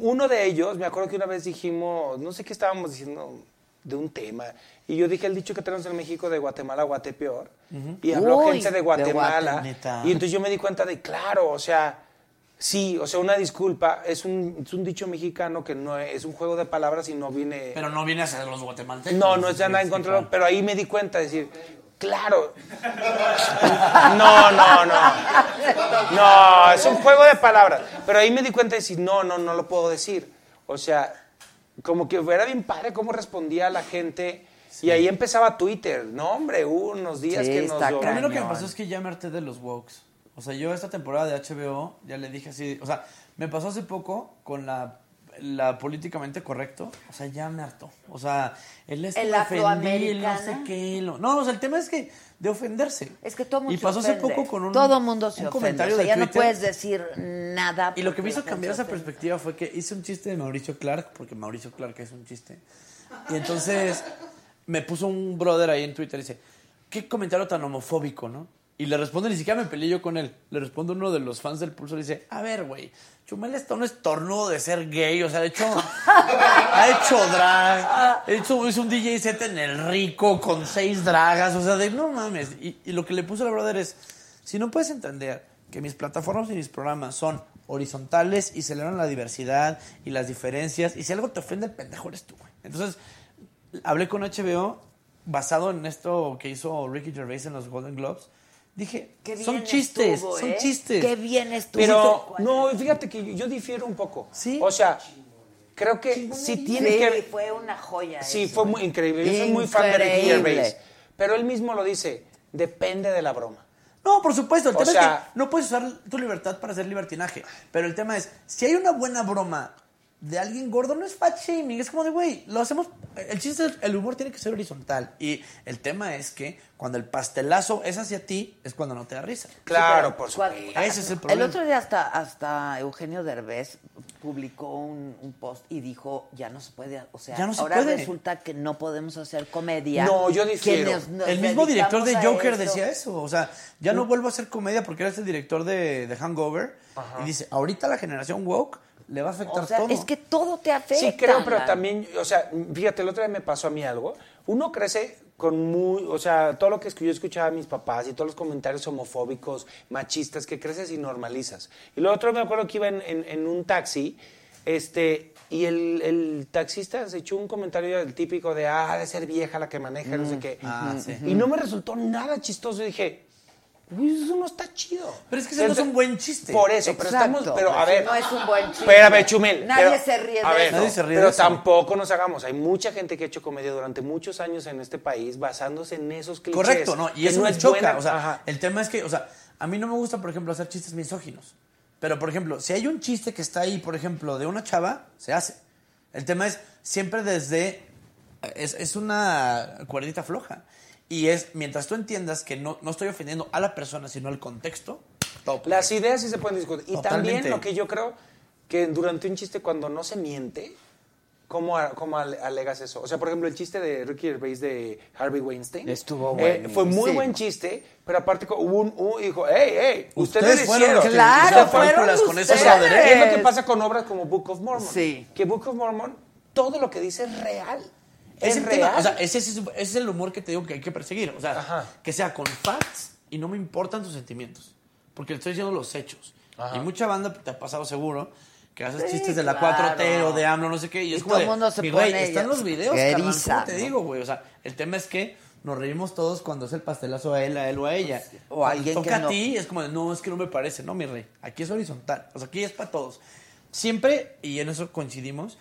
uno de ellos, me acuerdo que una vez dijimos, no sé qué estábamos diciendo de un tema. Y yo dije el dicho que tenemos en México de Guatemala, Guatepeor. Y habló Uy, gente de Guatemala. Y entonces yo me di cuenta de, claro, o sea, sí, o sea, una disculpa. Es un, es un dicho mexicano que no es, es un juego de palabras y no viene. Pero no viene a ser los guatemaltecos. No, no es ya nada en contra, pero ahí me di cuenta de decir, claro. No, no, no. No, es un juego de palabras. Pero ahí me di cuenta de decir, no, no, no lo puedo decir. O sea, como que era bien padre cómo respondía la gente. Y ahí empezaba Twitter. No, hombre, hubo unos días Sí, que nos a mí lo que me pasó es que ya me harté de los wokes. O sea, yo esta temporada de HBO ya le dije así, o sea, me pasó hace poco con la, la políticamente correcto, o sea, ya me hartó. O sea, el este ¿El lo ofendí, el no sé qué, lo- No, o sea, el tema es que de ofenderse. Es que todo mundo Y se pasó hace poco con un Todo mundo se un comentario o sea, de ya no puedes decir nada. Y lo que me hizo cambiar esa perspectiva fue que hice un chiste de Mauricio Clark, porque Mauricio Clark es un chiste. Y entonces me puso un brother ahí en Twitter y dice, qué comentario tan homofóbico, ¿no? Y le responde, ni siquiera me peleé yo con él. Le responde uno de los fans del Pulso y dice, a ver, güey, Chumel está un estornudo de ser gay, o sea, de hecho, ha hecho drag, ha hecho, hizo un DJ set en el rico con seis dragas, o sea, de no mames. Y, lo que le puso al brother es, si no puedes entender que mis plataformas y mis programas son horizontales y celebran la diversidad y las diferencias, y si algo te ofende, pendejo eres tú, güey. Entonces, hablé con HBO basado en esto que hizo Ricky Gervais en los Golden Globes. Dije, Qué son chistes, estuvo, son ¿eh? chistes. Qué bien estuvo. Pero, no, fíjate que yo difiero un poco. ¿Sí? O sea, creo que sí tiene Sí, que... fue una joya. Sí, eso. fue muy increíble. Yo soy muy fan de Ricky. Gervais. Pero él mismo lo dice, depende de la broma. No, por supuesto. El O tema es sea- que no puedes usar tu libertad para hacer libertinaje. Pero el tema es, si hay una buena broma de alguien gordo, no es fat shaming. Es como de, güey, lo hacemos... El chiste, es- el humor tiene que ser horizontal. Y el tema es que cuando el pastelazo es hacia ti, es cuando no te da risa. Claro, por supuesto. Ese es el El problema. otro día hasta, hasta Eugenio Derbez publicó un, un post y dijo, ya no se puede, o sea, Ya no se ahora puede. resulta que no podemos hacer comedia. No, yo difiero. Quienes nos el mismo director de Joker decía eso. O sea, ya no vuelvo a hacer comedia porque eres el director de, de Hangover. Y dice, ahorita la generación woke le va a afectar O sea, todo. es que todo te afecta. Sí, creo, pero también, o sea, fíjate, el otro día me pasó a mí algo. Uno crece con muy, o sea, todo lo que yo escuchaba a mis papás y todos los comentarios homofóbicos, machistas, que creces y normalizas. Y lo otro me acuerdo que iba en, en- en un taxi, este, y el, el taxista se echó un comentario del típico de, ah, de ser vieja la que maneja, no sé qué. Ah, sí. Y no me resultó nada chistoso. Y dije, "Uy, eso no está chido. Pero es que ese no es un buen chiste. Por eso, pero Exacto, estamos, pero a ver. no es un buen chiste. Espérame, Chumel. Nadie pero- se ríe a de ver, eso. Nadie se ríe pero de eso. tampoco nos hagamos. Hay mucha gente que ha hecho comedia durante muchos años en este país basándose en esos clichés. Correcto, ¿no? Y eso no me es choca. buena- O sea, Ajá. el tema es que, o sea, a mí no me gusta, por ejemplo, hacer chistes misóginos. Pero, por ejemplo, si hay un chiste que está ahí, por ejemplo, de una chava, se hace. El tema es siempre desde... Es, es una cuerdita floja. Y es, mientras tú entiendas que no, no estoy ofendiendo a la persona, sino al contexto, todo Las ideas sí se pueden discutir. Y Totalmente. también lo que yo creo que durante un chiste cuando no se miente, ¿cómo, cómo ale- alegas eso? O sea, por ejemplo, el chiste de Ricky Gervais de Harvey Weinstein. Estuvo eh, Fue muy buen chiste, pero aparte hubo un, un- dijo, hey, hey, ustedes, Ustedes fueron hicieron. Claro, fueron con ese ustedes. brother, ¿eh? ¿Qué es lo que pasa con obras como Book of Mormon? Sí. Que Book of Mormon, todo lo que dice es real. Es el real. tema, o sea, ese, ese- ese es el humor que te digo que hay que perseguir. O sea, Ajá. que sea con facts y no me importan tus sentimientos. Porque le estoy diciendo los hechos. Y mucha banda te ha pasado seguro que haces Sí, chistes de la claro. 4T o de AMLO, no sé qué. Y, Y es todo como el de, mundo se mi güey, pone están ya- los videos, ¿cómo te digo, güey? O sea, el tema es que nos reímos todos cuando es el pastelazo a él, a él o a ella. O Cuando alguien toca que a no. ti, es como de, no, es que no me parece. No, mi rey, aquí es horizontal. O sea, aquí es para todos. Siempre, y en eso coincidimos,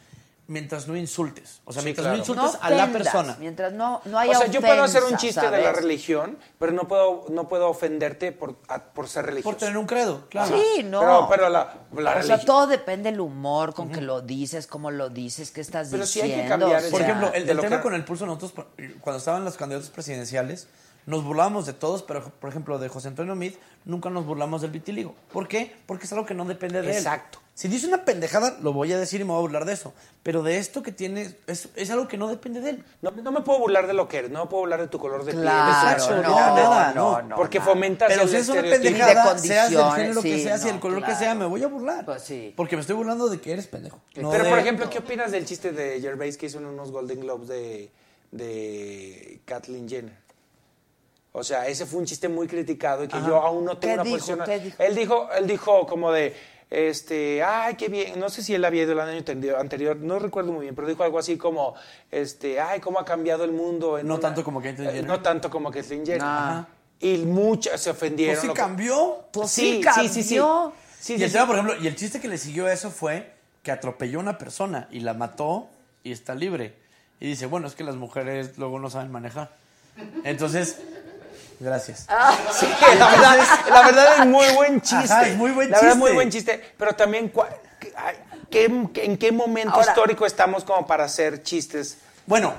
mientras no insultes. O sea, Sí, mientras claro. no insultes No a la persona. Mientras no, no haya o sea, yo puedo hacer un chiste de la religión, pero no puedo, no puedo ofenderte por, a- por ser religioso. Por tener un credo, claro. Sí, no. Pero, pero la, la o sea, religión. todo depende del humor con que lo dices, cómo lo dices, qué estás Pero sí hay diciendo. que cambiar o Por ejemplo, el, de el lo tema que- con el pulso, nosotros cuando estaban los candidatos presidenciales, nos burlábamos de todos, pero por ejemplo de José Antonio Meade, nunca nos burlamos del vitiligo. ¿Por qué? Porque es algo que no depende de él. Exacto. Si dice una pendejada, lo voy a decir y me voy a burlar de eso. Pero de esto que tiene, es, es algo que no depende de él. No, no me puedo burlar de lo que eres, no me puedo burlar de tu color de Claro, piel. no, no, nada, no, no. no, porque nada. fomentas Pero el si es una pendejada, de seas del género que sí, seas y el color que sea, me voy a burlar. Pues sí. Porque me estoy burlando de que eres pendejo. no Pero, de- por ejemplo, ¿qué opinas del chiste de Gervais que hizo en unos Golden Globes de, de Kathleen Jenner? O sea, ese fue un chiste muy criticado y que Ajá. yo aún no tengo ¿Qué una dijo? posición. ¿Qué dijo? Él dijo, él dijo como de, este, ay, qué bien. No sé si él había ido el año anterior, no recuerdo muy bien, pero dijo algo así como, este, ay, cómo ha cambiado el mundo. en No una- tanto como Caitlyn eh, Jenner. No tanto como Jenner. Y muchas se ofendieron. Pues sí que- cambió. Pues Sí, sí, sí, sí, sí. cambió. Sí, y el tema, por ejemplo, y el chiste que le siguió a eso fue que atropelló a una persona y la mató y está libre. Y dice, bueno, es que las mujeres luego no saben manejar. Entonces, gracias. Sí, la verdad, la verdad es muy buen chiste. Ajá, es muy buen la verdad es muy buen chiste. Pero también, ¿qué- qué- ¿en qué momento Ahora- histórico estamos como para hacer chistes? Bueno,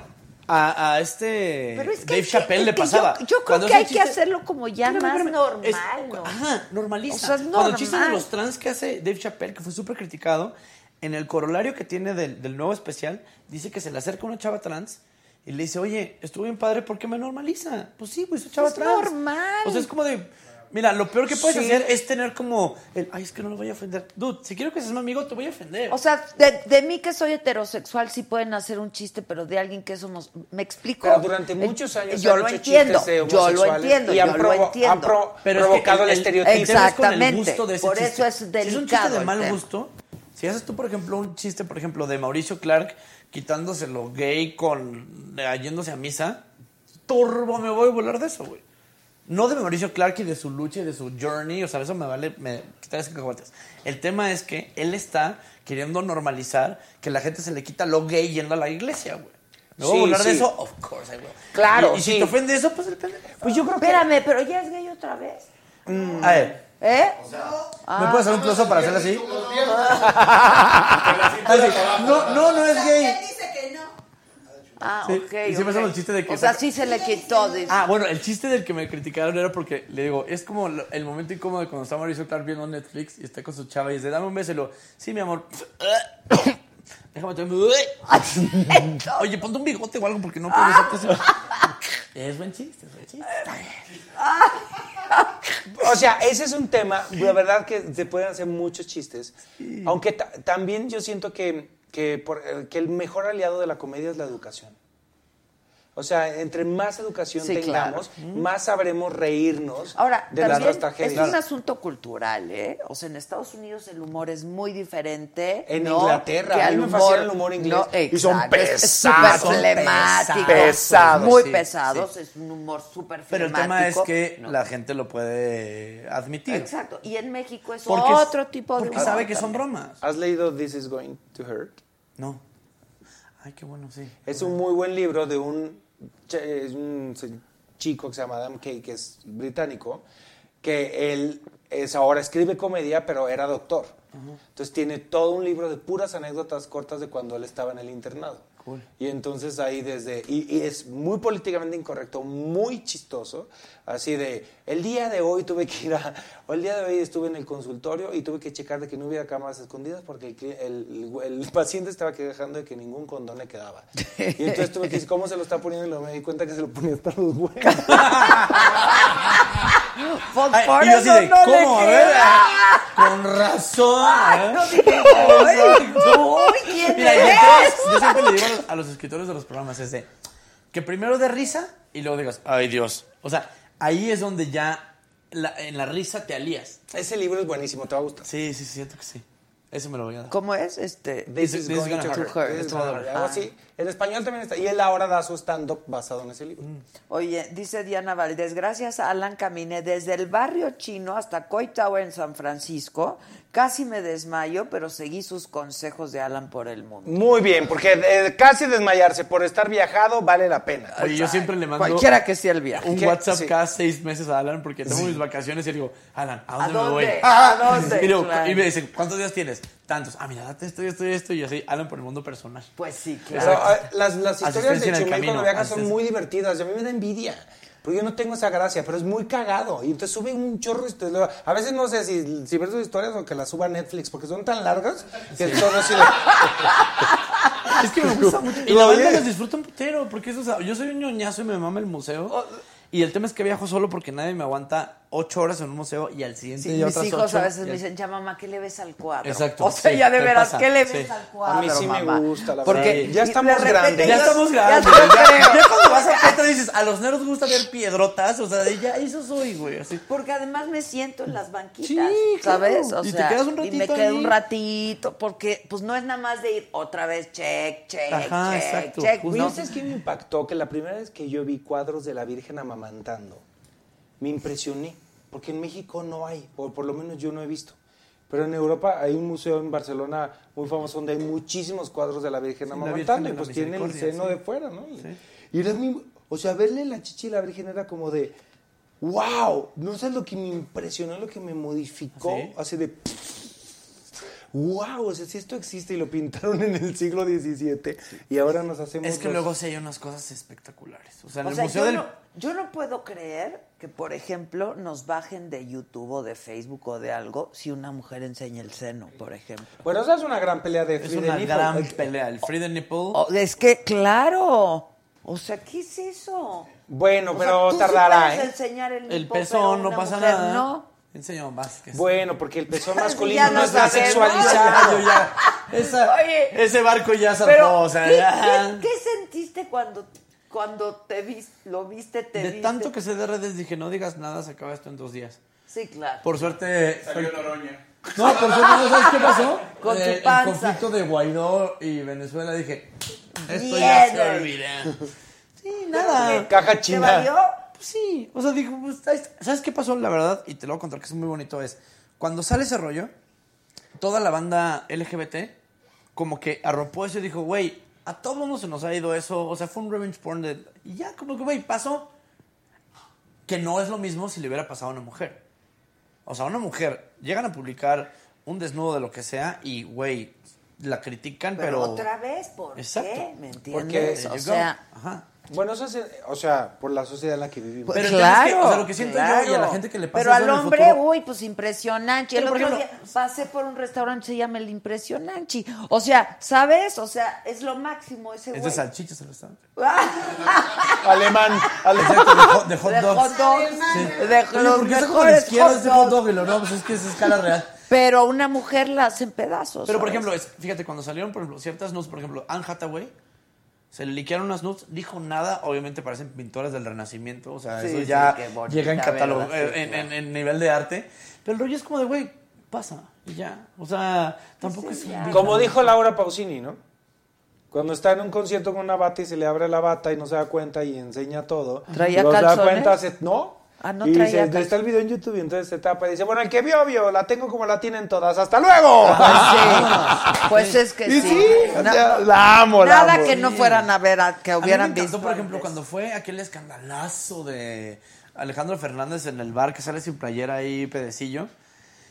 a, a este Pero es que Dave Chappelle le es que pasaba. Yo, yo creo Cuando que hay que hacerlo como ya más normal, Es- ¿no? Ajá, normaliza. O sea, es Cuando el chiste de normal. los trans que hace Dave Chappelle, que fue súper criticado, en el corolario que tiene del, del nuevo especial, dice que se le acerca una chava trans y le dice, oye, estuvo bien padre, ¿por qué me normaliza? Pues sí, pues soy chava Es trans. normal. O sea, es como de... Mira, lo peor que puedes Sí. hacer es tener como el, ay, es que no lo voy a ofender. Dude, si quiero que seas mi amigo, te voy a ofender. O sea, de, de mí que soy heterosexual sí pueden hacer un chiste, pero de alguien que somos... ¿Me explico? Pero durante Eh, muchos años Yo han lo hecho entiendo, de yo lo entiendo, y han yo lo entiendo. es que provocado el, el- el- estereotipo. con el Exactamente, gusto de ese por chiste. eso es Si es un chiste delicado de mal gusto, si haces tú, por ejemplo, un chiste, por ejemplo, de Mauricio Clark quitándoselo gay con eh, yéndose a misa, turbo me voy a volar de eso, güey. No de Mauricio Clark y de su lucha y de su journey, o sea, eso me vale me, quitar esas cacahuates. El tema es que él está queriendo normalizar que la gente se le quita lo gay yendo a la iglesia, güey. ¿Me voy Sí, a burlar de eso? Of course, I will. Claro, Y, y si te ofende eso, pues el pendejo. Pues yo creo que... Espérame, pero ya es gay otra vez. A ver, ¿Eh? ¿me puedes hacer un close para hacer así? Así, No, no, no es gay. Ah, Sí, ok. y siempre ok. hacemos el chiste de que O sea, sí se le quitó. dice. Ah, bueno, el chiste del que me criticaron era porque le digo, es como el momento incómodo de cuando está Mauricio Clark viendo Netflix y está con su chava y dice, dame un beso y lo, sí, mi amor. Déjame tomarme. Oye, ponte un bigote o algo porque no puedo besarte así. Es buen chiste, es buen chiste. O sea, ese es un tema, la verdad que se pueden hacer muchos chistes, aunque ta- también yo siento que, que, por- eh, que el mejor aliado de la comedia es la educación. O sea, entre más educación Sí, tengamos, claro. más sabremos reírnos Ahora, de también nuestras tragedias. es un asunto cultural, ¿eh? O sea, en Estados Unidos el humor es muy diferente. En ¿no? Inglaterra, que a mí al me fascina el humor inglés. No, Y son pesados, súper flemático. pesados, Muy sí, pesados, sí. es un humor súper Pero el tema es que No. la gente lo puede admitir. Exacto, y en México es Porque- otro tipo de Porque humor sabe que son bromas. ¿Has leído This is Going to Hurt? No. Ay, qué bueno, sí. Es un muy buen libro de un, es un chico que se llama Adam Kay, que es británico, que él es ahora escribe comedia, pero era doctor. Entonces tiene todo un libro de puras anécdotas cortas de cuando él estaba en el internado. Cool. Y entonces ahí desde, y, y es muy políticamente incorrecto, muy chistoso, así de, el día de hoy tuve que ir a, o el día de hoy estuve en el consultorio y tuve que checar de que no hubiera cámaras escondidas porque el, el, el- paciente estaba quejando de que ningún condón le quedaba. Y entonces tuve que decir, ¿cómo se lo está poniendo? Y luego me di cuenta que se lo ponía hasta los huevos. Pues Ay, por y yo así eso de, no ¿cómo? A ver, queda. Con razón. ¿eh? no dije, "Uy, uy, ¿quién Mira, yo, eres?" yo siempre le digo a los, a los escritores de los programas es de que primero de risa y luego digas, ay Dios. O sea, ahí es donde ya la- en la risa te alías. Ese libro es buenísimo, te va a gustar. Sí, sí, siento que sí. Ese me lo voy a dar. ¿Cómo es? Este, This is This is going to hurt. hurt. This This is is gonna gonna hurt. hurt. Algo Ah. así. En español también está. Y él ahora da su stand-up basado en ese libro. Oye, dice Diana Valdés, gracias a Alan caminé desde el barrio chino hasta Coy Tower en San Francisco, Casi me desmayo, pero seguí sus consejos de Alan por el mundo. Muy bien, porque eh, casi desmayarse por estar viajado vale la pena. Oye, yo siempre le mando Cualquiera que sea el viaje. un ¿Qué? WhatsApp Sí. cada seis meses a Alan porque tengo mis vacaciones y le digo, Alan, ¿a dónde, dónde? me voy? ¿A dónde? Y, Claro. y me dice, ¿cuántos días tienes? Tantos. Ah, mira, date esto y esto y esto. Y así, Alan por el mundo personal. Pues sí, claro. ah, las, las historias de Chumel cuando viaja son muy divertidas. y A mí me da envidia. Porque yo no tengo esa gracia, pero es muy cagado. Y entonces sube un chorro. y te lo- A veces no sé si, si ver sus historias o que las suba a Netflix, porque son tan largas que son así de- Es que me gusta mucho. Y la banda las disfruta un putero, porque eso, o sea, yo soy un ñoñazo y me mama el museo. Y el tema es que viajo solo porque nadie me aguanta ocho horas en un museo y al siguiente Sí, día mis otras hijos ocho. a veces me dicen, ya mamá, ¿qué le ves al cuadro? Exacto, O sea, sí, ya de veras, ¿qué le sí. ves al cuadro? A mí sí me gusta, la Porque verdad. Ya estamos grandes. Ya estamos grandes. Ya, cuando vas a Petra dices, a los nerds gusta ver piedrotas. O sea, de ya eso soy, güey. Así. Porque además me siento en las banquitas, Sí, claro. ¿sabes? O Y te sea, quedas un y me ratito quedo ahí. un ratito, porque pues no es nada más de ir otra vez, check, check, Ajá, check, exacto, check. ¿no? Oye, ¿sabes qué me impactó? Que la primera vez que yo vi cuadros de la Virgen amamantando, me impresioné. Porque en México no hay, o por lo menos yo no he visto. Pero en Europa hay un museo en Barcelona muy famoso donde hay muchísimos cuadros de la Virgen Sí, amamantando y pues tiene el seno sí. de fuera, ¿no? Y, Sí. y era muy- o sea, verle la chichi y la Virgen era como de, wow, no sabes lo que me impresionó, lo que me modificó, ¿Sí? así de, wow, o sea, si esto existe y lo pintaron en el siglo XVII y ahora nos hacemos... Es que los- luego sí hay unas cosas espectaculares. O sea, en O el sea, museo yo, del. no, yo no puedo creer que, por ejemplo, nos bajen de YouTube o de Facebook o de algo si una mujer enseña el seno, por ejemplo. Bueno, esa es una gran pelea de Es Free una the Nipple. gran pelea. El Free the Nipple. Es que, claro. O sea, ¿qué es eso? Bueno, O pero sea, tú sí tardará, puedes ¿eh? enseñar el, el nipo, pero pezón, no una pasa mujer nada. No. Enseñó Vázquez. Bueno, porque el pezón masculino lo no está sabemos. sexualizado. Ya. Esa- Oye, ese barco ya zarpó. Pero, o sea, ¿qué, ya. qué- qué sentiste cuando, cuando te vis, lo viste, te De viste? tanto que sé de redes dije, no digas nada, se acaba esto en dos días. Sí, claro. Por suerte. Salió Noroña. No, por suerte, ¿no sabes qué pasó? Con tu Eh, panza. El conflicto de Guaidó y Venezuela, dije, esto Bien, ya se olvida. Sí, nada. Caja ¿Te china. valió? Pues sí, o sea, digo, pues. ¿sabes qué pasó? La verdad, y te lo voy a contar que es muy bonito, es cuando sale ese rollo, toda la banda LGBT como que arropó eso y dijo, güey, a todo mundo se nos ha ido eso, o sea, fue un revenge porn de... Y ya, como que, güey, pasó. Que no es lo mismo si le hubiera pasado a una mujer. O sea, a una mujer, llegan a publicar un desnudo de lo que sea y, güey, la critican, Pero, pero... otra vez, ¿por Exacto. qué? ¿Me Porque- entiendes? There O sea. Ajá. Bueno, eso es, o sea, por la sociedad en la que vivimos. Pero el es que, claro. o sea, lo que siento yo y a la gente que le pasa Pero eso al en el hombre, futuro- uy, pues impresionante. El Pero, por otro ejemplo- día pasé por un restaurante, se llama El Impresionante. O sea, ¿sabes? O sea, es lo máximo ese Es güey. de salchichas el restaurante. Alemán. Exacto, de hot, de hot De dogs. hot dogs. Sí. De Oye, los ¿por qué está con la mejores izquierda hot hot dogs. dog? Y lo no, pues es que es escala real. Pero una mujer la hace en pedazos. Pero, por ejemplo, es, fíjate, cuando salieron, por ejemplo, ciertas nudes, por ejemplo, Anne Hathaway, se le liquearon unas nudes, dijo nada, obviamente parecen pintoras del Renacimiento, o sea, Sí, eso sí, ya bonita, llega en catálogo, ¿verdad? Sí, eh, en, claro. en- en nivel de arte. Pero el rollo es como de, güey, pasa, y ya. O sea, tampoco es... un Como dijo Laura Pausini, ¿no? Cuando está en un concierto con una bata y se le abre la bata y no se da cuenta y enseña todo. ¿Traía se da calzones? cuenta, se, no. Ah, no y traía dice, está el video en YouTube y entonces se tapa y dice, bueno, el que vio, vio, la tengo como la tienen todas, ¡hasta luego! Pues sí. Pues es que Y sí. sí, o sea, la amo, la Nada amo. que no fueran a ver, a- que A mí me hubieran encantó, visto. por ejemplo, antes. cuando fue aquel escandalazo de Alejandro Fernández en el bar que sale sin playera ahí, pedecillo.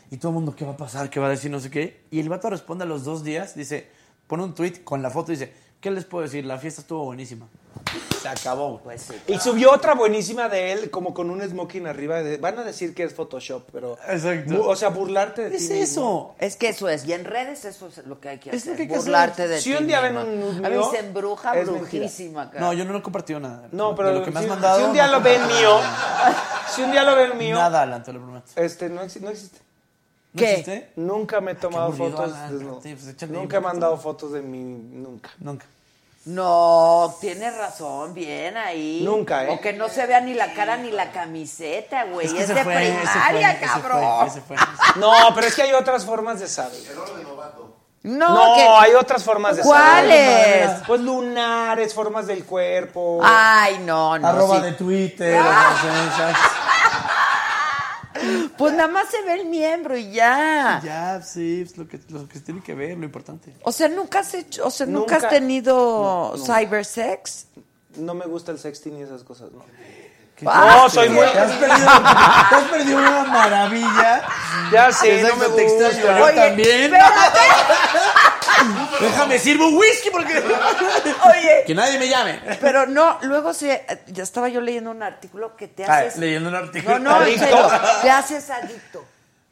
Y todo el mundo, ¿qué va a pasar? ¿Qué va a decir? No sé qué. Y el vato responde a los dos días, dice, pone un tweet con la foto y dice, ¿qué les puedo decir? La fiesta estuvo buenísima. Se acabó. Pues sí. Y subió otra buenísima de él, como con un smoking arriba. de- van a decir que es Photoshop, pero... Exacto. O sea, burlarte de es ti mismo. eso. Es que eso es. Y en redes eso es lo que hay que Es hacer. lo que hay que burlarte hacer. de Si ti un día ven un nude A mí mío, se embruja es brujísima. cara. No, yo no he compartido nada. No, De pero lo que me has si, mandado. si un día no lo ven mío, si un día lo ven mío, Nada, Alan, te lo prometo. este, no, exi- no existe. ¿No ¿Qué? existe? Nunca me he tomado aburrido, fotos. Pues nunca he mandado fotos de mí, nunca. Nunca. No, tienes razón, bien ahí. Nunca, ¿eh? O que no se vea ni la cara ni la camiseta, güey. Es, que ese de fue, primaria, ese fue, cabrón. ese fue. No, pero es que hay otras formas de saber. No, No, que- hay otras formas de ¿Cuáles? saber. Pues lunares, formas del cuerpo. Ay, no, no. Arroba sí. de Twitter. sea, Pues nada más se ve el miembro y ya. Ya, sí, es lo que, lo que se tiene que ver, lo importante. O sea, nunca has hecho, o sea, nunca, has tenido No, cybersex. No me gusta el sexting y esas cosas, ¿no? Ah, no, soy muy... Te has perdido, te has perdido una maravilla. Ya sé, no me te gusta. yo también. espérate. Déjame sirvo un whisky porque... Oye, Que nadie me llame. pero no, luego se, ya estaba yo leyendo un artículo que te Ah, haces... leyendo un artículo. No, no, serio, te haces adicto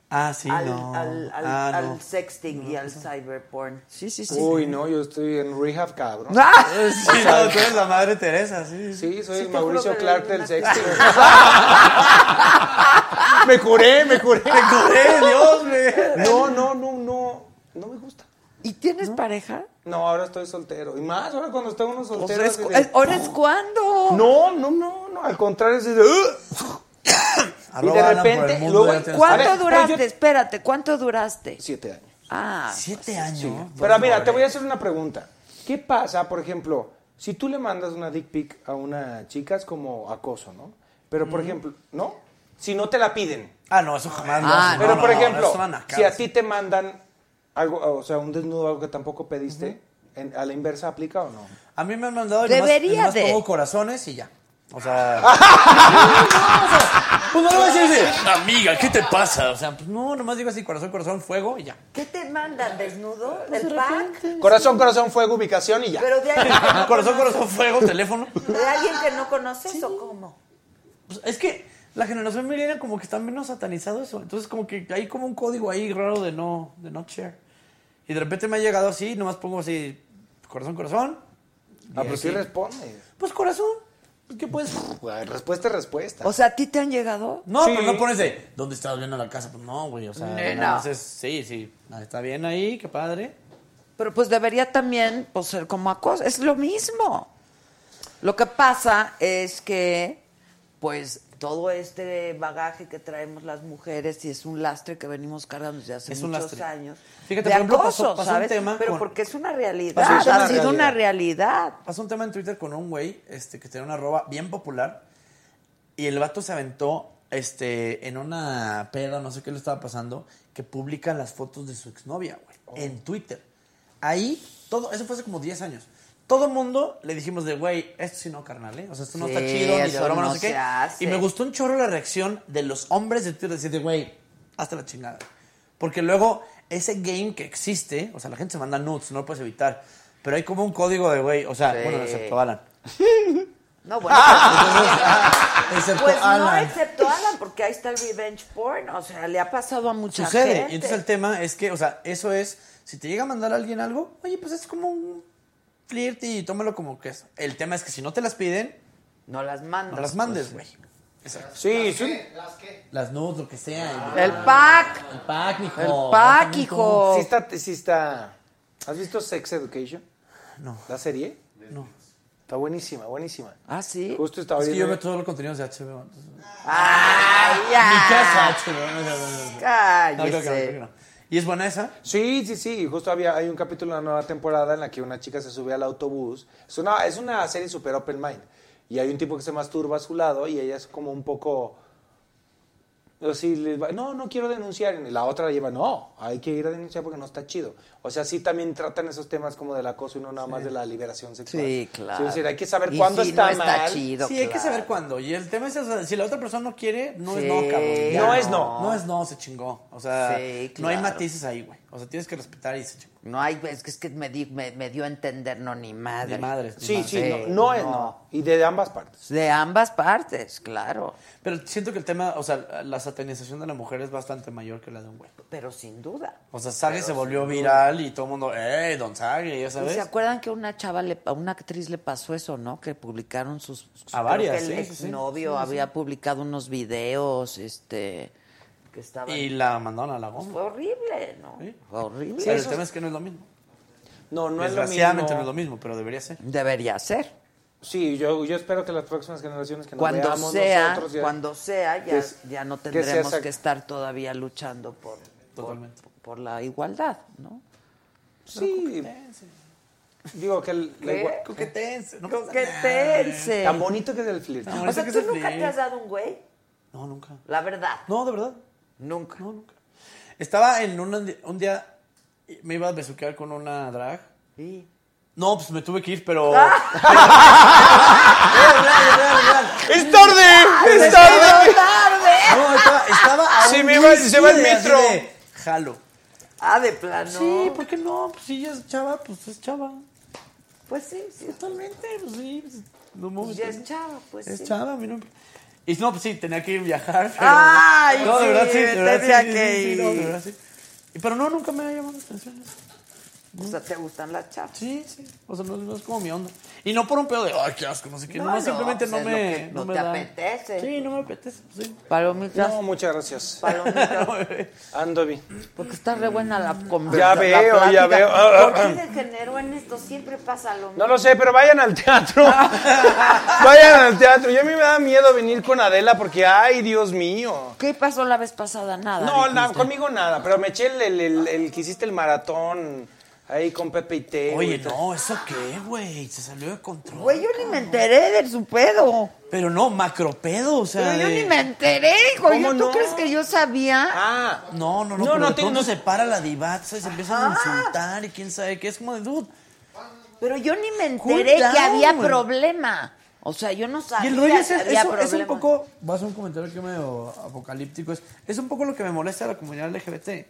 Ah, sí, al, no. al, al, ah, al no. sexting y al cyberporn. Sí, sí, sí. Uy, no, yo estoy en rehab, cabrón. Ah. Sí, no, tú eres la madre Teresa, sí. Sí, soy el te Mauricio Clark del sexting. me curé, me curé. Me curé, Dios, me. No, no, no. ¿Y tienes pareja? No, ahora estoy soltero. Y más ahora cuando está uno soltero. es de- ¿Ahora es cuándo? No, no, no, no. Al contrario, es de. "Ugh". y de repente, luego. ¿Cuánto ver, duraste? yo- Espérate, ¿cuánto duraste? Siete años. Ah, Siete años. Pero mira, te voy a hacer una pregunta. ¿Qué pasa, por ejemplo, si tú le mandas una dick pic a una chica es como acoso, ¿no? Pero, por ejemplo, ¿no? Si no te la piden. Ah, no, eso jamás lo Ah, hacen. Pero, No, por no, no, ejemplo, si a sí. ti te mandan algo, o sea, un desnudo, algo que tampoco pediste, en- ¿a la inversa aplica o no? A mí me han mandado Debería nomás, nomás de. pongo corazones y ya. O sea... pues no lo voy a decir así, Amiga, ¿qué te pasa? O sea, pues no, nomás digo así, corazón, corazón, fuego y ya. ¿Qué te mandan? ¿Desnudo? ¿El pack? Corazón, corazón, fuego, ubicación y ya. Pero de alguien no corazón, corazón, fuego, teléfono. ¿De alguien que no conoces o cómo? Pues es que la generación milenial como que está menos satanizado eso. Entonces como que hay como un código ahí raro de no, de no share. Y de repente me ha llegado así, nomás pongo así, corazón, corazón. Ah, Y pero sí así. respondes. Pues corazón. Pues, ¿Qué puedes? Pues, Respuesta es respuesta. O sea, ¿a ti te han llegado? No, Sí. pero no pones de, ¿dónde estabas viendo la casa? Pues no, güey, o sea, Nena. nada más es, sí, sí, ah, está bien ahí, qué padre. Pero pues debería también pues, ser como acoso. Es lo mismo. Lo que pasa es que, pues, todo este bagaje que traemos las mujeres y es un lastre que venimos cargando desde hace muchos lastre. años. Fíjate, de por ejemplo, acoso, pasó- pasó un tema Pero con- porque es una realidad. Un ha sido una realidad. Pasó un tema en Twitter con un güey este, que tenía una arroba bien popular y el vato se aventó este, en una peda, no sé qué le estaba pasando, que publica las fotos de su exnovia, güey, en Twitter. Ahí, todo, eso fue hace como 10 años. Todo mundo le dijimos de, güey, esto sí no, carnal, ¿eh? O sea, esto no Sí, está chido, ni de broma, no, no sé qué. hace. Y me gustó un chorro la reacción de los hombres de Twitter, decir de, güey, hasta la chingada. Porque luego, ese game que existe, o sea, la gente se manda nudes, no lo puedes evitar. Pero hay como un código de, güey, o sea, Sí. bueno, excepto Alan. No, bueno. Excepto pues no, Alan. excepto Alan, porque ahí está el revenge porn. O sea, le ha pasado a mucha Sucede. gente. Y entonces el tema es que, o sea, eso es, si te llega a mandar a alguien algo, oye, pues es como un flirt y tómalo como que es. El tema es que si no te las piden, No las mandas. no las mandes, güey. Exacto. Sí, sí. Las nudes, lo que sea. El pack. El pack, mijo. El pack, hijo. Sí está, sí está. ¿Has visto Sex Education? No. ¿La serie? No. Está buenísima, buenísima. Ah, sí. Justo estaba Es que yo veo todos los contenidos de HBO. entonces- Ay, Mi ya. casa, HBO. no, no, no, no. No, claro que no, Cállese. que no. ¿Y es buena? Sí, sí, sí. Justo había, hay un capítulo de la nueva temporada en la que una chica se sube al autobús. Es una, es una serie super open mind. Y hay un tipo que se masturba a su lado y ella es como un poco... Así, le va, no, no quiero denunciar. Y la otra la lleva, no, hay que ir a denunciar porque no está chido. O sea, sí también tratan esos temas como del acoso y no nada más de la liberación sexual. Sí, claro. es decir, hay que saber Y cuándo sí, está no está mal. chido. Sí, hay que saber cuándo. Y el tema es, o sea, si la otra persona no quiere, no Sí, es no, cabrón. Ya. No es no. No es no, se chingó. O sea, Sí, no hay matices ahí, güey. O sea, tienes que respetar y. No hay, es que, es que me, di- me, me dio a entender, no, ni madre. Ni madres, ni Sí, sí, Sí, no, no es no. no. Y de ambas partes. De ambas partes, claro. Pero siento que el tema, o sea, la satanización de la mujer es bastante mayor que la de un güey. Pero sin duda. O sea, Sage se volvió viral y todo el mundo, ¡eh, don Sage! ¿Ya ¿Y sabes? ¿Se acuerdan que a una chava, le, a una actriz le pasó eso, no? Que publicaron sus... A varias, que sí, el sí, sí. exnovio Sí, sí. había publicado unos videos, este... Que estaban... Y la mandaron a la goma. Fue horrible, ¿no? Sí. Fue horrible. Pero el tema es que no es lo mismo. No, no es lo Desgraciadamente mismo. no es lo mismo, pero debería ser. Debería ser. Sí, yo, yo espero que las próximas generaciones que nos Cuando veamos sea, nosotros ya- cuando sea, ya, es- ya no tendremos que estar todavía luchando por, por, Totalmente. por la igualdad, ¿no? Sí. Digo que el, la ¿Qué? Coquetense. No Coquetense. tan bonito que es el flirt. O sea, ¿tú nunca te has dado un güey? No, nunca. La verdad. No, de verdad. Nunca. No, nunca. Estaba en un, un día, me iba a besuquear con una drag. Sí. No, pues me tuve que ir, pero... ¡Es tarde! ¡Es tarde! No, estaba, estaba a Sí, un me iba- se va el whisky de así metro. de, Jalo. Ah, de plano. Sí, ¿por qué no? Pues si ella es chava, pues es chava. Pues sí, sí. Totalmente, pues sí. pues, no me Pues ya es chava, pues Es sí. chava, a mí no... Y no, pues sí, tenía que ir viajar. Pero... Ay, no, de verdad sí, de verdad sí, sí, no, de verdad sí. Pero no, nunca me ha llamado la atención eso. O sea, ¿te gustan las chavas? Sí, sí. O sea, no, no es como mi onda. Y no por un pedo de, ay, qué asco, no sé qué. No, No, no, simplemente pues no es lo me. que no no me te da. apetece. Sí, no me apetece. Sí. Palomitas. No, muchas gracias. Palomitas. Ando bien. Porque está re buena la conversación. Ya veo, ya veo. ¿Por qué degeneró en esto? Siempre pasa lo mismo. No lo sé, pero vayan al teatro. vayan al teatro. Yo a mí me da miedo venir con Adela porque, ay, Dios mío. ¿Qué pasó la vez pasada? Nada. No, no, conmigo nada, pero me eché el, el, el- el que hiciste el maratón ahí con Pepe y Teo. Oye, y no, ¿eso qué, güey? Se salió de control. Güey, yo ni me enteré de su pedo. Pero no, macropedo, o sea. Pero yo de- ni me enteré, hijo. ¿Cómo ¿Tú no? crees que yo sabía? Ah, No, no, no, No, pero no, de te- pronto no- se para la divaza y se empiezan a insultar y quién sabe qué. Es como de, dude. Pero yo ni me enteré que había problema. O sea, yo no sabía Y el rollo es, que había eso, es un poco, voy a un comentario que medio apocalíptico, es, es un poco lo que me molesta a la comunidad LGBT.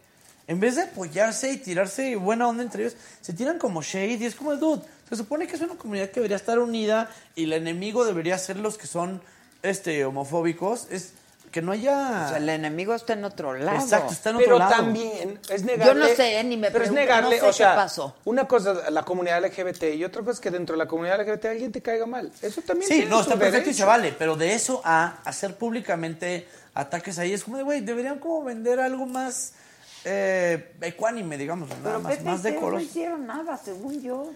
En vez de apoyarse y tirarse buena onda entre ellos, se tiran como shade y es como, dude, se supone que es una comunidad que debería estar unida y el enemigo debería ser los que son este homofóbicos, es que no haya... O sea, el enemigo está en otro lado. Exacto, está en Pero otro lado. también es negarle. Yo no sé, ni me Pero es negarle, no sé o sea, qué pasó. una cosa la comunidad LGBT y otra cosa es que dentro de la comunidad LGBT alguien te caiga mal. Eso también Sí, no, está perfecto y se vale, pero de eso a hacer públicamente ataques ahí es como de, güey, deberían como vender algo más eh, ecuánime, digamos, nada más, más y Teo no hicieron nada, según yo.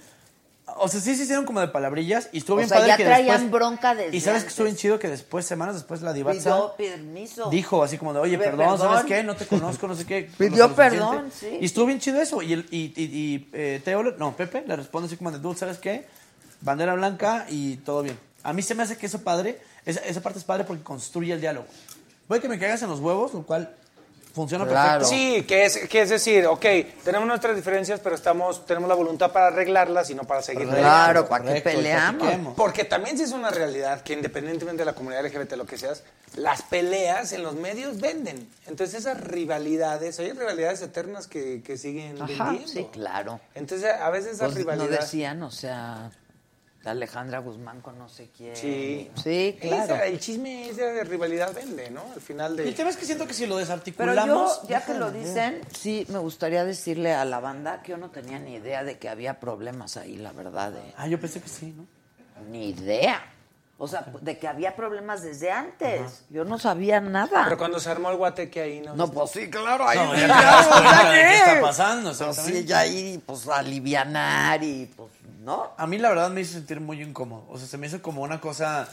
O sea, sí se hicieron como de palabrillas y estuvo O bien sea, padre ya que traían después... bronca desde Y sabes que estuvo bien chido que después, semanas después, la divaza Pidió permiso. dijo así como de, oye, perdón, ¿sabes qué? No te conozco, no sé qué. Pidió perdón, sí. Y estuvo bien chido eso. Y, el, y, y, y, eh, Teo, no, Pepe le responde así como de, dude, ¿sabes qué? Bandera blanca y todo bien. A mí se me hace que eso padre, esa, esa parte es padre porque construye el diálogo. Puede que me caigas en los huevos, lo cual funciona perfecto. Sí, que es, que es decir, ok, tenemos nuestras diferencias, pero estamos, tenemos la voluntad para arreglarlas y no para seguir Claro, peleando. ¿para qué peleamos? Porque también sí es una realidad que independientemente de la comunidad LGBT, lo que seas, las peleas en los medios venden. Entonces esas rivalidades, hay rivalidades eternas que, que siguen Ajá, vendiendo. sí, claro. Entonces a veces esas Pues, no rivalidades... decían, o sea, Alejandra Guzmán con no sé quién. Sí. Sí, claro. Esa- el chisme esa de rivalidad vende, ¿no? Al final de... Y el tema es que siento que si lo Pero desarticulamos... yo, ya que lo dicen, sí, me gustaría decirle a la banda que yo no tenía ni idea de que había problemas ahí, la verdad. de- Ah, yo pensé que sí, ¿no? Ni idea. O sea, de que había problemas desde antes. Yo no sabía nada. Pero cuando se armó el guateque ahí, ¿no? No, pues sí, claro. Ahí No, ya claro, das cuenta ¿ya de qué qué? está pasando, Pues sí, ya ahí, pues, alivianar y, pues, ¿no? A mí la verdad me hizo sentir muy incómodo. O sea, se me hizo como una cosa...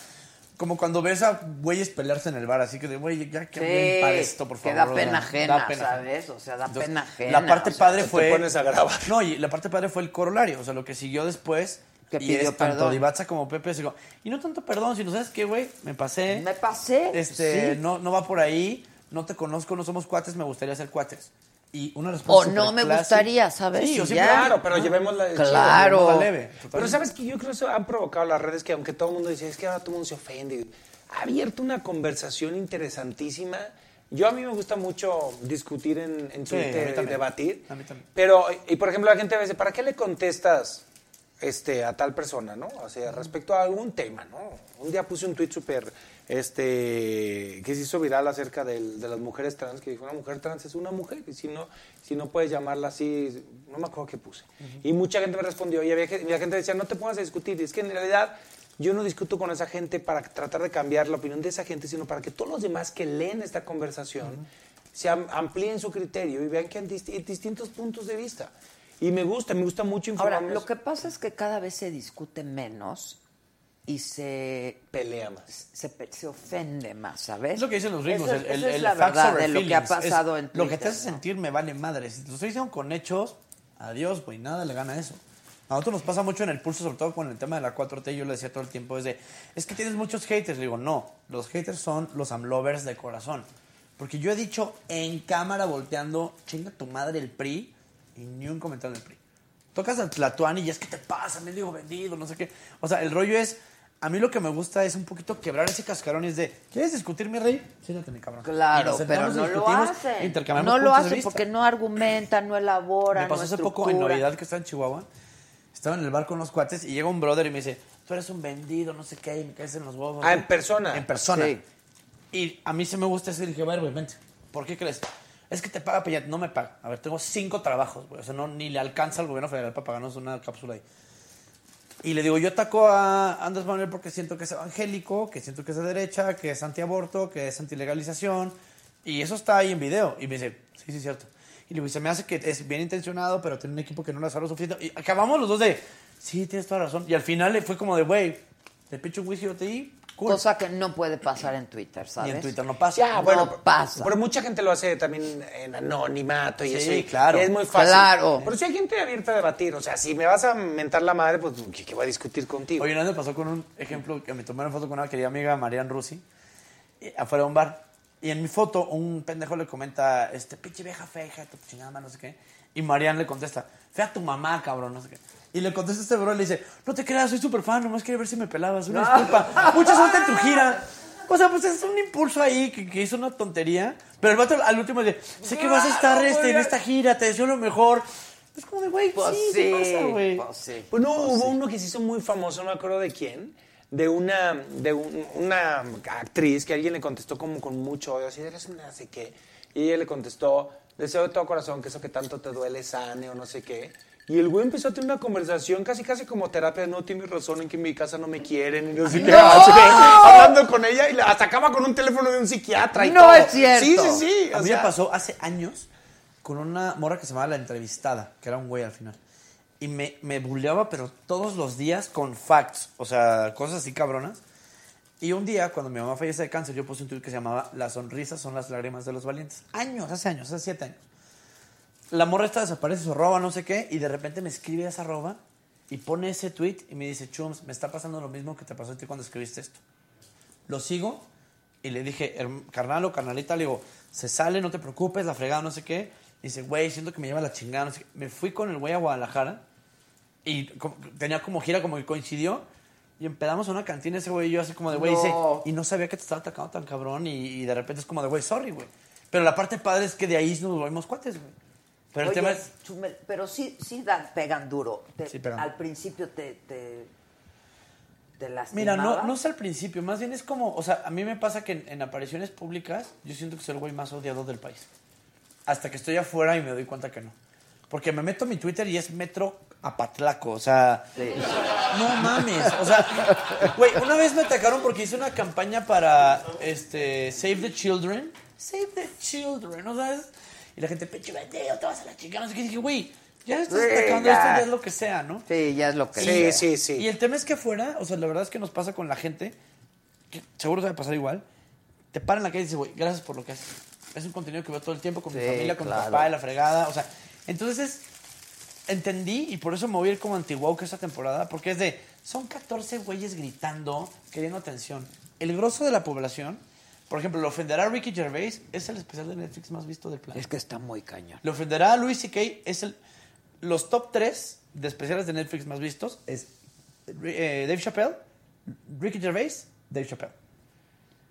Como cuando ves a güeyes pelearse en el bar, así que de, güey, ya que hablen para esto, por que favor. da o sea, pena ajena, da pena ¿sabes? O sea, da Entonces, pena ajena. La parte o sea, padre te fue... pones a grabar. No, y la parte padre fue el corolario. O sea, lo que siguió después... Que y pidió es tanto perdón. Divatza como Pepe. así como, y no tanto perdón, sino, ¿sabes qué, güey? Me pasé. Me pasé. Este, sí. no, no va por ahí. No te conozco, no somos cuates, me gustaría ser cuates. Y una O respuesta no me gustaría, ¿sabes? Sí, Y o ya. simplemente- Claro, pero llevémosla de chido, Claro. leve, totalmente. Pero sabes que yo creo que eso han provocado las redes que aunque todo el mundo dice, es que ahora todo el mundo se ofende, ha abierto una conversación interesantísima. Yo a mí me gusta mucho discutir en, Sí, a Twitter y debatir. A mí también. Pero, y por ejemplo, la gente dice, ¿para qué le contestas este, a tal persona, no? O sea, respecto a algún tema, ¿no? Un día puse un tweet súper, este, que se hizo viral acerca del- de las mujeres trans, que dijo, una mujer trans es una mujer, y si no, si no puedes llamarla así, no me acuerdo qué puse. Y mucha gente me respondió, y había, la gente decía, no te pongas a discutir, y es que en realidad yo no discuto con esa gente para tratar de cambiar la opinión de esa gente, sino para que todos los demás que leen esta conversación se am- amplíen su criterio y vean que hay disti- distintos puntos de vista. Y me gusta, me gusta mucho Ahora, informarme. lo que pasa es que cada vez se discute menos y se pelea más. se, se ofende más, ¿sabes? Es lo que dicen los gringos, Eso el, es- el, es la verdad de lo que ha feelings. Es pasado en Lo que te Twitter, hace ¿no? sentir me vale madre. Si te lo estoy diciendo con hechos, adiós, güey, nada le gana eso. A nosotros nos pasa mucho en el pulso, sobre todo con el tema de la 4T. Yo le decía todo el tiempo, es de, es que tienes muchos haters. Le digo, no, los haters son los amlovers de corazón. Porque yo he dicho en cámara volteando, chinga tu madre el PRI, y ni un comentario del PRI. Tocas al Tlatuani y es que te pasa, me digo vendido, no sé qué. O sea, el rollo es, a mí lo que me gusta es un poquito quebrar ese cascarón y es de, ¿quieres discutir, mi rey? Siéntate, mi cabrón. Claro, pero no lo hacen. intercambiamos No lo hacen porque no argumentan, no elaboran. Me pasó no hace poco en. Navidad que estaba en Chihuahua. Estaba en el bar con los cuates y llega un brother y me dice, tú eres un vendido, no sé qué, y me caes en los huevos. Ah, en persona. En persona. Sí. Y a mí se me gusta eso y dije, a ver, güey, vente. ¿Por qué crees? Es que te paga Peña. No me paga. A ver, tengo cinco trabajos, güey. O sea, no, ni le alcanza al gobierno federal para pagarnos una cápsula ahí. Y le digo, yo ataco a Andrés Manuel porque siento que es evangélico, que siento que es de derecha, que es antiaborto, que es antilegalización. Y eso está ahí en video. Y me dice, sí, sí, cierto. Y le digo, se me hace que es bien intencionado, pero tiene un equipo que no hace lo suficiente. Y acabamos los dos de, sí, tienes toda razón. Y al final le fue como de, güey, te picho un whisky OTI, cool. Cosa que no puede pasar en Twitter, ¿sabes? Y en Twitter no pasa. Ya, bueno, no pasa. Pero mucha gente lo hace también en anonimato y Sí, eso. y- claro. y es muy fácil. Claro. Pero si hay gente abierta a debatir, o sea, si me vas a mentar la madre, pues, ¿qué, qué voy a discutir contigo? Oye, una vez me pasó con un ejemplo que me tomé una foto con una querida amiga, Marian Rusi, eh, afuera de un bar. Y en mi foto, un pendejo le comenta, este, pinche vieja fea, hija de tu chingada, madre", no sé qué. Y Marian le contesta, fea tu mamá, cabrón, no sé qué. Y le contesta este bro y le dice, no te creas, soy súper fan, nomás quería ver si me pelabas, una disculpa. Mucha suerte en tu gira. O sea, pues es un impulso ahí que, que hizo una tontería. Pero el vato al último dice, sé que vas a estar este, en esta gira, te deseo lo mejor. Es como de, güey, Pues sí, sí, ¿qué pasa, güey? pues sí. Pues no, hubo uno que se hizo muy famoso, no me acuerdo de quién, de una, de un- una actriz que alguien le contestó como con mucho odio, así, eres una así que, y ella le contestó, deseo de todo corazón que eso que tanto te duele sane o no sé qué. Y el güey empezó a tener una conversación casi casi como terapia, no tienes razón en que en mi casa no me quieren y no sé qué, ¡No! hablando con ella y la- hasta acaba con un teléfono de un psiquiatra y No todo. es cierto. Sí, sí, sí. A mí sea, me pasó hace años con una morra que se llamaba La Entrevistada, que era un güey al final. Y me, me bulleaba, pero todos los días con facts, o sea, cosas así cabronas. Y un día, cuando mi mamá fallece de cáncer, yo puse un tweet que se llamaba Las sonrisas son las lágrimas de los valientes. Años, hace años, hace siete años. La morra esta desaparece, se roba, no sé qué, y de repente me escribe esa roba y pone ese tweet y me dice, Chums, me está pasando lo mismo que te pasó a ti cuando escribiste esto. Lo sigo y le dije, "Herm- carnal o carnalita, le digo, se sale, no te preocupes, la fregada, no sé qué. Y dice, güey, siento que me lleva la chingada, no sé qué. Me fui con el güey a Guadalajara y como- tenía como gira, como que coincidió. Y empezamos a una cantina ese güey y yo así como de, güey, No. y no sabía que te estaba atacando tan cabrón y, y de repente es como de, güey, sorry, güey. Pero la parte padre es que de ahí nos volvimos cuates, güey. Pero Oye, el tema es... Chumel, pero sí, sí dan, pegan duro. Te- Sí, pegan. Al principio te, te, te Mira, no, no es al principio, más bien es como, o sea, a mí me pasa que en, en apariciones públicas yo siento que soy el güey más odiado del país. Hasta que estoy afuera y me doy cuenta que no. Porque me meto a mi Twitter y es metro apatlaco, o sea, no mames, o sea, güey, una vez me atacaron porque hice una campaña para este Save the Children, Save the Children, o sea, es- y la gente, pinche bandido, te vas a la chingada, no sé qué, y dije, güey, ya estás Sí, atacando ya. esto, ya es lo que sea, ¿no? Sí, ya es lo que Sí, sea. sí, sí. Y el tema es que fuera, o sea, la verdad es que nos pasa con la gente, que seguro te va a pasar igual, te paran en la calle y dices, güey, gracias por lo que haces. Es un contenido que veo todo el tiempo con mi Sí, familia, con claro. mi papá, de la fregada, o sea, entonces entendí y por eso me voy a ir como anti-woke esta temporada, porque es de, son 14 güeyes gritando, queriendo atención. El grosso de la población, por ejemplo, lo ofenderá a Ricky Gervais, es el especial de Netflix más visto del planeta. Es que está muy cañón. Le ofenderá a Louis C.K. Es el, los top 3 de especiales de Netflix más vistos es eh, Dave Chappelle, Ricky Gervais, Dave Chappelle.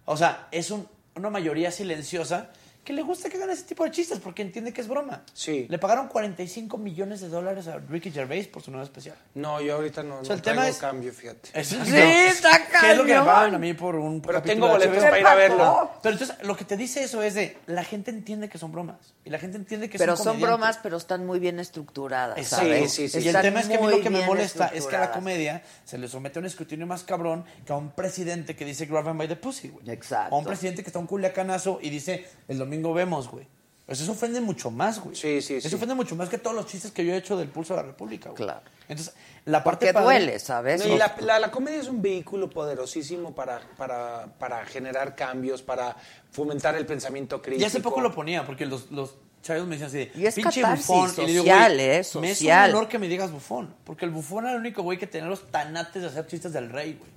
O sea, es un- una mayoría silenciosa que le gusta que hagan ese tipo de chistes porque entiende que es broma. Sí. Le pagaron 45 millones de dólares a Ricky Gervais por su nuevo especial. No, yo ahorita no, O sea, no el tema es- cambio, fíjate. Es- Sí, no. está ¿Qué es lo que me pagan a mí por un Pero tengo boletos para ir a verlo. Pero entonces, lo que te dice eso es de, la gente entiende que son bromas. Y la gente entiende que Pero son son comediantes. bromas, pero están muy bien estructuradas. Exacto. ¿sabes? Sí, sí, sí. Y el tema es que a mí lo que me molesta es que a la comedia se le somete a un escrutinio más cabrón que a un presidente que dice grab 'em by the pussy, güey. Exacto. A un presidente que está un culiacanazo y dice el domingo vemos, güey. Pues eso ofende mucho más, güey. Sí, sí, Eso sí. ofende mucho más que todos los chistes que yo he hecho del pulso de la República, güey. Claro. Entonces, la parte Porque duele, ¿sabes? No, y la, la- la comedia es un vehículo poderosísimo para, para, para generar cambios, para fomentar el pensamiento crítico. Y hace poco lo ponía, porque los, los chavos me decían así de, Y es pinche bufón. Y le digo, social, güey, ¿eh? Me es un Social. honor que me digas bufón. Porque el bufón era el único güey que tenía los tanates de hacer chistes del rey, güey.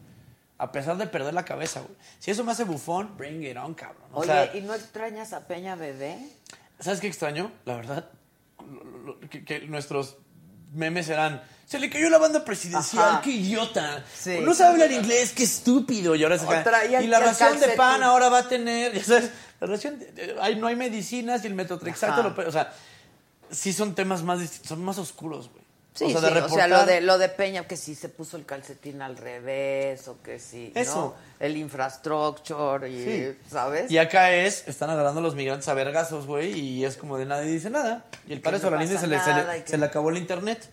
A pesar de perder la cabeza, güey. Si eso me hace bufón, bring it on, cabrón. O Oye, sea, ¿y no extrañas a Peña Bebé? ¿Sabes qué extraño? La verdad, que, que nuestros memes eran. Se le cayó la banda presidencial, Ajá. qué idiota. Sí. No sabe hablar inglés, qué estúpido. Y ahora se traía Y la ración de pan ahora va a tener. Ya sabes, la ración. de- hay- no hay medicinas y el metotrexato. Lo- o sea, sí son temas más distintos, son más oscuros, güey. Sí, o sea, sí, de o sea, lo de, lo de Peña, que si se puso el calcetín al revés, o que si, ¿no? Eso. El infrastructure, y, Sí. ¿sabes? Y acá es, están agarrando a los migrantes a vergazos, güey, y es como de nadie dice nada. Y el padre no Solalinde se le, se, le, que- se le acabó el internet.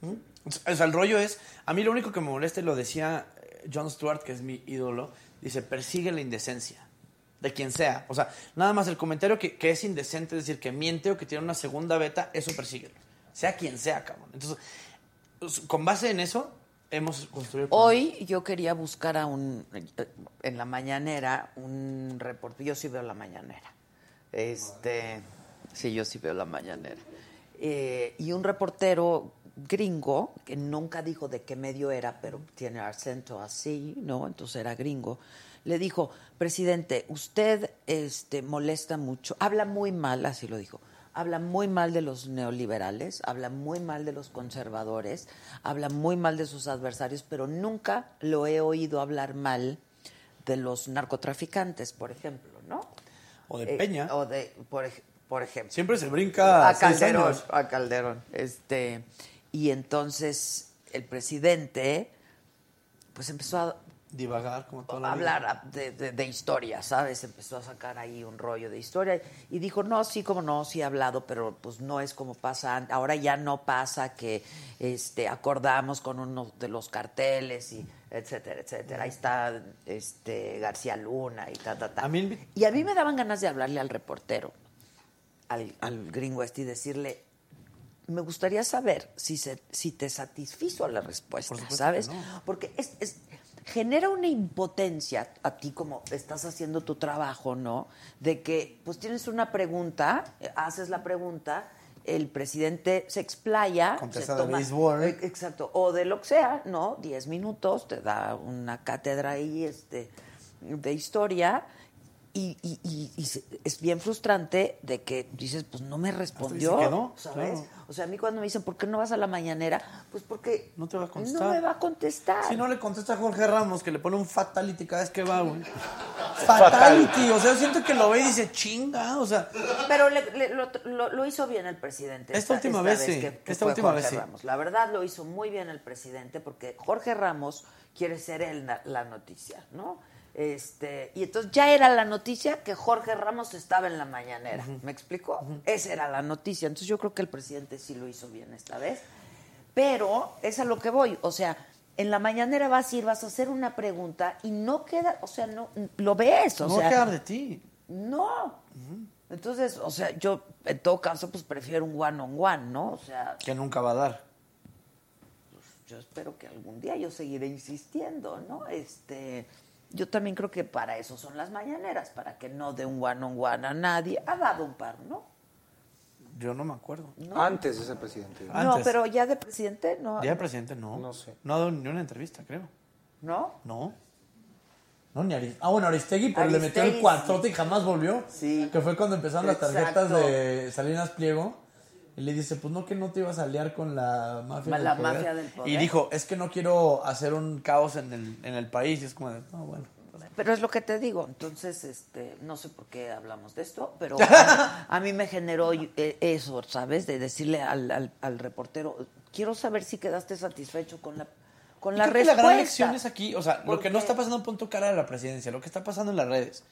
¿Mm? O sea, el rollo es, a mí lo único que me molesta, y lo decía eh, John Stewart, que es mi ídolo, dice, persigue la indecencia. De quien sea. O sea, nada más el comentario que, que es indecente, es decir, que miente o que tiene una segunda beta, eso persíguelo. Sea quien sea, cabrón. Entonces, pues, con base en eso, hemos construido... Hoy yo quería buscar a un, eh, en la mañanera, un reporte. Yo sí veo la mañanera. Este, sí, yo sí veo la mañanera. Eh, y un reportero gringo, que nunca dijo de qué medio era, pero tiene acento así, ¿no? Entonces era gringo. Le dijo, presidente, usted este, molesta mucho, habla muy mal, así lo dijo, habla muy mal de los neoliberales, habla muy mal de los conservadores, habla muy mal de sus adversarios, pero nunca lo he oído hablar mal de los narcotraficantes, por ejemplo, ¿no? O de Eh, Peña. o de, por, ej- por ejemplo. Siempre se brinca a Calderón, años. a Calderón. Este, y entonces el presidente pues empezó a Divagar como toda la hablar a- de, de- de historia, ¿sabes? Empezó a sacar ahí un rollo de historia y dijo, no, sí, como no, sí he hablado, pero pues no es como pasa, ahora ya no pasa que este, acordamos con uno de los carteles y etcétera, etcétera. Ahí está este, García Luna y ta, ta, ta. y a mí me daban ganas de hablarle al reportero, al, al gringo este y decirle, me gustaría saber si, se, si te satisfizo la respuesta, ¿sabes? no. Porque es, es- genera una impotencia a ti como estás haciendo tu trabajo, ¿no? De que pues tienes una pregunta, eh, haces la pregunta, el presidente se explaya, Contesta se de toma- béisbol. eh, exacto, o de lo que sea, ¿no? Diez minutos, te da una cátedra ahí, este, de historia. Y, y- y- y se- es bien frustrante de que dices, pues no me respondió, quedó, ¿sabes? claro. O sea, a mí cuando me dicen, ¿por qué no vas a la mañanera? Pues porque No te va a contestar. no me va a contestar. Si no le contesta a Jorge Ramos, que le pone un fatality cada vez que va, güey. Fatality. O sea, siento que lo ve y dice, chinga, o sea. Pero le- le- lo, lo- lo hizo bien el presidente. Esta última vez sí, que- que esta última Jorge vez sí. La verdad lo hizo muy bien el presidente porque Jorge Ramos quiere ser él la noticia, ¿no? Este, y entonces ya era la noticia que Jorge Ramos estaba en la mañanera. ¿Me explicó? Esa era la noticia. Entonces yo creo que el presidente sí lo hizo bien esta vez. Pero es a lo que voy. O sea, en la mañanera vas a ir, vas a hacer una pregunta y no queda, o sea, no lo ves. O no va a quedar de ti. no. Entonces, o sea, yo en todo caso pues prefiero un one on one, ¿no? O sea, Que nunca va a dar. yo espero que algún día yo seguiré insistiendo, ¿no? Este, yo también creo que para eso son las mañaneras, para que no dé un one on one a nadie. Ha dado un par, ¿no? Yo no me acuerdo. Antes de ser presidente. No, Antes. pero ya de presidente no. Ya de presidente no. No sé. No ha dado ni una entrevista, creo. ¿No? No. No, ni Aristegui. Ah, bueno, Aristegui, pero le metió el cuatrote y jamás volvió. Sí. Que fue cuando empezaron las tarjetas de Salinas Pliego. Y le dice, pues no, que no te ibas a aliar con la mafia La del poder. mafia del poder. Y dijo, es que no quiero hacer un caos en el, en el país. Y es como de, no, bueno. Pero es lo que te digo, entonces, este, no sé por qué hablamos de esto, pero a, a mí me generó eh, eso, ¿sabes? De decirle al, al, al reportero, quiero saber si quedaste satisfecho con la, con la Creo que respuesta. la gran lección es aquí, o sea, lo ¿Por que no está pasando en punto cara de la presidencia, lo que está pasando en las redes.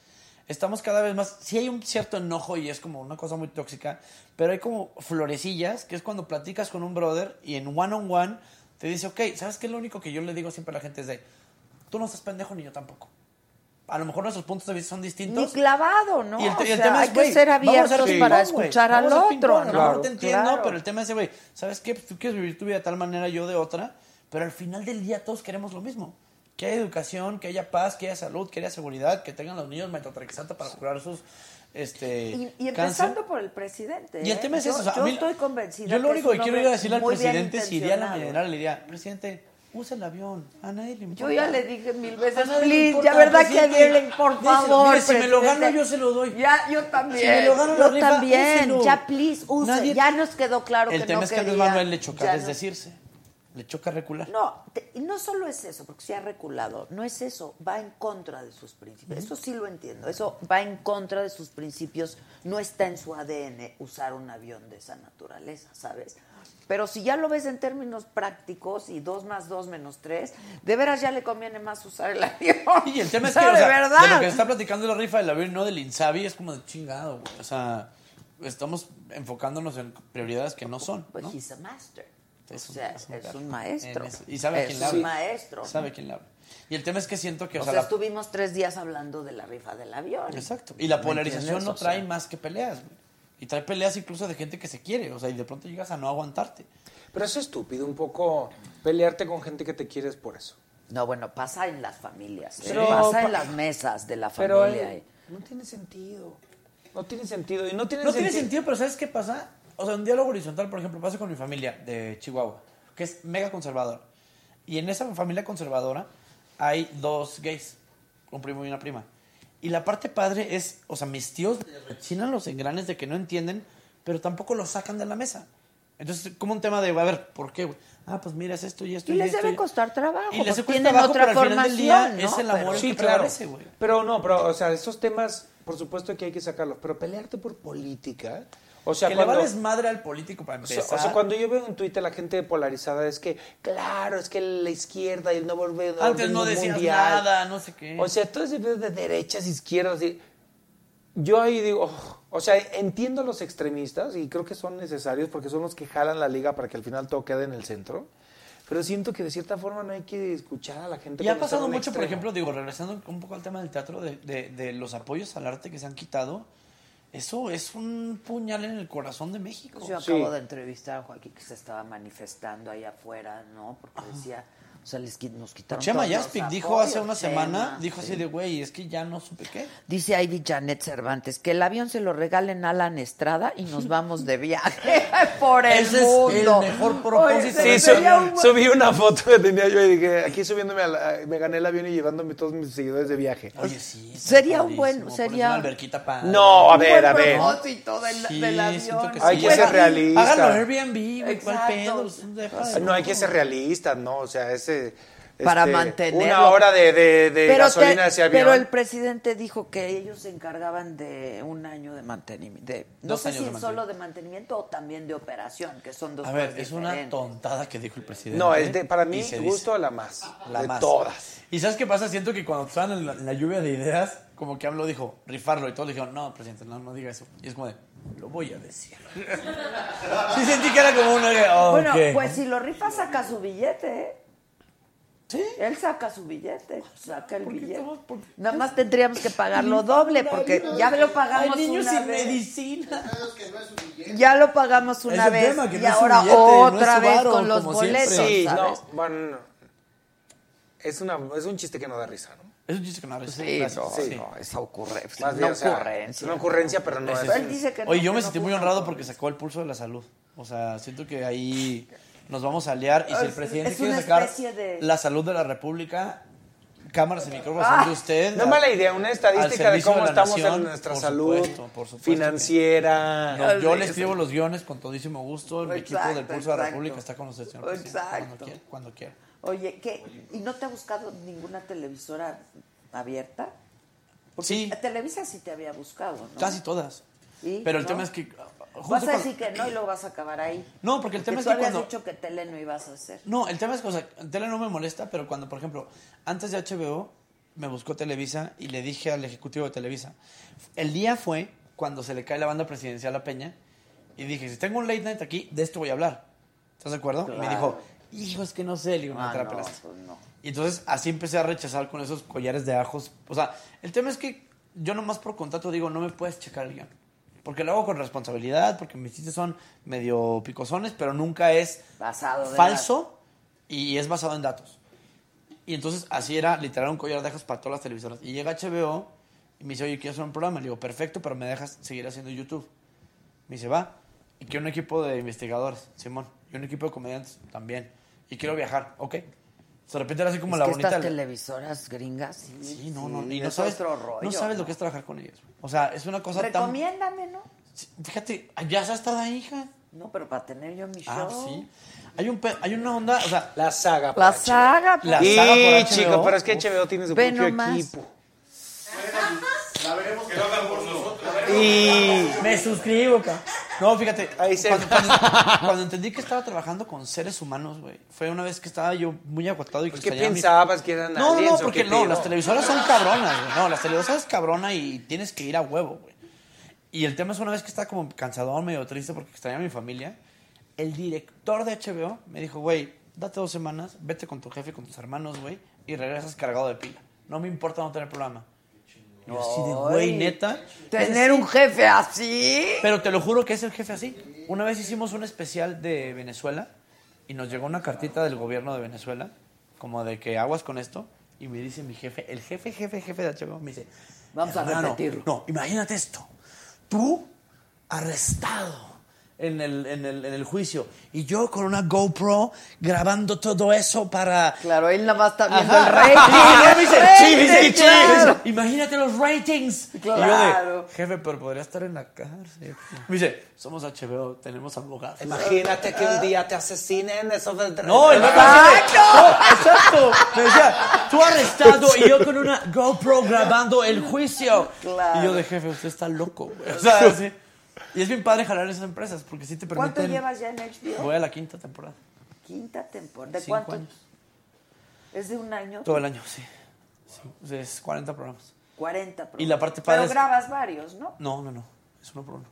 Estamos cada vez más, sí hay un cierto enojo y es como una cosa muy tóxica, pero hay como florecillas, que es cuando platicas con un brother y en one on one te dice, ok, ¿sabes qué? Lo único que yo le digo siempre a la gente es de, tú no estás pendejo ni yo tampoco. A lo mejor nuestros puntos de vista son Ni distintos. clavado, ¿no? Y el, te- O y el sea, tema hay es, que ser abiertos para escuchar al otro, ¿no? te entiendo, Claro. pero el tema es, güey, ¿sabes qué? Pues tú quieres vivir tu vida de tal manera, yo de otra, pero al final del día todos queremos lo mismo. Que haya educación, que haya paz, que haya salud, que haya seguridad, que tengan los niños metotrexata para curar sus este, Y, y cáncer. empezando por el presidente. Y el ¿eh? tema es yo, eso. o sea, yo mí- estoy convencida. Yo lo único que quiero ir a decirle al presidente, si iría a la mañanera, le diría, presidente, usa el avión. A nadie le importa. Yo ya le dije mil veces, please, importa, ya verdad que dile, por Dice, favor. mire, si me lo gano, yo se lo doy. Ya, yo también. Si me lo gano, yo rifa, también. úselo. Ya, please, use. Nadie- Ya nos quedó claro El que tema no es que a quería. Manuel le choca no- desdecirse. Le choca recular. No, te- y no solo es eso, porque se ha reculado, no es eso, va en contra de sus principios. Eso sí lo entiendo, eso va en contra de sus principios, no está en su ADN usar un avión de esa naturaleza, ¿sabes? Pero si ya lo ves en términos prácticos y dos más dos menos tres, de veras ya le conviene más usar el avión. Y el tema es que, O sea, verdad. de lo que está platicando la rifa del avión, no del Insabi, es como de chingado, güey. O sea, estamos enfocándonos en prioridades que no son. Pues ¿no? he's a master. Es o un- sea, es un es maestro. eso. Y sabe a es quién le un habla. maestro. Sabe quién le habla. Y el tema es que siento que, o, O sea, sea, la- estuvimos tres días hablando de la rifa del avión. Exacto. Y la ¿Me polarización no O sea, trae más que peleas. Y trae peleas incluso de gente que se quiere, o sea, y de pronto llegas a no aguantarte. Pero es estúpido un poco pelearte con gente que te quieres por eso. No, bueno, pasa en las familias, ¿eh? Pero pasa pa- en las mesas de la familia. eh, ¿eh? no tiene sentido. No tiene sentido. Y no tiene No sentido. tiene sentido, pero ¿sabes qué pasa? O sea, un diálogo horizontal, por ejemplo, pasa con mi familia de Chihuahua, que es mega conservadora. Y en esa familia conservadora hay dos gays, un primo y una prima. Y la parte padre es, o sea, mis tíos rechinan los engranes de que no entienden, pero tampoco los sacan de la mesa. Entonces, como un tema de, a ver, ¿por qué? Ah, pues mira, es esto y esto Y y, les esto. debe costar trabajo. Y les porque cuesta tienen trabajo, otra pero al final del día formación, es ¿no? el amor Pero- el Sí, que claro. prevalece, güey. Pero no, pero, o sea, estos temas, por supuesto que hay que sacarlos. Pero pelearte por política. O sea, que cuando, le vales madre al político para o sea, empezar. o sea, cuando yo veo en Twitter la gente polarizada, es que, claro, es que la izquierda y el nuevo orden Antes no decías mundial. nada, no sé qué. O sea, todo ese de derechas, izquierdas. y- yo ahí digo, oh, o sea, entiendo a los extremistas y creo que son necesarios porque son los que jalan la liga para que al final todo quede en el centro. Pero siento que de cierta forma no hay que escuchar a la gente. Y ha pasado mucho, por extremo. ejemplo, digo, regresando un poco al tema del teatro, de, de- de los apoyos al arte que se han quitado, eso es un puñal en el corazón de México. Yo acabo de entrevistar a Joaquín que se estaba manifestando ahí afuera, ¿no? Porque decía, o sea, les, nos quitaron Chema Yaspic dijo hace una Chema, semana, dijo sí. así de, güey, es que ya no supe qué. Dice Ivy Janet Cervantes que el avión se lo regalen a Alan Estrada y nos vamos de viaje por el Ese es el mundo. mejor propósito. Oye, Sí, subí, un buen- subí una foto que tenía yo y dije, aquí subiéndome, a la- me gané el avión y llevándome todos mis seguidores de viaje. Oye, sí. Sería un buen, sería una alberquita para... No, a ver, a ver. propósito del, Sí, del avión. que Hay sí. que ser realista. Háganlo Airbnb, güey, ¿cuál Exacto. pedo? No, hay que ser realistas, ¿no? O sea, ese... Para este, mantenerlo. Una hora de, de, de Pero, gasolina te- hacia avión. pero el presidente dijo que ellos se encargaban de un año de mantenimiento. De, no Dos sé años si de solo de mantenimiento o también de operación, que son dos A ver, cosas es una tontada que dijo el presidente. No, es de, para y mí, gusto la más. La de más. todas. ¿Y sabes qué pasa? Siento que cuando estaban en la, en la lluvia de ideas, como que AMLO dijo, rifarlo, y todos le dijeron, no, presidente, no, no diga eso. Y es como de, lo voy a decir. sí sentí que era como una... oh, Bueno, pues si lo rifa, saca su billete, ¿eh? Sí. Él saca su billete, saca el billete. Nada más tendríamos que pagarlo doble, porque ya lo pagamos Hay niños una sin vez. medicina. Ya lo pagamos una Es vez y no es ahora billete, es otra vez con los boletos, Sí, ¿sabes? no, bueno, no. Es, una, es un chiste que no da risa, ¿no? Es un chiste que no da risa. Sí, no, Sí. no, esa ocurrencia. Más Una bien, o sea, ocurrencia. una ocurrencia, pero no es. Él dice que no, Oye, yo que me no sentí muy honrado porque sacó el pulso de la salud. O sea, siento que ahí nos vamos a aliar y si el Es- presidente es quiere sacar de- la salud de la República, cámaras y micrófonos Ah, son de usted. No es mala idea, una estadística de servicio cómo la estamos nación, en nuestra por salud supuesto, por supuesto financiera. No, yo le escribo los guiones con todísimo gusto. El equipo del Exacto, Pulso de la. República está con usted, señor presidente, Cuando Exacto. quiera. Cuando quiera. Oye, ¿qué? ¿Y no te ha buscado ninguna televisora abierta? Porque Sí. Televisa sí te había buscado, ¿no? Casi todas. ¿Y? Pero el ¿No? tema es que... Vas a decir que no y luego vas a acabar ahí. No, porque el tema Porque es tú que habías cuando... dicho que tele no ibas a hacer. No, el tema es que, o sea, tele no me molesta, pero cuando, por ejemplo, antes de HBO me buscó Televisa y le dije al ejecutivo de Televisa, el día fue cuando se le cae la banda presidencial a Peña y dije, si tengo un late night aquí, de esto voy a hablar. ¿Estás de acuerdo? Y me dijo, hijo, es que no sé, le digo, no, Ah, no, pelaste". pues no. Y entonces así empecé a rechazar con esos collares de ajos. O sea, el tema es que yo nomás por contrato digo, no me puedes checar el guion. Porque lo hago con responsabilidad, porque mis chistes son medio picosones, pero nunca es Basado falso y es basado en datos. Y entonces así era literal un collar de ajos para todas las televisoras. Y llega HBO Y me dice, oye, quiero hacer un programa. Le digo, perfecto, pero me dejas seguir haciendo YouTube. Me dice, va. Y quiero un equipo de investigadores, Simón. Y un equipo de comediantes también. Y quiero viajar, ok. De repente era así como Es la que bonita. estas televisoras gringas, sí. Sí, no, no, sí, y no es sabes, otro rollo. no sabes lo que es trabajar con ellos. O sea, es una cosa tan... Recomiéndame, ¿no? Fíjate, ya has estado ahí, hija. No, pero para tener yo mi show. Ah, sí. Hay, un pe- hay una onda, o sea... La saga. La saga. La saga por Sí, chico, pero es que HBO tiene su propio equipo. La veremos Que lo hagan por nosotros. Y... Me suscribo, ca. No, fíjate, Ahí se- cuando, cuando- cuando entendí que estaba trabajando con seres humanos, güey, fue una vez que estaba yo muy agotado y que ¿Qué extrañaba mi- pensabas que eran No, no, aliens no, o porque qué no, pedo? las televisoras son cabronas, güey. No, las televisoras es cabrona y tienes que ir a huevo, güey. Y el tema es una vez que estaba como cansador, medio triste porque extrañaba a mi familia, el director de HBO me dijo, güey, date dos semanas, vete con tu jefe, con tus hermanos, güey, y regresas cargado de pila. No me importa no tener programa. Y así de, güey, neta. Tener un jefe así. Pero te lo juro que es el jefe así. Una vez hicimos un especial de Venezuela y nos llegó una cartita del gobierno de Venezuela, como de que aguas con esto, y me dice mi jefe, el jefe, jefe, jefe de HBO, me dice, Vamos a "Hermano, repetirlo". No, imagínate esto. Tú arrestado en el, en, el, en el juicio y yo con una GoPro grabando todo eso para... Claro, él nada más está viendo Ajá. el rating. Y me dice, El "Sí, sí, rating, sí, claro. sí". Imagínate los ratings. Y yo Claro. de, jefe, pero podría estar en la cárcel. Me dice, somos HBO, tenemos abogados. Imagínate que un día te asesinen, eso de... No, el así de- no, exacto. Me decía, tú arrestado y yo con una GoPro grabando el juicio. Claro. Y yo de jefe, usted está loco, güey. O sea, sí. Y es bien padre jalar esas empresas porque sí te permiten. ¿Cuánto llevas ya en HBO? Voy a la quinta temporada. Quinta temporada. ¿De Cinco cuánto? años. ¿Es de un año? Todo el año, sí. sí. O sea, es 40 programas. 40 Y la parte padre Pero es- grabas varios, ¿no? No, no, no. Es uno por uno.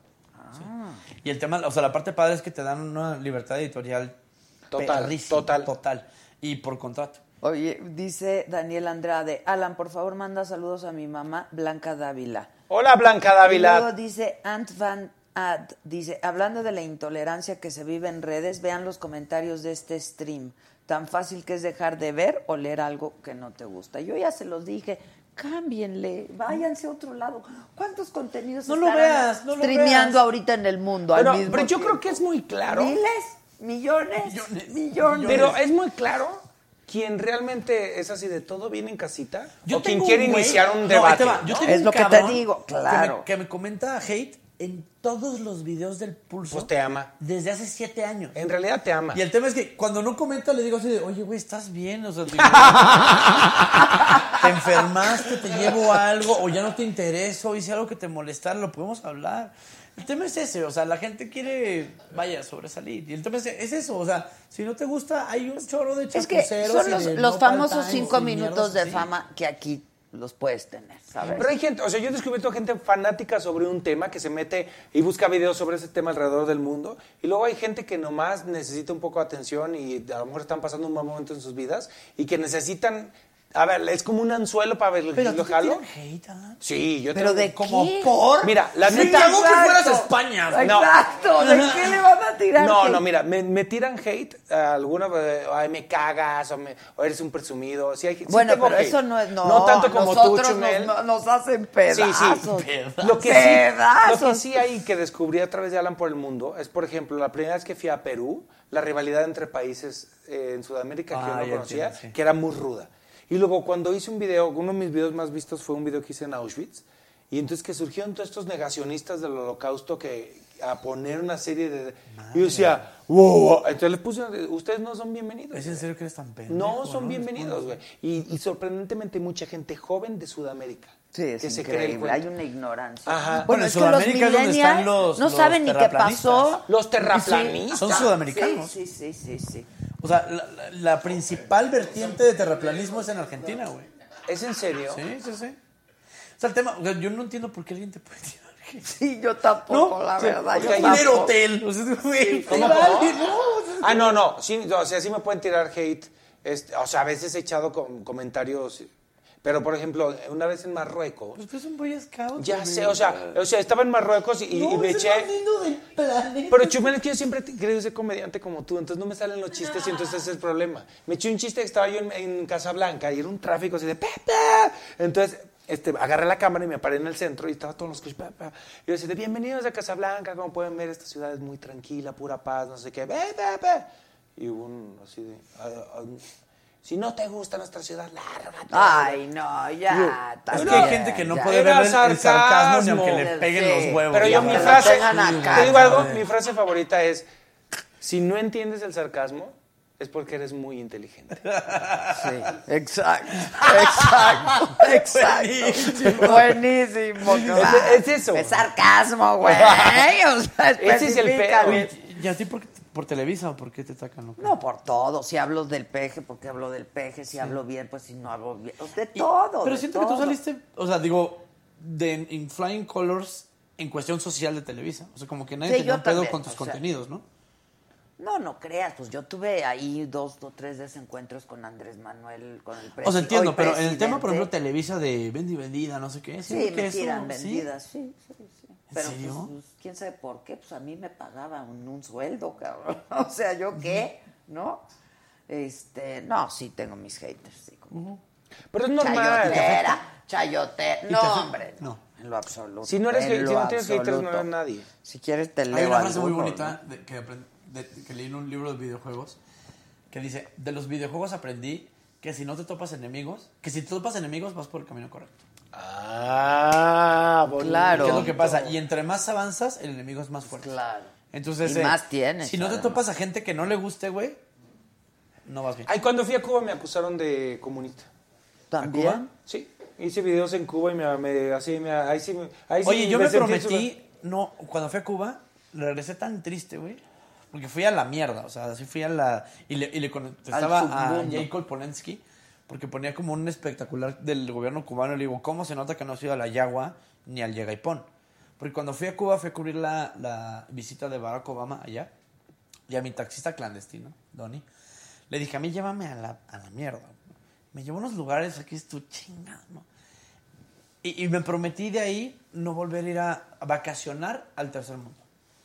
Sí. Ah. Y el tema, o sea, la parte padre es que te dan una libertad editorial Total, perrísima, total. total. Y por contrato. Oye, dice Daniel Andrade, Alan, por favor manda saludos a mi mamá Blanca Dávila. Hola, Blanca Y Dávila. luego dice Ant Van Ad, dice, hablando de la intolerancia que se vive en redes, vean los comentarios de este stream. Tan fácil que es dejar de ver o leer algo que no te gusta. Yo ya se los dije, cámbienle, váyanse a otro lado. ¿Cuántos contenidos No lo veas, no lo streameando veas. ahorita en el mundo Pero, al mismo pero yo tiempo? creo que es muy claro. Miles, millones, millones. Pero es muy claro quien realmente es así de todo bien en casita Yo o quien quiere un iniciar un No, debate. te va. Yo tengo Es un lo que te digo, que claro. me- Que me, comenta hate en todos los videos del pulso. Pues te ama. Desde hace siete años. En realidad te ama. Y el tema es que cuando no comenta le digo así de, oye, güey, ¿estás bien? O sea, digo, te enfermaste, te llevo algo, o ya no te intereso, hice algo que te molestara, lo podemos hablar. El tema es ese, o sea, la gente quiere, vaya, sobresalir. Y el tema es, es eso, o sea, si no te gusta, hay un chorro de Es que chapuceros son y los, de los no famosos cinco minutos de así. fama que aquí los puedes tener, ¿sabes? Pero hay gente, o sea, yo he descubierto gente fanática sobre un tema que se mete y busca videos sobre ese tema alrededor del mundo. Y luego hay gente que nomás necesita un poco de atención y a lo mejor están pasando un mal momento en sus vidas y que necesitan. A ver, es como un anzuelo para ver Pero lo ¿tú te jalo. hate, ah? Sí, yo ¿Pero de Como qué? por... Mira, la Sí, neta. algo que fueras a. España. No. Exacto, ¿de qué le van a tirar? No, hate? no, mira, me, me tiran hate a alguna, eh, ay, me cagas o, me- o eres un presumido. Sí, hay, sí Bueno, tengo pero hate. eso no es... No, No tanto como tú, Chumel. Nos, nos hacen Sí, pedazos. sí. Lo que, sí, Pedazos. lo que sí hay que descubrí a través de Alan por el mundo es, por ejemplo, la primera vez que fui a Perú, la rivalidad entre países eh, en Sudamérica que Ah, yo no ya conocía, entiendo, sí. que era muy ruda. Y luego cuando hice un video, uno de mis videos más vistos fue un video que hice en Auschwitz, y entonces que surgieron todos estos negacionistas del holocausto que a poner una serie de... Y yo decía, wow, entonces les puse, ustedes no son bienvenidos. ¿Es en serio que eres tan pendejo? No son bienvenidos, güey. Y, y sorprendentemente mucha gente joven de Sudamérica. Sí, es que se cree el increíble. Hay una ignorancia. Ajá. Bueno, Bueno, en es que los Sudamérica es donde están los- no los saben ni qué terraplanistas. pasó. Los terraplanistas. Son sudamericanos. Sí, sí, sí, sí, sí. O sea, la, la- la principal vertiente de terraplanismo es en Argentina, güey. ¿Es en serio? Sí, sí, sí. O sea, el tema, o sea, yo no entiendo por qué alguien te puede tirar. hate. Sí, yo tampoco, la verdad. porque Yo hay dinero tampoco. hotel. O sea, güey, ¿Cómo, vale, no. Ah, no, no. Sí, o sea, sí me pueden tirar hate. Este, o sea, a veces he echado com- comentarios. Pero, por ejemplo, una vez en Marruecos. Pues tú eres un boy scout. Ya sé, o sea, o sea, estaba en Marruecos y, y- y No, me es eché. lindo del planeta. Pero Chumel, es que yo siempre he querido ser comediante como tú, entonces no me salen los chistes y entonces ese es el problema. Me eché un chiste que estaba yo en, en Casablanca y era un tráfico así de Pepe. Entonces este, agarré la cámara y me paré en el centro y estaba todos los coches. Y yo decía, bienvenidos a Casablanca, como pueden ver, esta ciudad es muy tranquila, pura paz, no sé qué. Y hubo un así de, "Ah, ah, si no te gusta nuestra ciudad, lárgate. Ay, no, ya. Es también, que hay gente que no ya. puede ver el, el sarcasmo ni aunque le peguen Sí. los huevos. Pero yo mi frase, acá, te digo algo, ¿sabes? mi frase favorita es, si no entiendes el sarcasmo, es porque eres muy inteligente. Sí, exacto, exacto, exacto. Buenísimo. claro. Es- es eso. Es sarcasmo, güey. O sea, Ese es el pedo. ¿Y a ti por, por Televisa o por qué te atacan? qué? No, por todo. Si hablo del peje, porque hablo del peje. Si hablo bien, pues si no hablo bien. De todo. Pero de siento que tú saliste, o sea, digo, de in Flying Colors en cuestión social de Televisa. O sea, como que nadie Sí, yo un pedo con tus o sea, contenidos, ¿no? No, no creas. Pues yo tuve ahí dos o tres desencuentros con Andrés Manuel, con el presidente. O sea, entiendo, pero en el tema, por ejemplo, Televisa de Vendi Vendida, no sé qué. Sí, que me eso- tiran vendidas, sí, sí, sí. ¿En Pero serio? pues, pues, quién sabe por qué, pues a mí me pagaban un, un sueldo, cabrón. O sea, ¿yo qué? ¿No? Este, no, sí tengo mis haters, sí. Como Pero es normal. Chayotera, chayotera. te No, hombre, No. no. En lo absoluto. Si no, eres, hate- si no tienes haters, no eres nadie. Si quieres te leo Hay una frase muy bonita de- que, aprend- de- que leí en un libro de videojuegos que dice, de los videojuegos aprendí que si no te topas enemigos, que si te topas enemigos vas por el camino correcto. Ah, bonito. Claro. ¿Qué es lo que pasa? Y entre más avanzas, el enemigo es más fuerte. Claro. Entonces, Y eh, más tienes, Si no te topas a gente que no le guste, güey, no vas bien. Ay, cuando fui a Cuba me acusaron de comunista. ¿También? Sí. Hice videos en Cuba y me, me- así me, ahí sí, ahí sí Oye, yo me prometí, no, cuando fui a Cuba, regresé tan triste, güey. Porque fui a la mierda, o sea, así fui a la... Y le, y le contestaba a. Jacob Polensky, porque ponía como un espectacular del gobierno cubano, y le digo, ¿cómo se nota que no has ido a la Yagua ni al Yegaipón? Porque cuando fui a Cuba fui a cubrir la, la visita de Barack Obama allá, y a mi taxista clandestino, Donny, le dije, a mí llévame a la, a la mierda. Me llevó a unos lugares, aquí es tu chingada, ¿no? Y, y me prometí de ahí no volver a ir a, a vacacionar al tercer mundo.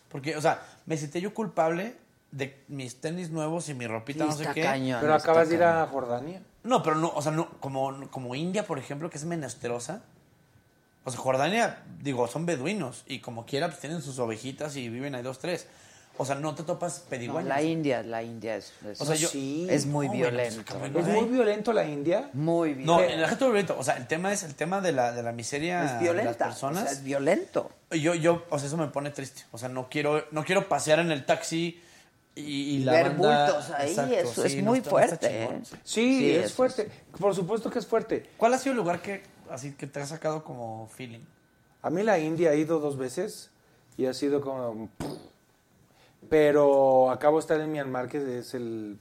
Porque, o sea, me sentí yo culpable de mis tenis nuevos y mi ropita, Sí, no sé qué. cañón. Pero acabas de ir a Jordania. No, pero no, o sea, no, como, como India, por ejemplo, que es menesterosa. O sea, Jordania, digo, son beduinos y como quiera, pues tienen sus ovejitas y viven ahí dos, tres. O sea, no te topas No, pedigüeñas. la India, la India es, es- O sea, yo- Sí. es muy no, no, violento. Es no muy violento la India. Muy No, violento. en el ejército violento. O sea, el tema es el tema de la, de la miseria es de violenta. las personas. o sea, es violento. Yo, yo, o sea, eso me pone triste. O sea, no quiero, no quiero pasear en el taxi y, y la Ver banda- bultos ahí, Exacto, eso es sí, no muy está- no está fuerte. chingón. ¿eh? Sí, Sí, es eso fuerte. Por supuesto que es fuerte. ¿Cuál ha sido el lugar que, así, que te ha sacado como feeling? A mí la India he ido dos veces y ha sido como... Pero acabo de estar en Myanmar, que es el,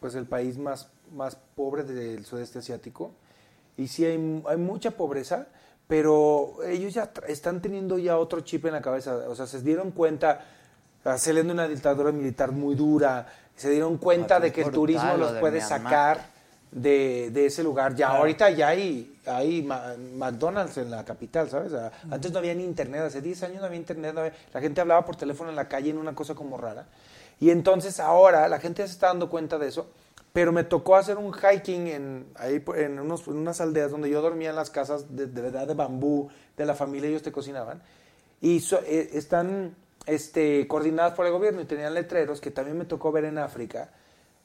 pues el país más, más pobre del sudeste asiático. Y sí hay, hay mucha pobreza, pero ellos ya están teniendo ya otro chip en la cabeza. O sea, se dieron cuenta, saliendo de una dictadura militar muy dura, se dieron cuenta Ah, de que el turismo lo los de puede sacar de, de ese lugar. Ya Claro. ahorita ya hay, hay McDonald's en la capital, ¿sabes? Antes no había ni internet, hace 10 años no había internet, no había- la gente hablaba por teléfono en la calle en una cosa como rara. Y entonces ahora la gente se está dando cuenta de eso, pero me tocó hacer un hiking en, ahí en, unos- en unas aldeas donde yo dormía en las casas de, de verdad de bambú, de la familia, ellos te cocinaban. Y so- eh, están este, coordinadas por el gobierno y tenían letreros que también me tocó ver en África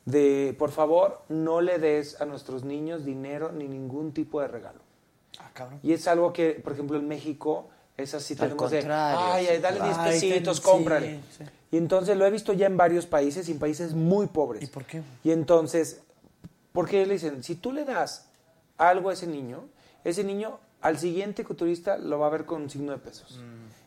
de, por favor, no le des a nuestros niños dinero ni ningún tipo de regalo. Ah, cabrón. Y es algo que, por ejemplo, en México es así, Al tenemos de, ay, ay, dale 10 Ay, pesitos, ten- sí, cómprale. sí. Y entonces lo he visto ya en varios países, y en países muy pobres. ¿Y por qué? Y entonces, porque le dicen, si tú le das algo a ese niño, ese niño al siguiente turista lo va a ver con un signo de pesos.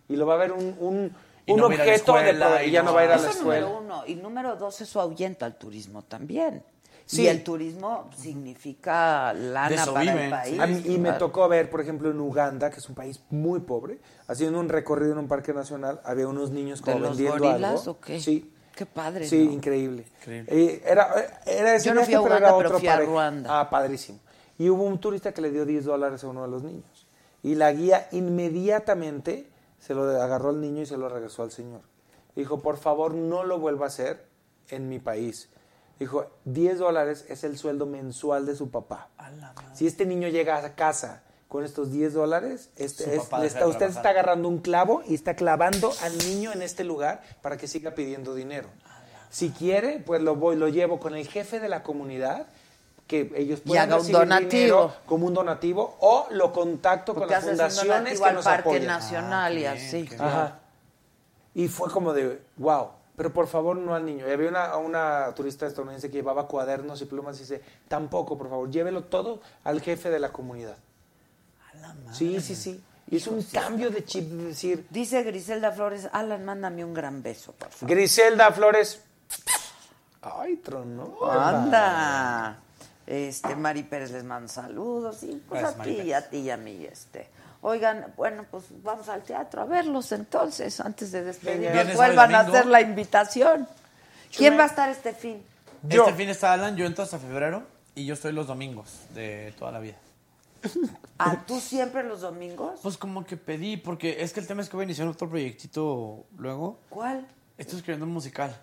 Y lo va a ver un, un, Y un no va a ir a la objeto de y ya no- va a ir a la Eso escuela. número uno. Y número dos, eso ahuyenta al turismo también. Sí. Y el turismo significa De lana para viven, el país. A mí- y me tocó ver, por ejemplo, en Uganda, que es un país muy pobre, haciendo un recorrido en un parque nacional, había unos niños ¿De como los vendiendo gorilas algo. o qué? Sí. Qué padre, Sí, ¿no? increíble. Increíble. Eh, era, era ese Yo no fui a pero Uganda, era pero otro fui a Ruanda. Ah, padrísimo. Y hubo un turista que le dio 10 dólares a uno de los niños. Y la guía inmediatamente se lo agarró al niño y se lo regresó al señor. Dijo, por favor, no lo vuelva a hacer en mi país. Dijo, 10 dólares es el sueldo mensual de su papá. Si este niño llega a casa con estos 10 dólares, este, es- está- usted está agarrando un clavo y está clavando al niño en este lugar para que siga pidiendo dinero. Si quiere, pues lo voy, lo llevo con el jefe de la comunidad que ellos Y puedan haga un donativo. dinero como un donativo o lo contacto con Porque las haces un fundaciones que al nos Parque apoyan. Nacional y así. Ajá. Y fue como de, wow, pero por favor no al niño. Y había una, una turista estadounidense que llevaba cuadernos y plumas y dice, tampoco, por favor, llévelo todo al jefe de la comunidad. Sí, sí, sí. Y es un cambio de chip, de decir, Dice Griselda Flores, Alan, mándame un gran beso, por favor. Griselda Flores. Ay, trono. Anda. Este, Mari Pérez les manda saludos y pues Gracias, a ti, Pérez. a ti y a mí, este. Oigan, bueno, pues vamos al teatro a verlos entonces, antes de despedirnos. Y Vuelvan a hacer la invitación. ¿Quién va a estar este fin? Este fin está Alan, yo entro hasta febrero y yo estoy los domingos de toda la vida. ¿A tú siempre los domingos? Pues como que pedí, porque es que el tema es que voy a iniciar otro proyectito luego. ¿Cuál? Estoy escribiendo un musical.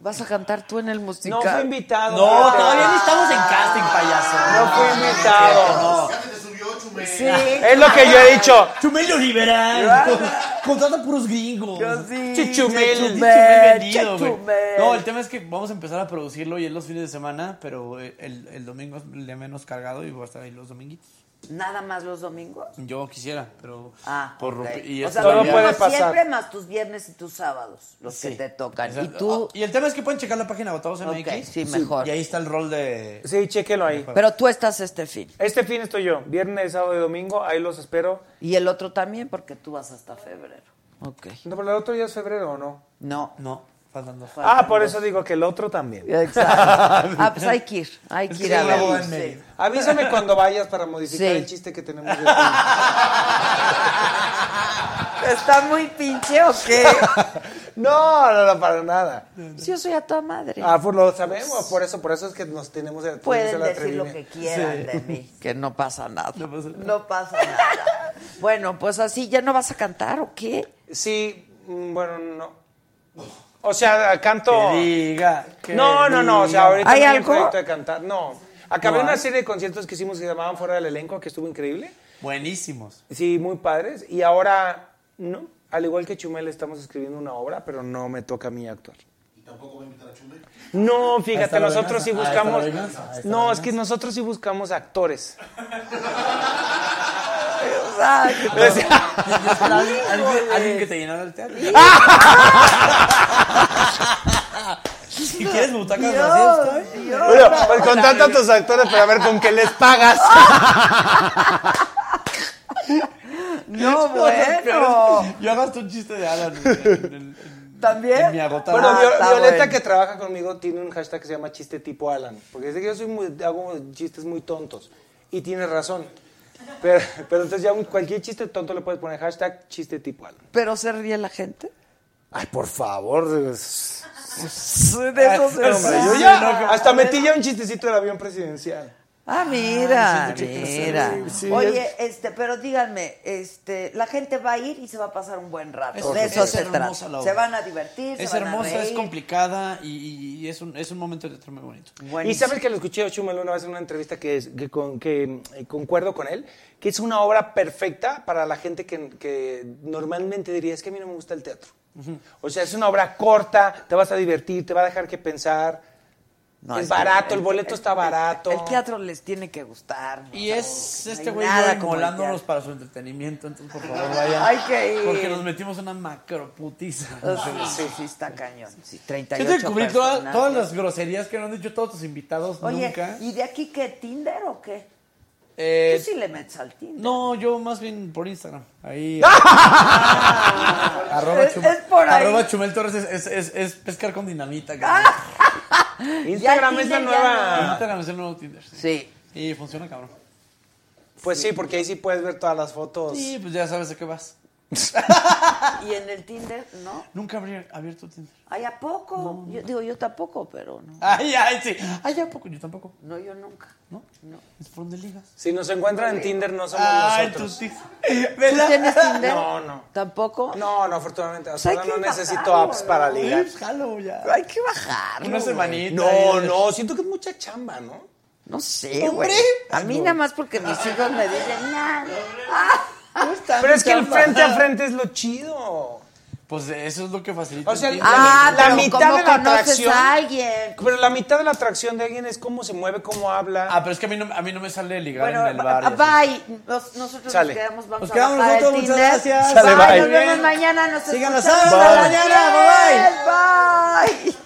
¿Vas a cantar tú en el musical? No fue invitado. No, todavía ni estamos en casting, payaso. No fui invitado. No. Ya se te subió, Chumel. Sí, Es lo que yo he dicho. Chumel liberal. Contrata puros gringos. Yo sí. Chichumel. Chumel Chumel, vendido, güey. Chumel. No, el tema es que vamos a empezar a producirlo y es los fines de semana, pero el, el domingo es el de menos cargado y voy a estar ahí los dominguitos. ¿Nada más los domingos? Yo quisiera, pero Ah, por ok. romper- y o sea, Todo puede pasar. siempre más tus viernes y tus sábados, los que te tocan. Exacto. Y tú, Oh, y el tema es que pueden checar la página Votados MX. Ok, sí, mejor. Y ahí está el rol de... Sí, chéquelo ahí. pero tú estás este fin. Este fin estoy yo, viernes, sábado y domingo, ahí los espero. Y el otro también, porque tú vas hasta febrero. Ok. No, pero el otro ya es febrero, ¿o no? No. No, faltan. Ah, por eso digo que el otro también. Exacto. Ah, pues hay que ir. Hay que ir a ver. Sí. Avísame cuando vayas para modificar Sí. el chiste que tenemos. de ¿Está muy pinche o qué? no, no, no, para nada. Si yo soy a tu madre. Ah, pues lo sabemos, por eso, por eso es que nos tenemos tenemos Pueden el decir lo que quieran de mí, que no pasa nada. No pasa nada. No pasa nada. Bueno, pues así, ¿ya no vas a cantar o qué? Sí, mm, bueno, no. O sea, canto. Que diga. que No, no, no, o sea, ahorita ¿Hay no hay algo? proyecto de cantar. No. Acabé ¿No una hay? serie de conciertos que hicimos que se llamaban Fuera del Elenco, que estuvo increíble. Buenísimos. Sí, muy padres. Y ahora, no. Al igual que Chumel, estamos escribiendo una obra, pero no me toca a mí actuar. ¿Y tampoco va a invitar a Chumel? No, fíjate, nosotros sí la buscamos. No, es que nosotros sí buscamos actores. ¿Alguien, alguien- alguien que te llenara el teatro. si quieres butacas estoy. Bueno, pues contrata a tus actores para ver con qué les pagas. No, bueno. Yo hago hasta un chiste de Alan. en- en- en- ¿También? En mi. Bueno, Ah, Violeta bueno. que trabaja conmigo tiene un hashtag que se llama chiste tipo Alan. Porque dice que yo soy muy, hago chistes muy tontos. Y tiene razón. Pero, pero entonces ya un- cualquier chiste tonto le puedes poner hashtag chiste tipo Alan. ¿Pero se ríe la gente? Ay, por favor. De eso se Hombre, yo ríe. ya hasta metí ya un chistecito del avión presidencial. Ah, mira, sí, Oye, es- este, pero díganme, este, la gente va a ir y se va a pasar un buen rato. Es- de eso es se trata. hermosa la obra. Se van a divertir, Es se van hermosa, a es complicada y, y- y es, un, es un momento de teatro muy bonito. Y sabes que lo escuché a Chumel una vez en una entrevista que, es- que, con- que, eh, concuerdo con él, que es una obra perfecta para la gente que, que normalmente diría, es que a mí no me gusta el teatro. O sea, es una obra corta, te vas a divertir, te va a dejar que pensar. No, es que barato, el boleto está barato. El teatro les tiene que gustar. Y es No este güey teatro. para su entretenimiento, entonces por favor vayan. Hay que ir. Porque nos metimos una macro putiza. Sí, sí, sí, está cañón. Sí, 38 Yo descubrí todas las groserías que nos han dicho todos tus invitados Oye, nunca. ¿y de aquí qué? ¿Tinder o qué? Eh, Tú sí le metes al Tinder. No, yo más bien por Instagram. Ahí. Ah, arroba, es, Chum- es por ahí. arroba Chumel Torres es, es, es- es pescar con dinamita. Instagram es la nueva. Instagram es el nuevo Tinder. Sí. Sí. Y funciona cabrón. Pues sí, porque ahí sí puedes ver todas las fotos. Sí, pues ya sabes a qué vas. ¿Y en el Tinder, no? Nunca habría abierto Tinder. ¿Ay, a poco? Yo, digo, yo tampoco, pero no. Ay, ay, sí. Ay, ¿a poco? Yo tampoco. No, yo nunca. ¿No? No. ¿Es por dónde ligas? Si nos encuentran en Tinder, no somos Ay, nosotros. tú sí. ¿Tú tienes Tinder? No, no. ¿Tampoco? No, no, afortunadamente. Hay ahora no necesito apps para ligar. Pues, jalo ya. Hay que bajarlo. Una semanita. No, no, siento que es mucha chamba, ¿no? No sé, güey. A mí nada más porque mis hijos me dicen, nada. Pero es que el frente a frente es lo chido. Pues eso es lo que facilita. O sea, la. Ah, la pero mitad ¿cómo de la atracción. a alguien? Pero la mitad de la atracción de alguien es cómo se mueve, cómo habla. Ah, pero es que a mí no, a mí no me sale ligar Bueno, en el bar. así. bye. Nos- nosotros Sale. nos quedamos, vamos Nos a quedamos nosotros, el muchas gracias. Sale, bye. bye. Nos vemos mañana. Nos a a la las mañana, 10. Bye.